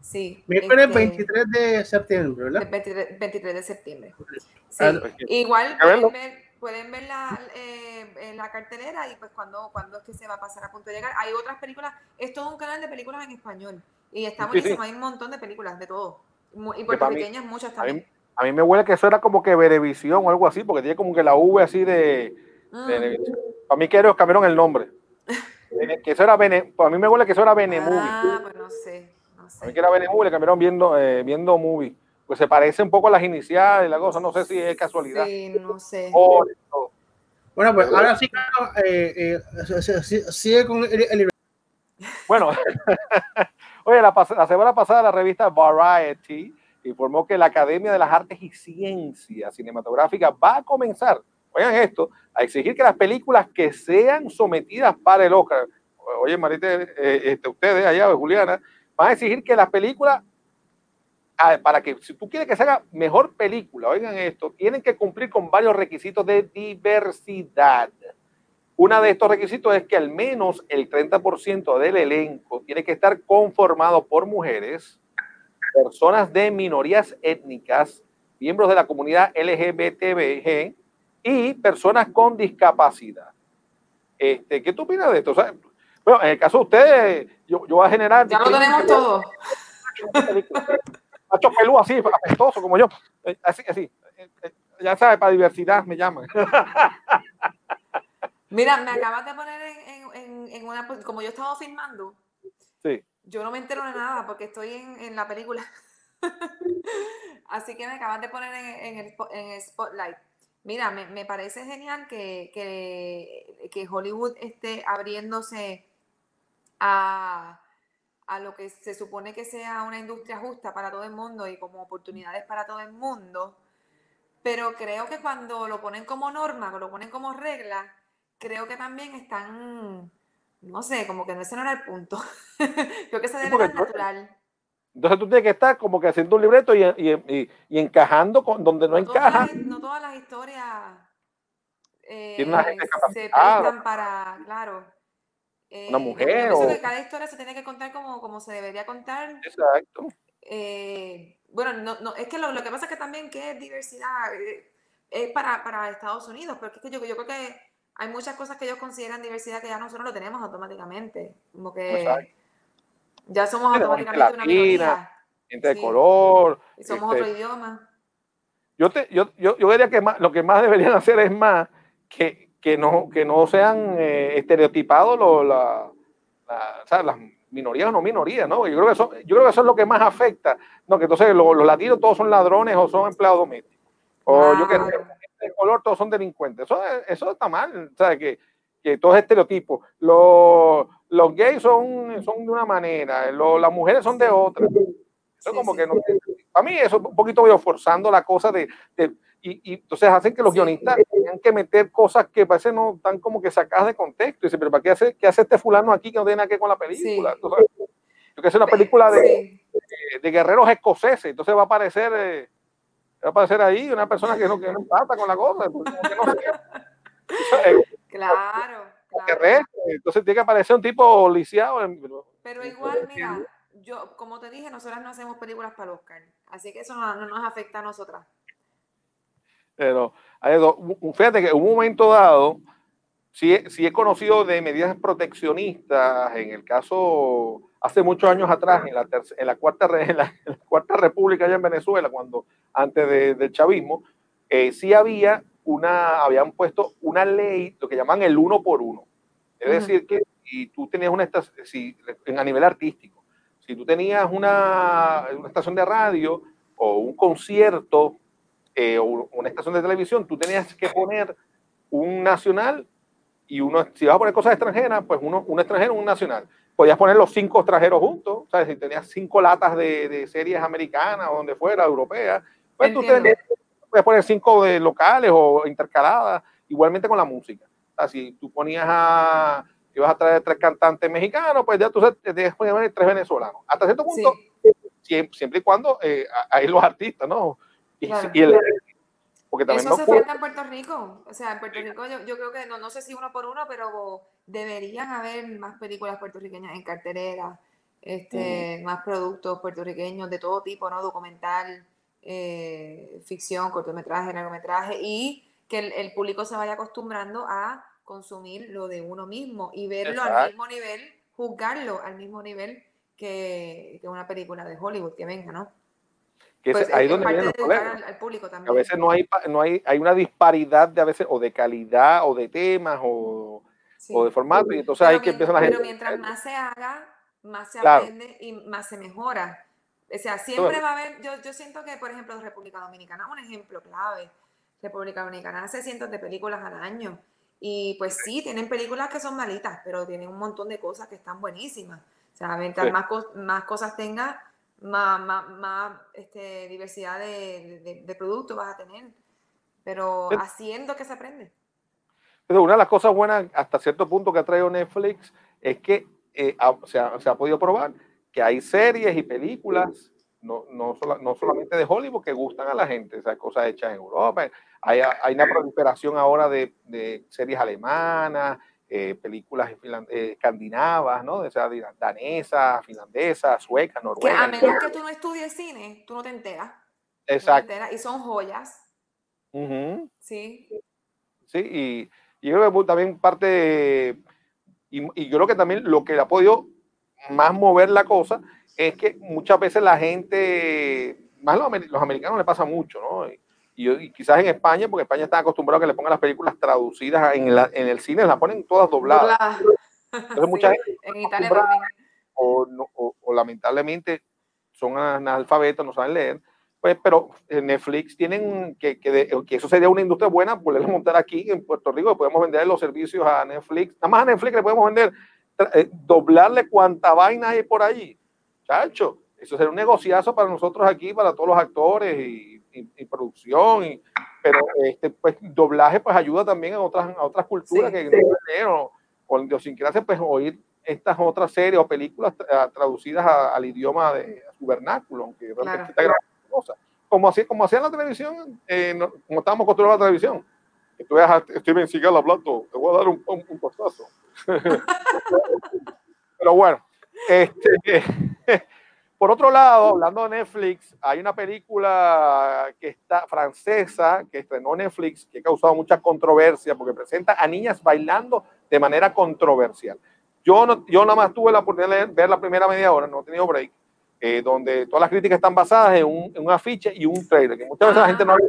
Sí. Miércoles este, 23 de septiembre, ¿verdad? 23, 23 de septiembre. Sí. Ah, que- Igual pueden ver, pueden ver la, eh, eh, la cartelera y pues cuando, cuando es que se va a pasar a punto de llegar. Hay otras películas, es todo un canal de películas en español y está Sí, sí. buenísimo, hay un montón de películas, de todo. Y puertorriqueñas muchas A también. mí, a mí me huele que eso era como que Verevisión o algo así, porque tiene como que la V así de. Mm. para mí que ellos cambiaron el nombre. Que eso era Bene, para mí me huele que eso era Benemovie. Ah, pues no sé, no A mí sé. que era Benemovie, le cambiaron viendo, eh, viendo movie. Pues se parece un poco a las iniciales y la cosa, no sé si es casualidad. Sí, no sé. O- o- Bueno, pues ahora sí, eh, eh, sigue con el, el- Bueno, oye, la, la semana pasada la revista Variety informó que la Academia de las Artes y Ciencias Cinematográficas va a comenzar, oigan esto, a exigir que las películas que sean sometidas para el Oscar, oye, Marita, eh, este, ustedes allá, Juliana, van a exigir que las películas, para que si tú quieres que se haga mejor película, oigan esto, tienen que cumplir con varios requisitos de diversidad. Uno de estos requisitos es que al menos el 30% del elenco tiene que estar conformado por mujeres, personas de minorías étnicas, miembros de la comunidad LGBTG y personas con discapacidad. Este, ¿Qué tú opinas de esto? O sea, bueno, en el caso de ustedes, yo, yo voy a generar... Ya lo tenemos todo. Macho pelú así, apestoso como yo. Eh, Así, así. Eh, eh, Ya sabes, para diversidad me llaman. Mira, me acabas de poner en, en- en- una... Como yo estaba filmando, Sí. yo no me entero de nada porque estoy en, en la película. Así que me acabas de poner en, en el, en el spotlight. Mira, me, me parece genial que, que, que Hollywood esté abriéndose a, a lo que se supone que sea una industria justa para todo el mundo y como oportunidades para todo el mundo. Pero creo que cuando lo ponen como norma, cuando lo ponen como regla, creo que también están, no sé, como que no ese no era el punto. creo que se debe tú- natural. Entonces tú tienes que estar como que haciendo un libreto y, y- y- y encajando con donde no No encaja. no todas las historias eh, una gente se prestan para, claro. eh, Una mujer o- que cada historia se tiene que contar como, como se debería contar. Exacto. eh, bueno, no, no, es que lo, lo que pasa es que también que es diversidad eh, es para, para Estados Unidos, pero es que yo, yo creo que hay muchas cosas que ellos consideran diversidad que ya nosotros lo tenemos automáticamente. Como que Exacto. Ya somos automáticamente una minoría. Gente de Sí. color. y somos este, otro idioma. yo, te, yo, yo, yo diría que más, lo que más deberían hacer es más que, que, no, que no sean eh, estereotipados los- la- la- o sea, las minorías o no minorías, ¿no? Yo creo, que eso, yo creo que eso es lo que más afecta. No, que entonces los, los latinos todos son ladrones o son empleados domésticos. O yo qué sé, Claro. de color, todos son delincuentes. Eso, eso está mal, o sea, que, que todo es estereotipo. Los, los gays son, son de una manera, las mujeres son de otra. Eso como que no. A mí eso un poquito veo forzando la cosa de, de y, y, entonces hacen que los guionistas tengan que meter cosas que parece no están como que sacadas de contexto. Y dice, pero ¿para qué hace, qué hace este fulano aquí que no tiene nada que ver con la película? Entonces, yo que es una película de, de, de, guerreros escoceses, entonces va a aparecer, eh, va a aparecer ahí una persona que no, que no empata con la cosa. Entonces, no. claro. claro. Entonces tiene que aparecer un tipo lisiado. Pero igual, mira, yo, como te dije, nosotras no hacemos películas para los Oscar, así que eso no, no nos afecta a nosotras. Pero, fíjate que en un momento dado, sí, sí he conocido de medidas proteccionistas, en el caso, hace muchos años atrás, en la, en la, cuarta, en la, cuarta república allá en Venezuela, cuando antes de, del chavismo, eh, sí había una, habían puesto una ley, lo que llaman el uno por uno. Es uh -huh. decir, que si tú tenías una si, a nivel artístico, si tú tenías una, una estación de radio o un concierto eh, o una estación de televisión, tú tenías que poner un nacional y uno, si vas a poner cosas extranjeras, pues uno, un extranjero, un nacional. Podías poner los cinco extranjeros juntos, ¿sabes? Si tenías cinco latas de, de series americanas o donde fuera, europeas, pues tú tenías, puedes poner cinco de locales o intercaladas, igualmente con la música. O sea, si tú ponías a, ibas a traer tres cantantes mexicanos, pues ya tú tenías que poner tres venezolanos. Hasta cierto punto, sí. siempre, siempre, y cuando eh, hay los artistas, ¿no? Y, claro. y el, porque también Eso no se falta en Puerto Rico. O sea, en Puerto Rico yo, yo creo que, no, no sé si uno por uno, pero deberían haber más películas puertorriqueñas en cartelera, este, mm. más productos puertorriqueños de todo tipo, ¿no? Documental, eh, ficción, cortometraje, largometraje, y que el, el, público se vaya acostumbrando a consumir lo de uno mismo y verlo Exacto. al mismo nivel, juzgarlo al mismo nivel que, que una película de Hollywood que venga, ¿no? que pues es ahí donde viene el problema. Al, al público también. A veces no hay, no hay, hay una disparidad de a veces o de calidad o de temas o, sí. o de formato y entonces pero ahí que empieza la gente. Pero mientras más se haga, más se claro. aprende y más se mejora. O sea, siempre va a haber, yo, yo siento que, por ejemplo, República Dominicana, un ejemplo clave. República Dominicana hace cientos de películas al año. Y pues sí, tienen películas que son malitas, pero tienen un montón de cosas que están buenísimas. O sea, mientras sí. más, más cosas tenga, más, más, más este, diversidad de, de, de, productos vas a tener, pero haciendo que se aprende. Pero una de las cosas buenas hasta cierto punto que ha traído Netflix es que eh, se, ha, se, ha, podido probar que hay series y películas, no, no, sola, no, solamente de Hollywood, que gustan a la gente, esas cosas hechas en Europa. Hay, hay una proliferación ahora de, de series alemanas, eh, películas eh, escandinavas, ¿no? O sea, danesa, finlandesa, sueca, noruega. Que a menos que tú no estudies cine, tú no te enteras. Exacto. No te enteras, y son joyas. Uh -huh. Sí. Sí, y, y, yo creo que también parte, y, y, yo creo que también lo que ha podido más mover la cosa es que muchas veces la gente, más los, los americanos le pasa mucho, ¿no? Y, y, quizás en España, porque España está acostumbrado a que le pongan las películas traducidas en, la, en el cine, las ponen todas dobladas. Entonces sí, mucha gente en Italia también. O, o, o, lamentablemente son analfabetos, no saben leer, pues, pero Netflix tienen que, que, de, que, eso sería una industria buena, poderlo montar aquí en Puerto Rico, podemos vender los servicios a Netflix, nada más a Netflix le podemos vender, doblarle cuanta vaina hay por allí, chacho, eso sería un negociazo para nosotros aquí, para todos los actores y y, y producción, y, pero este, pues, doblaje pues ayuda también a otras, a otras culturas sí, que sí. no o en idiosincrasia, pues oír estas otras series o películas tra traducidas a, al idioma de a su vernáculo, aunque claro. está grabando cosas. Como, así, como hacía la televisión, eh, no, como estábamos acostumbrados a la televisión. Tú veas a Steven Seagal hablando, te voy a dar un, un, un costazo. Pero bueno, este, Por otro lado, hablando de Netflix, hay una película que está francesa que estrenó Netflix que ha causado mucha controversia porque presenta a niñas bailando de manera controversial. Yo, no, yo nada más tuve la oportunidad de ver la primera media hora, no he tenido break, eh, donde todas las críticas están basadas en un, en un, afiche y un trailer, que muchas veces la gente no ve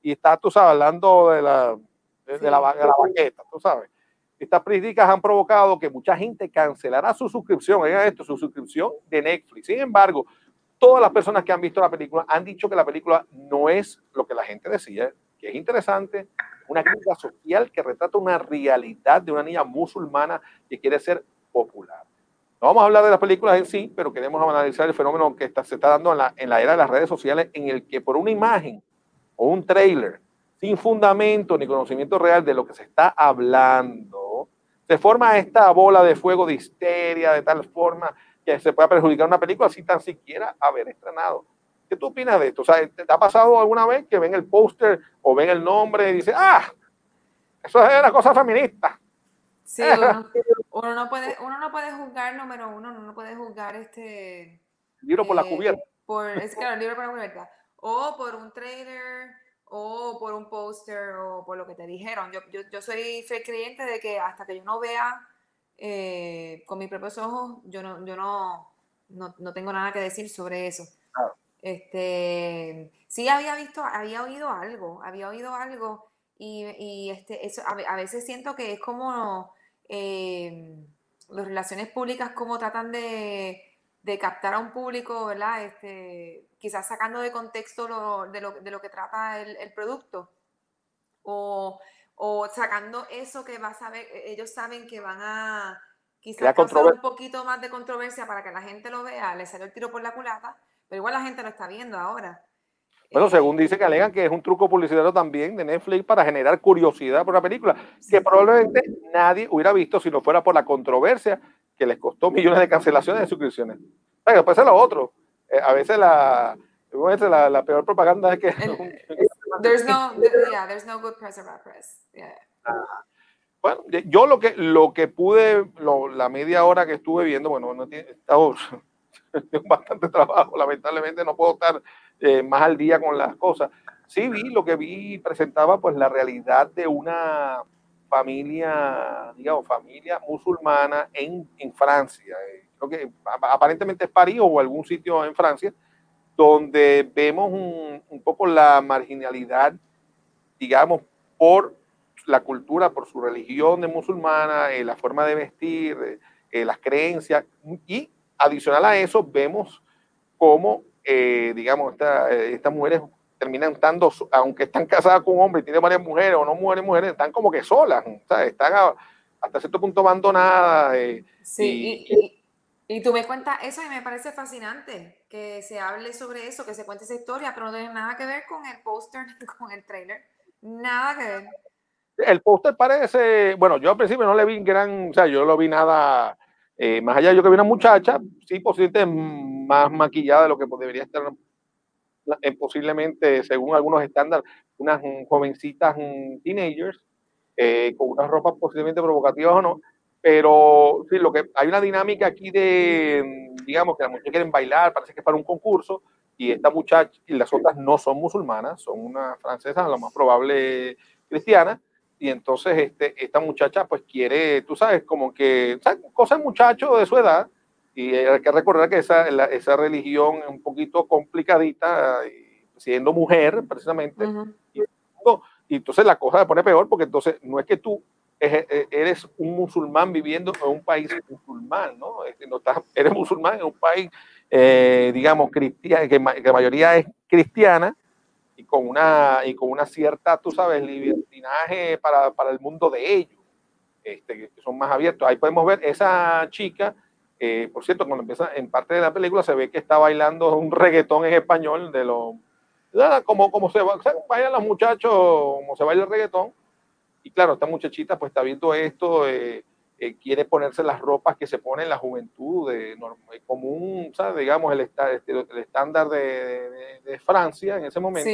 y está, tú sabes, hablando de la, de, de la, de la baqueta, tú sabes estas críticas han provocado que mucha gente cancelará su suscripción, esto, su suscripción de Netflix. Sin embargo, todas las personas que han visto la película han dicho que la película no es lo que la gente decía. que es interesante, una crítica social que retrata una realidad de una niña musulmana que quiere ser popular. No vamos a hablar de las películas en sí, pero queremos analizar el fenómeno que está, se está dando en la, en la era de las redes sociales, en el que por una imagen o un trailer sin fundamento ni conocimiento real de lo que se está hablando, se forma esta bola de fuego de histeria de tal forma que se pueda perjudicar una película sin tan siquiera haber estrenado. ¿Qué tú opinas de esto? O sea, ¿te ha pasado alguna vez que ven el póster o ven el nombre y dicen, ah, eso es una cosa feminista? Sí, uno, no puede, uno no puede juzgar, número uno, uno no puede juzgar este... Libro por la eh, cubierta. Por, es claro, libro por la cubierta. O por un trailer, o por un póster, o por lo que te dijeron. Yo, yo, yo soy, creyente de que hasta que yo no vea eh, con mis propios ojos, yo no, yo no, no, no tengo nada que decir sobre eso. Este, sí había visto, había oído algo, había oído algo y, y este, eso, a, veces siento que es como eh, las relaciones públicas como tratan de, de, captar a un público, ¿verdad? Este, quizás sacando de contexto lo, de, lo, de, lo, que trata el, el producto o, o, sacando eso que va a saber, e, ellos saben que van a quizás causar un poquito más de controversia para que la gente lo vea, le salió el tiro por la culata pero igual la gente lo está viendo ahora. Bueno, según dice que alegan que es un truco publicitario también de Netflix para generar curiosidad por la película, que probablemente nadie hubiera visto si no fuera por la controversia que les costó millones de cancelaciones de suscripciones. Pero después es lo otro. Eh, a veces la, la, la, peor propaganda es que... there's no, yeah, there's no good press or bad press. Bueno, yo lo que, lo que pude, lo, la media hora que estuve viendo, bueno, no tiene, tengo bastante trabajo, lamentablemente no puedo estar eh, más al día con las cosas. Sí vi, lo que vi presentaba pues la realidad de una familia, digamos, familia musulmana en, en Francia. Eh, creo que aparentemente es París o algún sitio en Francia, donde vemos un, un poco la marginalidad, digamos, por la cultura, por su religión de musulmana, eh, la forma de vestir, las creencias y adicional a eso, vemos cómo, eh, digamos, estas mujeres terminan estando, aunque están casadas con un hombre y tienen varias mujeres o no mujeres, mujeres, están como que solas, están hasta cierto punto abandonadas. Eh, sí, y, y, tú me cuentas eso y me parece fascinante que se hable sobre eso, que se cuente esa historia, pero no tiene nada que ver con el póster ni con el trailer. Nada que ver. El póster parece, bueno, yo al principio no le vi gran, o sea, yo no lo vi nada eh, más allá, yo que vi una muchacha, sí, posiblemente más maquillada de lo que debería estar, eh, posiblemente, según algunos estándares, unas jovencitas teenagers, eh, con unas ropas posiblemente provocativas o no, pero sí, lo que hay una dinámica aquí de, digamos, que las muchachas quieren bailar, parece que es para un concurso, y esta muchacha y las otras no son musulmanas, son unas francesas, lo más probable cristianas, y entonces este, esta muchacha pues quiere, tú sabes, como que, ¿sabes? cosas muchacho de su edad, y hay que recordar que esa, esa religión es un poquito complicadita, siendo mujer precisamente, y, entonces la cosa se pone peor porque entonces no es que tú e, eres un musulmán viviendo en un país musulmán, ¿no? no estás, eres musulmán en un país, eh, digamos, cristiano, que, que la mayoría es cristiana, y con una, y con una cierta, tú sabes, libertinaje para, para el mundo de ellos, este, que son más abiertos. Ahí podemos ver esa chica, eh, por cierto, cuando empieza en parte de la película se ve que está bailando un reggaetón en español de lo como, como se bailan los muchachos, como se baila el reggaetón. Y claro, esta muchachita pues está viendo esto, eh, eh, quiere ponerse las ropas que se pone en la juventud, de, común, ¿sabes? digamos, el, este, el estándar de, de, Francia en ese momento.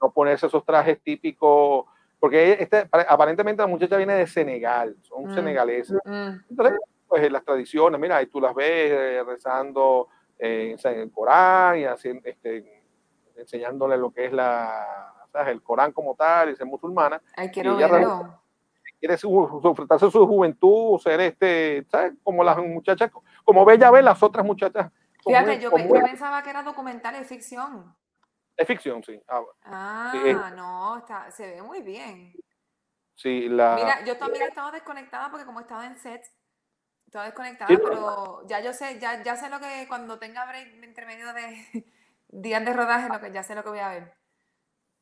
No ponerse esos trajes típicos, porque este, aparentemente la muchacha viene de Senegal, son mm, senegaleses. Mm. Entonces, pues las tradiciones, mira, ahí tú las ves eh, rezando eh, en el Corán y haciendo, este, enseñándole lo que es la, ¿sabes? el Corán como tal y ser musulmana. Ay, quiero verlo quiere disfrutarse su juventud, ser este, ¿sabes? Como las muchachas, como Bella ve las otras muchachas. Fíjate, yo, pensaba que era documental, es ficción. Es ficción, sí. Ah, ah no, está, se ve muy bien. Sí, la... Mira, yo también estaba desconectada porque como estaba en set, estaba desconectada, pero ya yo sé, ya, ya sé lo que cuando tenga break entre medio de días de rodaje, lo que ya sé lo que voy a ver.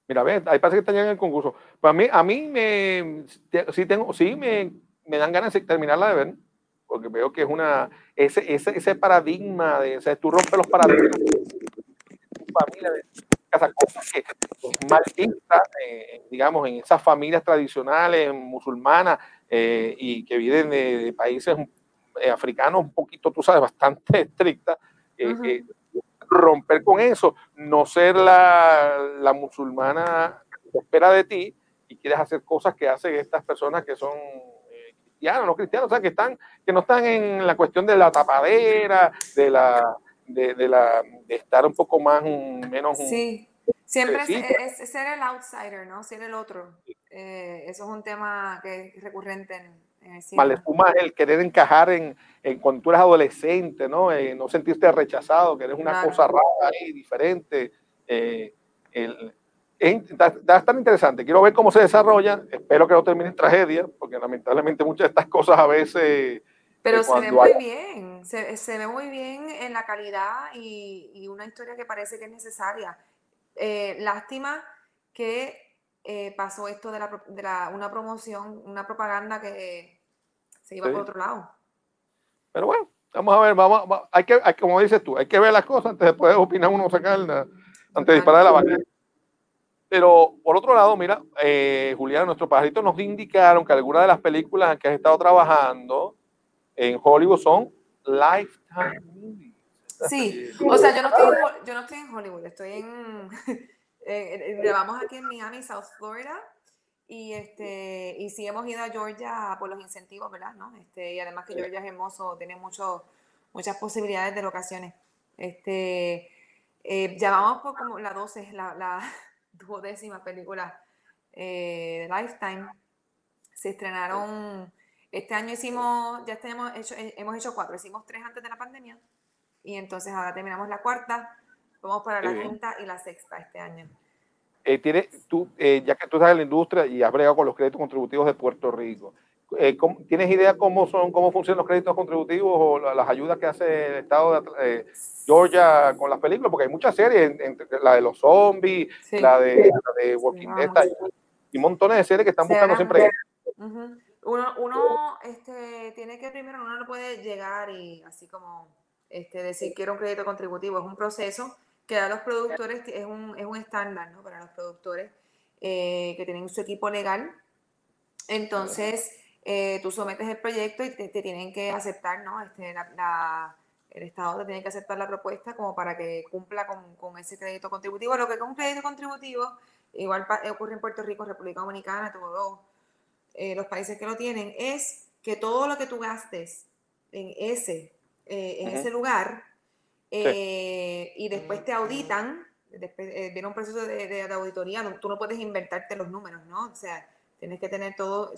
Mira, ve, ahí parece que está ya en el concurso. Pues a mí, a mí me, sí, tengo, sí me, me dan ganas de terminarla de ver, porque veo que es una, ese, ese, ese paradigma, de, o sea, tú rompes los paradigmas familia de cosas que es mal vista, eh, digamos, en esas familias tradicionales musulmanas eh, y que viven de, países eh, africanos un poquito, tú sabes, bastante estrictas. romper con eso, no ser la, la musulmana que espera de ti y quieres hacer cosas que hacen estas personas que son cristianos, no cristianos, o sea, que, están, que no están en la cuestión de la tapadera, de la, de, la, de estar un poco más, menos... Sí, siempre es, ser el outsider, ¿no? Ser el otro. Eh, eso es un tema que es recurrente en, el cine. el querer encajar en, en, cuando tú eres adolescente, ¿no? Eh, no sentirte rechazado, que eres una cosa rara ahí, diferente. Eh, el, es, tan interesante. Quiero ver cómo se desarrolla. Espero que no termine en tragedia, porque lamentablemente muchas de estas cosas a veces pero se ve muy bien, se, se, ve muy bien en la calidad y, y, una historia que parece que es necesaria. Eh, lástima que eh, pasó esto de, la, de la, una promoción, una propaganda que se iba por otro lado. Pero bueno, vamos a ver, vamos, hay que, hay, como dices tú, hay que ver las cosas antes de poder opinar uno, sacar antes de disparar la vaca. Pero por otro lado, mira, eh, Julián, nuestros pajaritos nos indicaron que algunas de las películas en que has estado trabajando, en Hollywood son lifetime movies. Sí, o sea, yo no estoy, en, yo no estoy en Hollywood, estoy en, grabamos aquí en Miami, South Florida, y este, y sí hemos ido a Georgia por los incentivos, ¿verdad? ¿No? Este, y además que Georgia es hermoso, tiene mucho, muchas posibilidades de locaciones. Este, eh, ya vamos por como la 12, la, la duodécima película eh, de Lifetime. Se estrenaron este año hicimos, ya tenemos hecho, eh, hemos hecho cuatro, hicimos tres antes de la pandemia y entonces ahora terminamos la cuarta, vamos para la quinta y la sexta este año. Eh, tiene, tú, eh, ya que tú estás en la industria y has bregado con los créditos contributivos de Puerto Rico, ¿tienes idea cómo son, cómo funcionan los créditos contributivos o las ayudas que hace el Estado de Georgia con las películas? Porque hay muchas series, la de los zombies, la, de, Walking Dead, y, montones de series que están buscando siempre. Uno, uno este, tiene que primero, uno no puede llegar y así como este, decir quiero un crédito contributivo, es un proceso que a los productores, es un, es un estándar ¿no? para los productores eh, que tienen su equipo legal. Entonces, eh, tú sometes el proyecto y te, tienen que aceptar, ¿no? Este, la, el Estado te tiene que aceptar la propuesta como para que cumpla con, con ese crédito contributivo. Lo que con un crédito contributivo, igual ocurre en Puerto Rico, República Dominicana, todo eh, los países que lo tienen, es que todo lo que tú gastes en ese, eh, en ese lugar eh, y después te auditan, después viene un proceso de, auditoría, tú no puedes inventarte los números, ¿no? O sea, tienes que tener todo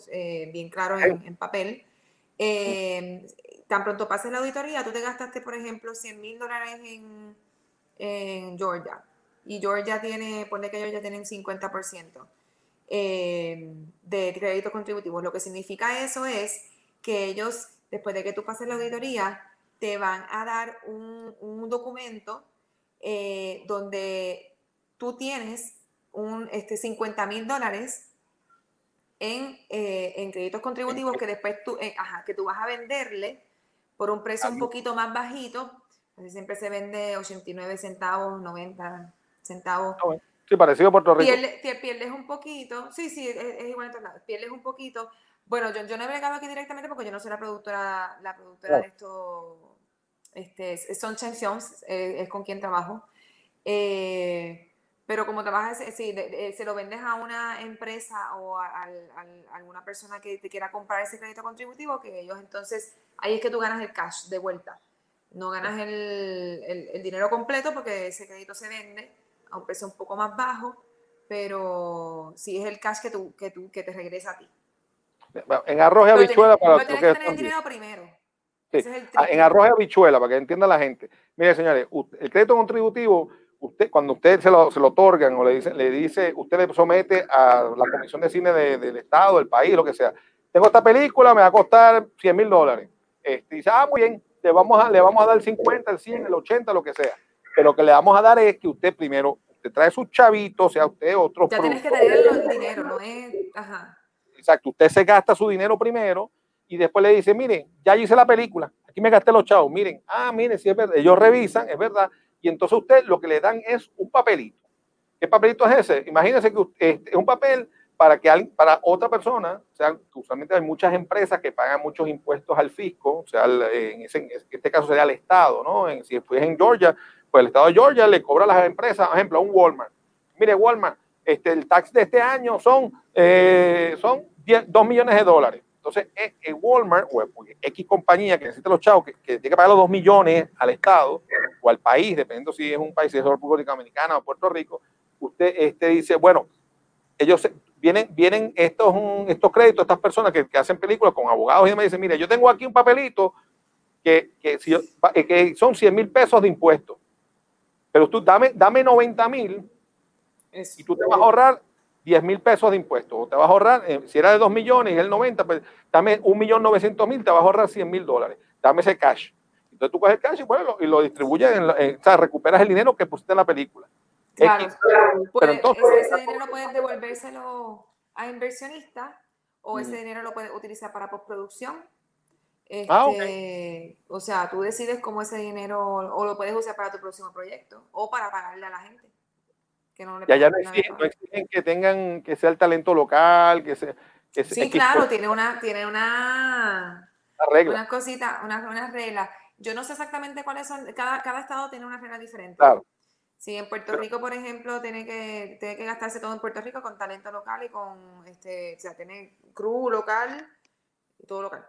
bien claro en, papel. tan pronto pases la auditoría, tú te gastaste, por ejemplo, 100 mil dólares en, en Georgia y Georgia tiene, pone que Georgia tiene un 50%. Eh, de crédito contributivo. Lo que significa eso es que ellos, después de que tú pases la auditoría, te van a dar un, documento eh, donde tú tienes un, este, 50 mil dólares en, eh, en, créditos contributivos que después tú, ajá, que tú vas a venderle por un precio un poquito más bajito. Siempre se vende 89 centavos, 90 centavos. Ah, Sí, parecido a Puerto Rico. Pierde, pierdes un poquito, sí, sí, es, igual en todos lados, pierdes un poquito. Bueno, yo, yo no he bregado aquí directamente porque yo no soy la productora, la productora de esto, este, son eh, es con quien trabajo. Eh, pero como trabajas, sí, se lo vendes a una empresa o a, alguna persona que te quiera comprar ese crédito contributivo, que ellos entonces, ahí es que tú ganas el cash de vuelta. No ganas el, el, el dinero completo porque ese crédito se vende a un precio un poco más bajo, pero sí es el cash que, tú, que, tú, que te regresa a ti. En arroz y habichuela para que, que el dinero primero. Ah, en arroz y habichuela, para que entienda la gente. Mire, señores, el crédito contributivo, usted, cuando usted se lo, se lo otorgan o le dice, le dice, usted le somete a la Comisión de Cine del Estado, del país, lo que sea. Tengo esta película, me va a costar 100 mil dólares. Este, dice, ah, muy bien, le vamos, a, le vamos a dar el 50, el 100, el 80, lo que sea pero lo que le vamos a dar es que usted primero usted trae sus chavitos, sea usted otro. Ya tienes que tener el dinero, no. Ajá. Exacto, usted se gasta su dinero primero y después le dice, miren, ya hice la película, aquí me gasté los chavos, miren, ah, miren, si es verdad, ellos revisan, es verdad, y entonces usted lo que le dan es un papelito. ¿Qué papelito es ese? Imagínense que este, es un papel para que alguien, para otra persona, o sea, usualmente hay muchas empresas que pagan muchos impuestos al fisco, o sea, en, ese, este caso sería al Estado, ¿no? En, si fue en Georgia, pues el Estado de Georgia le cobra a las empresas, por ejemplo, a un Walmart. Mire, Walmart, este, el tax de este año son, eh, son 2 millones de dólares. Entonces, eh, eh, Walmart o X compañía que necesita los chavos, que, tiene que pagar los 2 millones al Estado o al país, dependiendo si es un país, si es República Dominicana o Puerto Rico, usted este, dice, bueno, ellos vienen, vienen estos, estos créditos, estas personas que, hacen películas con abogados y me dicen, mire, yo tengo aquí un papelito que, que, eh, que son 100 mil pesos de impuestos, pero tú dame, dame 90 mil y tú te vas a ahorrar 10 mil pesos de impuestos. O te vas a ahorrar, eh, si era de 2 millones y el 90, pues dame 1 millón 900 mil, te vas a ahorrar 100 mil dólares. Dame ese cash. Entonces tú coges el cash y, bueno, y lo distribuyes, o sea, recuperas el dinero que pusiste en la película. Claro, pero entonces, ese, dinero puedes devolvérselo a inversionistas o ese dinero lo puedes utilizar para postproducción. ah, este, O sea, tú decides cómo ese dinero o lo puedes usar para tu próximo proyecto o para pagarle a la gente ya, ya no exigen, que tengan que sea el talento local, que sea. Que sí, claro, tiene una, tiene una, regla. una cosita, una, una regla. Yo no sé exactamente cuáles son, cada, cada estado tiene una regla diferente. Claro. Sí, en Puerto Rico, por ejemplo, tiene que, tiene que gastarse todo en Puerto Rico con talento local y con, este, o sea, tiene crew local y todo local.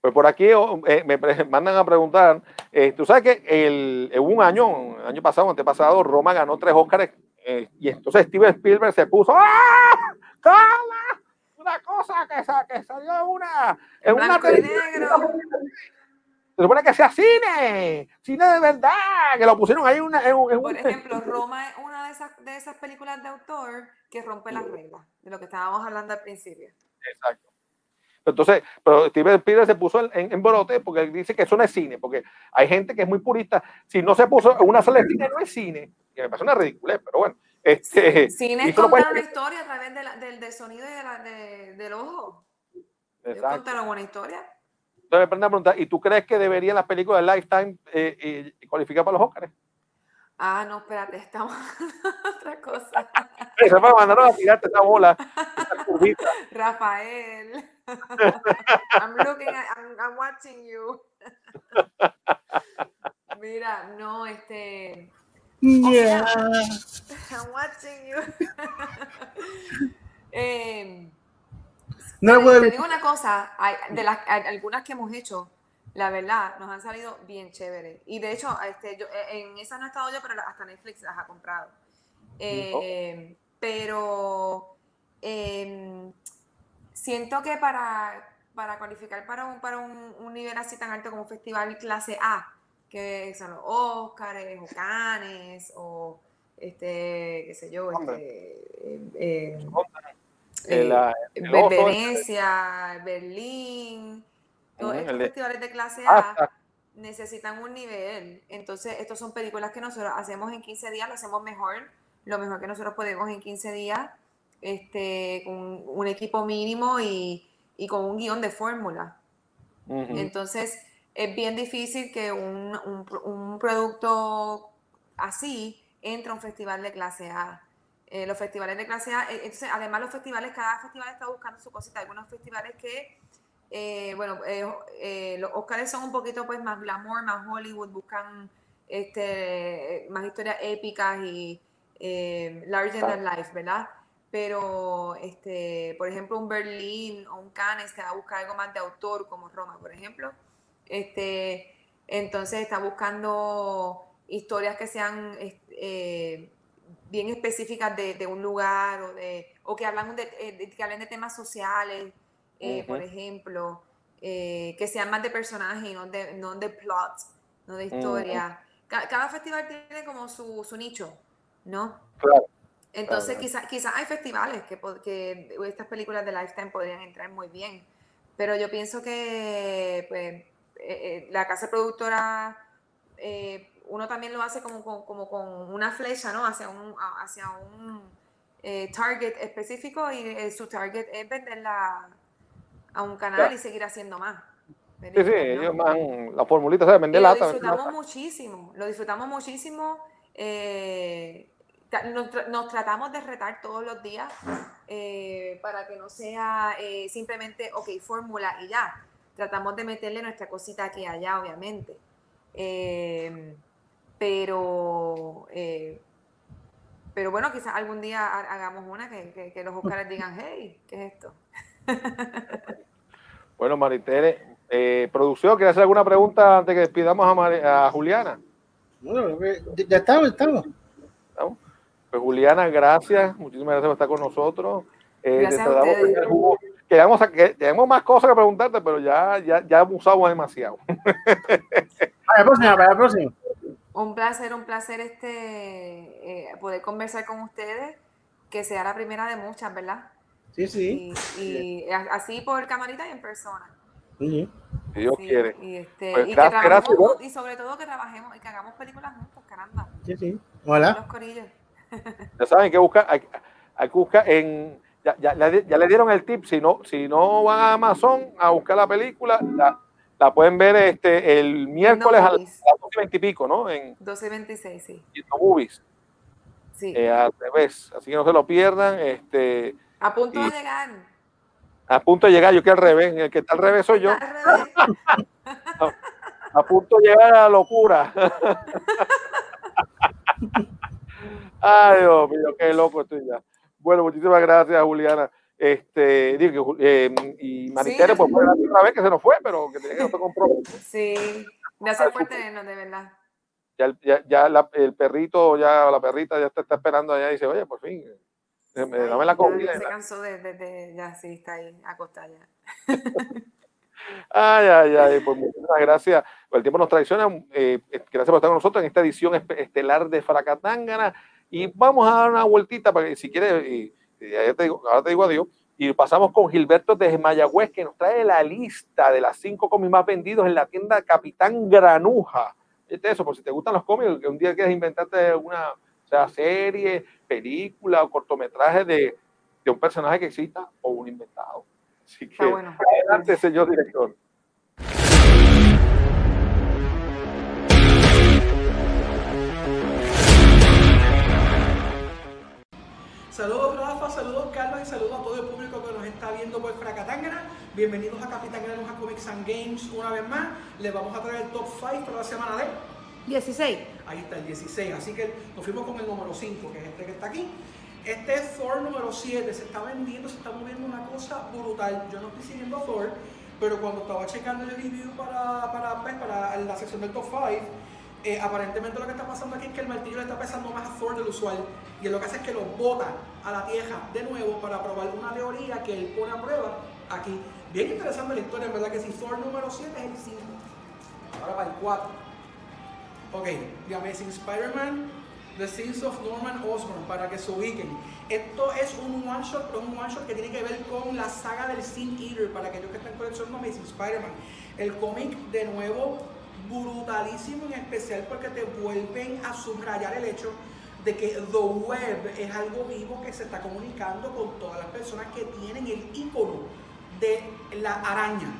Pues por aquí eh, me mandan a preguntar, eh, tú sabes que el, en un año, el año pasado, antepasado, Roma ganó tres Óscares eh, y entonces Steven Spielberg se puso, ¡ah! ¡Cala! Una cosa que, que salió una... En una negro. Se supone que sea cine, cine de verdad, que lo pusieron ahí una, en, en Por ejemplo, Roma es una de esas, de esas películas de autor que rompe las reglas, de lo que estábamos hablando al principio. Exacto. Entonces, pero Steven Spielberg se puso en, en, brote porque él dice que eso no es cine, porque hay gente que es muy purista. Si no se puso en una sala de cine, no es cine. Que me parece una ridiculez, pero bueno. Este, cine es contar una historia a través de la, del, del, sonido y de la, de, del ojo. Exacto. contar una buena historia. Entonces me prende a preguntar, ¿y tú crees que deberían las películas de Lifetime eh, eh, cualificar para los Oscars? Ah, no, espérate, estamos otra cosa. Se me mandaron a tirarte esa bola, esa curvita. Rafael. I'm looking at, I'm, I'm watching you. Mira, no, este. Yeah. I'm watching you. eh, no, te digo una cosa, de las algunas que hemos hecho, la verdad, nos han salido bien chéveres. Y de hecho, este, yo, eh, en esa no he estado yo, pero hasta Netflix las ha comprado. Eh, pero eh, siento que para, para cualificar para, un, para un, nivel así tan alto como un festival clase A, que son los Oscars o Cannes o este, qué sé yo, este, Venecia, Berlín, todos estos festivales de clase A necesitan un nivel. Entonces, estos son películas que nosotros hacemos en 15 días, lo hacemos mejor, lo mejor que nosotros podemos en 15 días, este, con un equipo mínimo y, y con un guion de fórmula. Entonces, es bien difícil que un, un, un, producto así entre a un festival de clase A. Eh, los festivales de clase A, eh, además los festivales, cada festival está buscando su cosita. Algunos festivales que eh, bueno, eh, los Oscars son un poquito pues más glamour, más Hollywood, buscan este, más historias épicas y larger than life, ¿verdad? Pero, este, por ejemplo, un Berlín o un Cannes te va a buscar algo más de autor, como Roma, por ejemplo. Este, entonces está buscando historias que sean bien específicas de, un lugar o, de, o que, hablan de, que hablen de temas sociales, eh, por ejemplo, eh, que sean más de personaje y no de, no de plot, no de historia. cada, festival tiene como su, su nicho, ¿no? Claro. Entonces, quizás quizá hay festivales que, que estas películas de Lifetime podrían entrar muy bien, pero yo pienso que pues, eh, la casa productora uno también lo hace como, con- como con una flecha, ¿no? Hacia un, hacia un eh, target específico y eh, su target es venderla a un canal y seguir haciendo más. Sí, sí, ¿no? ellos man, la formulita, lo disfrutamos muchísimo, lo disfrutamos muchísimo. eh, nos, tra- nos tratamos de retar todos los días eh, para que no sea eh, simplemente, ok, fórmula y ya. Tratamos de meterle nuestra cosita aquí y allá, obviamente. Eh, pero, eh, pero bueno, quizás algún día ha- hagamos una que, que- que los Oscars digan, hey, ¿qué es esto? Bueno, Maritere, eh, producción, ¿quiere hacer alguna pregunta antes que despidamos a, Mari- a Juliana? Bueno, ya estamos, estamos. Pues Juliana, gracias, muchísimas gracias por estar con nosotros. Eh, Gracias te a. Quedamos que- tenemos más cosas que preguntarte, pero ya, ya, ya usamos demasiado. Para la próxima, para la próxima. Un placer, un placer este eh, poder conversar con ustedes, que sea la primera de muchas, ¿verdad? Sí, sí. Y, así por camarita y en persona. sí. Si Dios Sí, quiere. Y, este, Pues y que gracias, trabajemos gracias, y sobre todo que trabajemos y que hagamos películas juntos, caramba. sí, sí. Ojalá. Los corillos. Ya saben que buscar, hay, hay que buscar en. Ya, ya, le- ya le dieron el tip, si no, si no van a Amazon a buscar la película, la, la pueden ver este el miércoles a las Movies. 12 y pico, ¿no? En, 12.26, sí. en No Movies, sí. eh, al revés. Así que no se lo pierdan. Este, a punto y- de llegar. a punto de llegar, yo que al revés, el que está al revés soy yo, Al revés. a punto de llegar a la locura. Ay, Dios mío, qué loco estoy ya. Bueno, muchísimas gracias, Juliana. Este, digo, que, eh, y Maritere, Sí. pues fue la otra vez que se nos fue, pero que tenía que otro compromiso. Sí. Gracias por tenernos, de verdad. Ya, el- ya, ya la- el perrito, ya la perrita ya te está esperando allá y dice, oye, por fin, eh, me- dame la comida. ya se cansó de, de- de- ya sí, está ahí acostada ya. Ay, ay, ay, pues muchísimas gracias. El tiempo nos traiciona. eh, gracias por estar con nosotros en esta edición estelar de Fracatángana. Y vamos a dar una vueltita para que si quieres, y, y ya te digo, ahora te digo adiós. Y pasamos con Gilberto de Mayagüez, que nos trae la lista de las cinco cómics más vendidos en la tienda Capitán Granuja. Este eso, por si te gustan los cómics, que un día quieres inventarte alguna o sea, serie, película o cortometraje de, de un personaje que exista o un inventado. Así que, bueno. adelante, señor director. Saludos Rafa, saludos Carlos y saludos a todo el público que nos está viendo por Fracatangana. Bienvenidos a Capitán Granuja Comics and Games una vez más. Les vamos a traer el top 5 para la semana de 16. Ahí está el 16, así que nos fuimos con el número 5, que es este que está aquí. Este es Thor número 7, se está vendiendo, se está moviendo una cosa brutal. Yo no estoy siguiendo a Thor, pero cuando estaba checando el review para, para, pues, para la sección del top 5, eh, aparentemente lo que está pasando aquí es que el martillo le está pesando más a Thor del usual. Y él lo que hace es que lo bota a la tierra de nuevo para probar una teoría que él pone a prueba aquí. Bien interesante la historia, en verdad que si Thor número 7 es el 5. Ahora para el 4. Ok, The Amazing Spider-Man, The Sins of Norman Osborn, para que se ubiquen. Esto es un one shot, pero un one shot que tiene que ver con la saga del Sin Eater, para aquellos que están coleccionando Amazing Spider-Man. El cómic, de nuevo, brutalísimo, en especial porque te vuelven a subrayar el hecho de que The Web es algo vivo que se está comunicando con todas las personas que tienen el icono de la araña.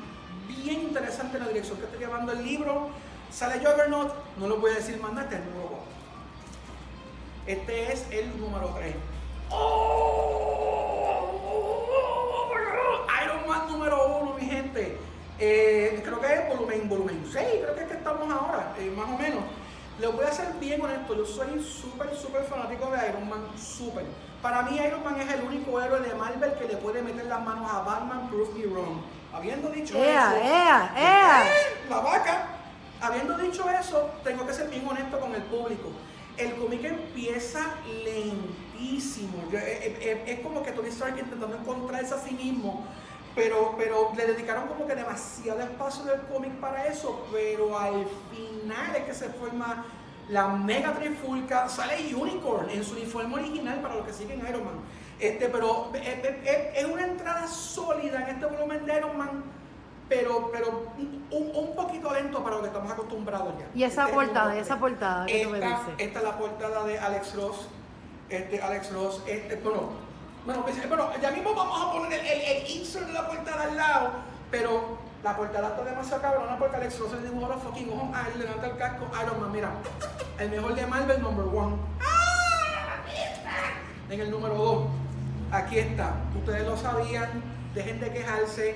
Bien interesante la dirección que está llevando el libro. Sale Juggernaut, no lo voy a decir más nada, este es el número 4. Este es el número 3. Iron Man número 1, mi gente. Eh, creo que es volumen, volumen 6, creo que es que estamos ahora, eh, más o menos. Les voy a ser bien honesto, yo soy súper, súper fanático de Iron Man, súper. Para mí Iron Man es el único héroe de Marvel que le puede meter las manos a Batman, prove me wrong. Habiendo dicho ¡Ea, eso, ea, ea! la vaca. Habiendo dicho eso, tengo que ser bien honesto con el público. El cómic empieza lentísimo. Yo- eh, eh, es como que Tony Stark intentando encontrarse a sí mismo, pero, pero le dedicaron como que demasiado espacio del cómic para eso. Pero al final es que se forma la mega trifulca. Sale Unicorn en su uniforme original para los que siguen Iron Man. Este, pero eh, eh, eh, es una entrada sólida en este volumen de Iron Man pero, pero un, un poquito lento para lo que estamos acostumbrados ya. Y esa Este es portada, número esa portada que tú me Esta, dices. esta es la portada de Alex Ross. Este, Alex Ross, este, bueno, bueno, pues, bueno, ya mismo vamos a poner el, el, el insert de la portada al lado, pero la portada está demasiado cabrona porque Alex Ross dibujó los fucking ojos a él, levanta el casco, Iron Man, mira, el mejor de Marvel, number one. En el número 2, aquí está, ustedes lo sabían, dejen de quejarse,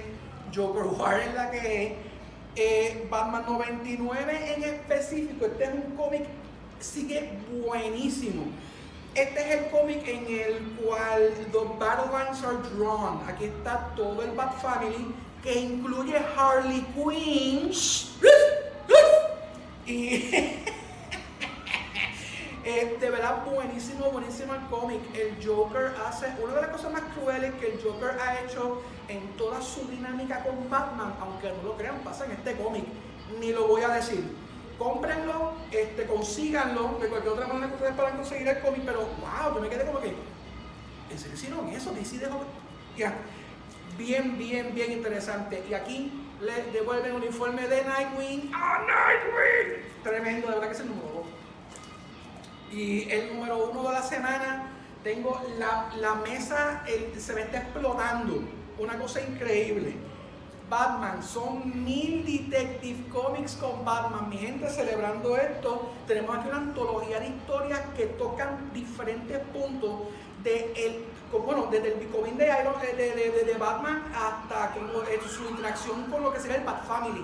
Joker War es la que es. Eh, Batman 99 en específico, este es un cómic, sigue buenísimo. Este es el cómic en el cual the Battlelines are drawn. Aquí está todo el Bat Family, que incluye Harley Quinn. Y de verdad buenísimo, buenísimo el cómic. El Joker hace una de las cosas más crueles que el Joker ha hecho en toda su dinámica con Batman, aunque no lo crean, pasa en este cómic. Ni lo voy a decir. Cómprenlo, este, consíganlo, de cualquier otra manera que ustedes puedan conseguir el cómic, pero wow, yo me quedé como que, ¿en serio hicieron eso? DC dejó... Bien, bien, bien interesante. Y aquí le devuelven un informe de Nightwing. ¡Ah, Nightwing! Tremendo, de verdad que es el número dos. Y el número uno de la semana, tengo la, la mesa, se me está explotando. Una cosa increíble. Batman, son mil Detective Comics con Batman. Mi gente, celebrando esto, tenemos aquí una antología de historias que tocan diferentes puntos de el, bueno, desde el cómic de, Iron- de, de- de- de Batman hasta eh, su interacción con lo que sería el Bat Family.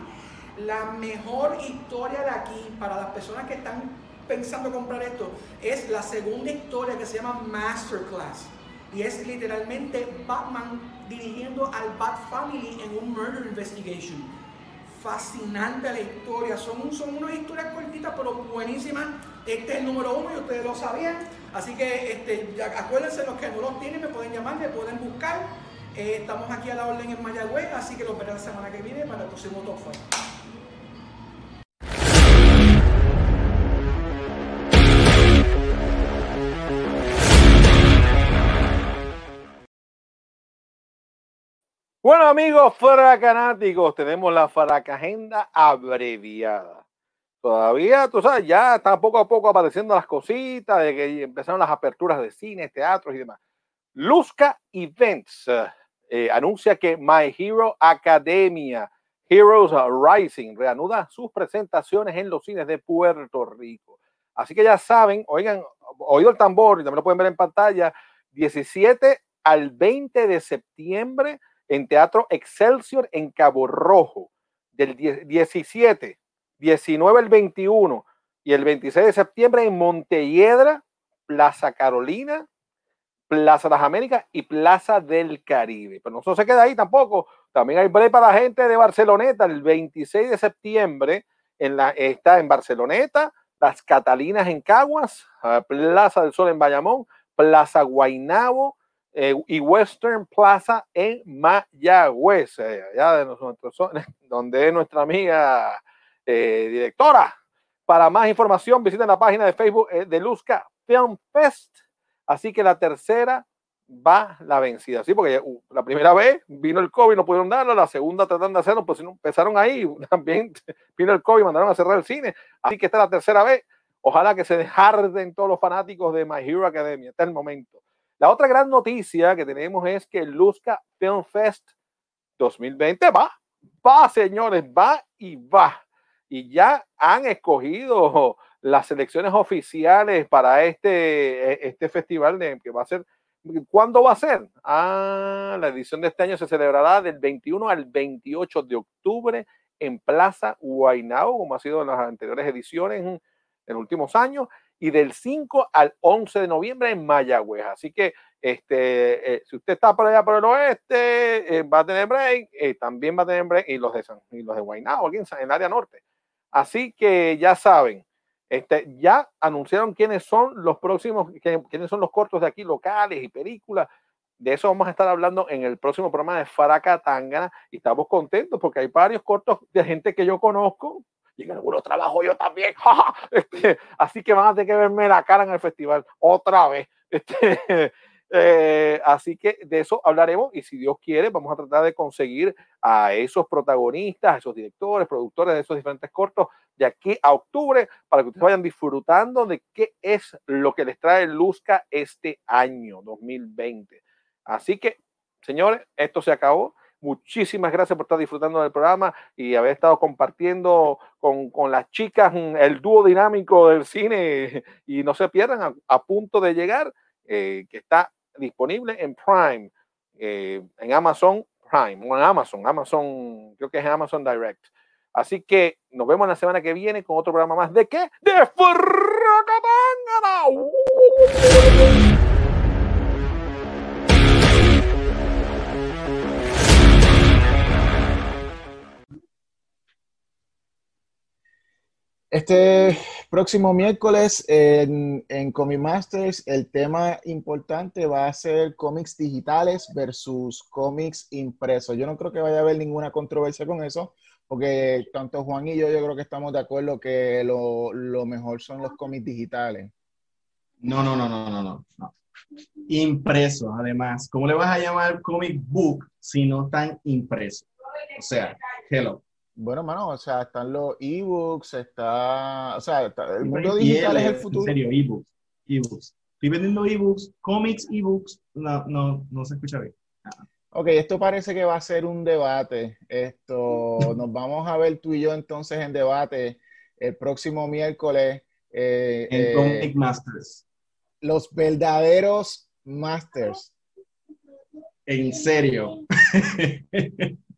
La mejor historia de aquí para las personas que están pensando comprar esto es la segunda historia que se llama Masterclass. Y es literalmente Batman dirigiendo al Bat Family en un murder investigation. Fascinante la historia. Son, son unas historias cortitas pero buenísimas. Este es el número uno y ustedes lo sabían. Así que este, acuérdense, los que no los tienen me pueden llamar, me pueden buscar. Eh, estamos aquí a la orden en Mayagüez, así que los veré la semana que viene para el próximo Top Five. Bueno, amigos fracanáticos, tenemos la fracagenda abreviada. Todavía, tú sabes, ya están poco a poco apareciendo las cositas de que empezaron las aperturas de cines, teatros y demás. Luzca Events eh, anuncia que My Hero Academia, Heroes Rising, reanuda sus presentaciones en los cines de Puerto Rico. Así que ya saben, oigan, oído el tambor y también lo pueden ver en pantalla, 17 al 20 de septiembre en Teatro Excelsior en Cabo Rojo, del 10 17, 19 el 21 y el 26 de septiembre en Montelledra, Plaza Carolina, Plaza Las Américas y Plaza del Caribe. Pero no se queda ahí tampoco, también hay break para la gente de Barceloneta el 26 de septiembre, en la, está en Barceloneta, Las Catalinas en Caguas, ah, Plaza del Sol en Bayamón, Plaza Guainabo, eh, y Western Plaza en Mayagüez, eh, allá de nosotros, donde es nuestra amiga eh, directora. Para más información, visiten la página de Facebook eh, de Luzca Film Fest. Así que la tercera va la vencida. Sí, porque uh, la primera vez vino el COVID, no pudieron darlo. La segunda trataron de hacerlo, pues empezaron ahí. También vino el COVID, mandaron a cerrar el cine. Así que esta es la tercera vez. Ojalá que se desharden todos los fanáticos de My Hero Academia. Es el momento. La otra gran noticia que tenemos es que el Luzca Film Fest 2020 va, va, señores, va y va. Y ya han escogido las selecciones oficiales para este, este festival de, que va a ser. ¿Cuándo va a ser? Ah, la edición de este año se celebrará del 21 al 28 de octubre en Plaza Guaynabo, como ha sido en las anteriores ediciones en, en últimos años y del 5 al 11 de noviembre en Mayagüez. Así que este, eh, si usted está por allá por el oeste, eh, va a tener break, eh, también va a tener break, y los de San, y los de Guaynabo, aquí en, en, el área norte. Así que ya saben, este, ya anunciaron quiénes son los próximos, quiénes son los cortos de aquí, locales y películas. De eso vamos a estar hablando en el próximo programa de Faraca Tangana y estamos contentos porque hay varios cortos de gente que yo conozco y en algunos trabajo yo también. Este, así que van a tener que verme la cara en el festival otra vez. Este, Eh, así que de eso hablaremos y si Dios quiere vamos a tratar de conseguir a esos protagonistas, a esos directores, productores de esos diferentes cortos de aquí a octubre para que ustedes vayan disfrutando de qué es lo que les trae Luzca este año 2020. Así que, señores, esto se acabó. Muchísimas gracias por estar disfrutando del programa y haber estado compartiendo con, con las chicas mm, el dúo dinámico del cine. Y no se pierdan a, a punto de llegar, eh, que está disponible en Prime, eh, en Amazon Prime, o en Amazon, Amazon, creo que es Amazon Direct. Así que nos vemos la semana que viene con otro programa más de qué? De Fracatangana. Este próximo miércoles en, en Comic Masters el tema importante va a ser cómics digitales versus cómics impresos. Yo no creo que vaya a haber ninguna controversia con eso, porque tanto Juan y yo yo creo que estamos de acuerdo que lo, mejor son los cómics digitales. No, no, no, no, no, no. no. Impresos, además. ¿Cómo le vas a llamar comic book si no están impresos? O sea, hello. Bueno, mano, o sea, están los ebooks, está, o sea, está- el mundo digital es el En futuro. serio, ebooks. Ebooks. Estoy vendiendo ebooks, cómics, ebooks. No, no, no se escucha bien. Ok, esto parece que va a ser un debate. Esto, nos vamos a ver tú y yo entonces en debate el próximo miércoles. eh, En eh, Comic Masters. los verdaderos masters. En serio.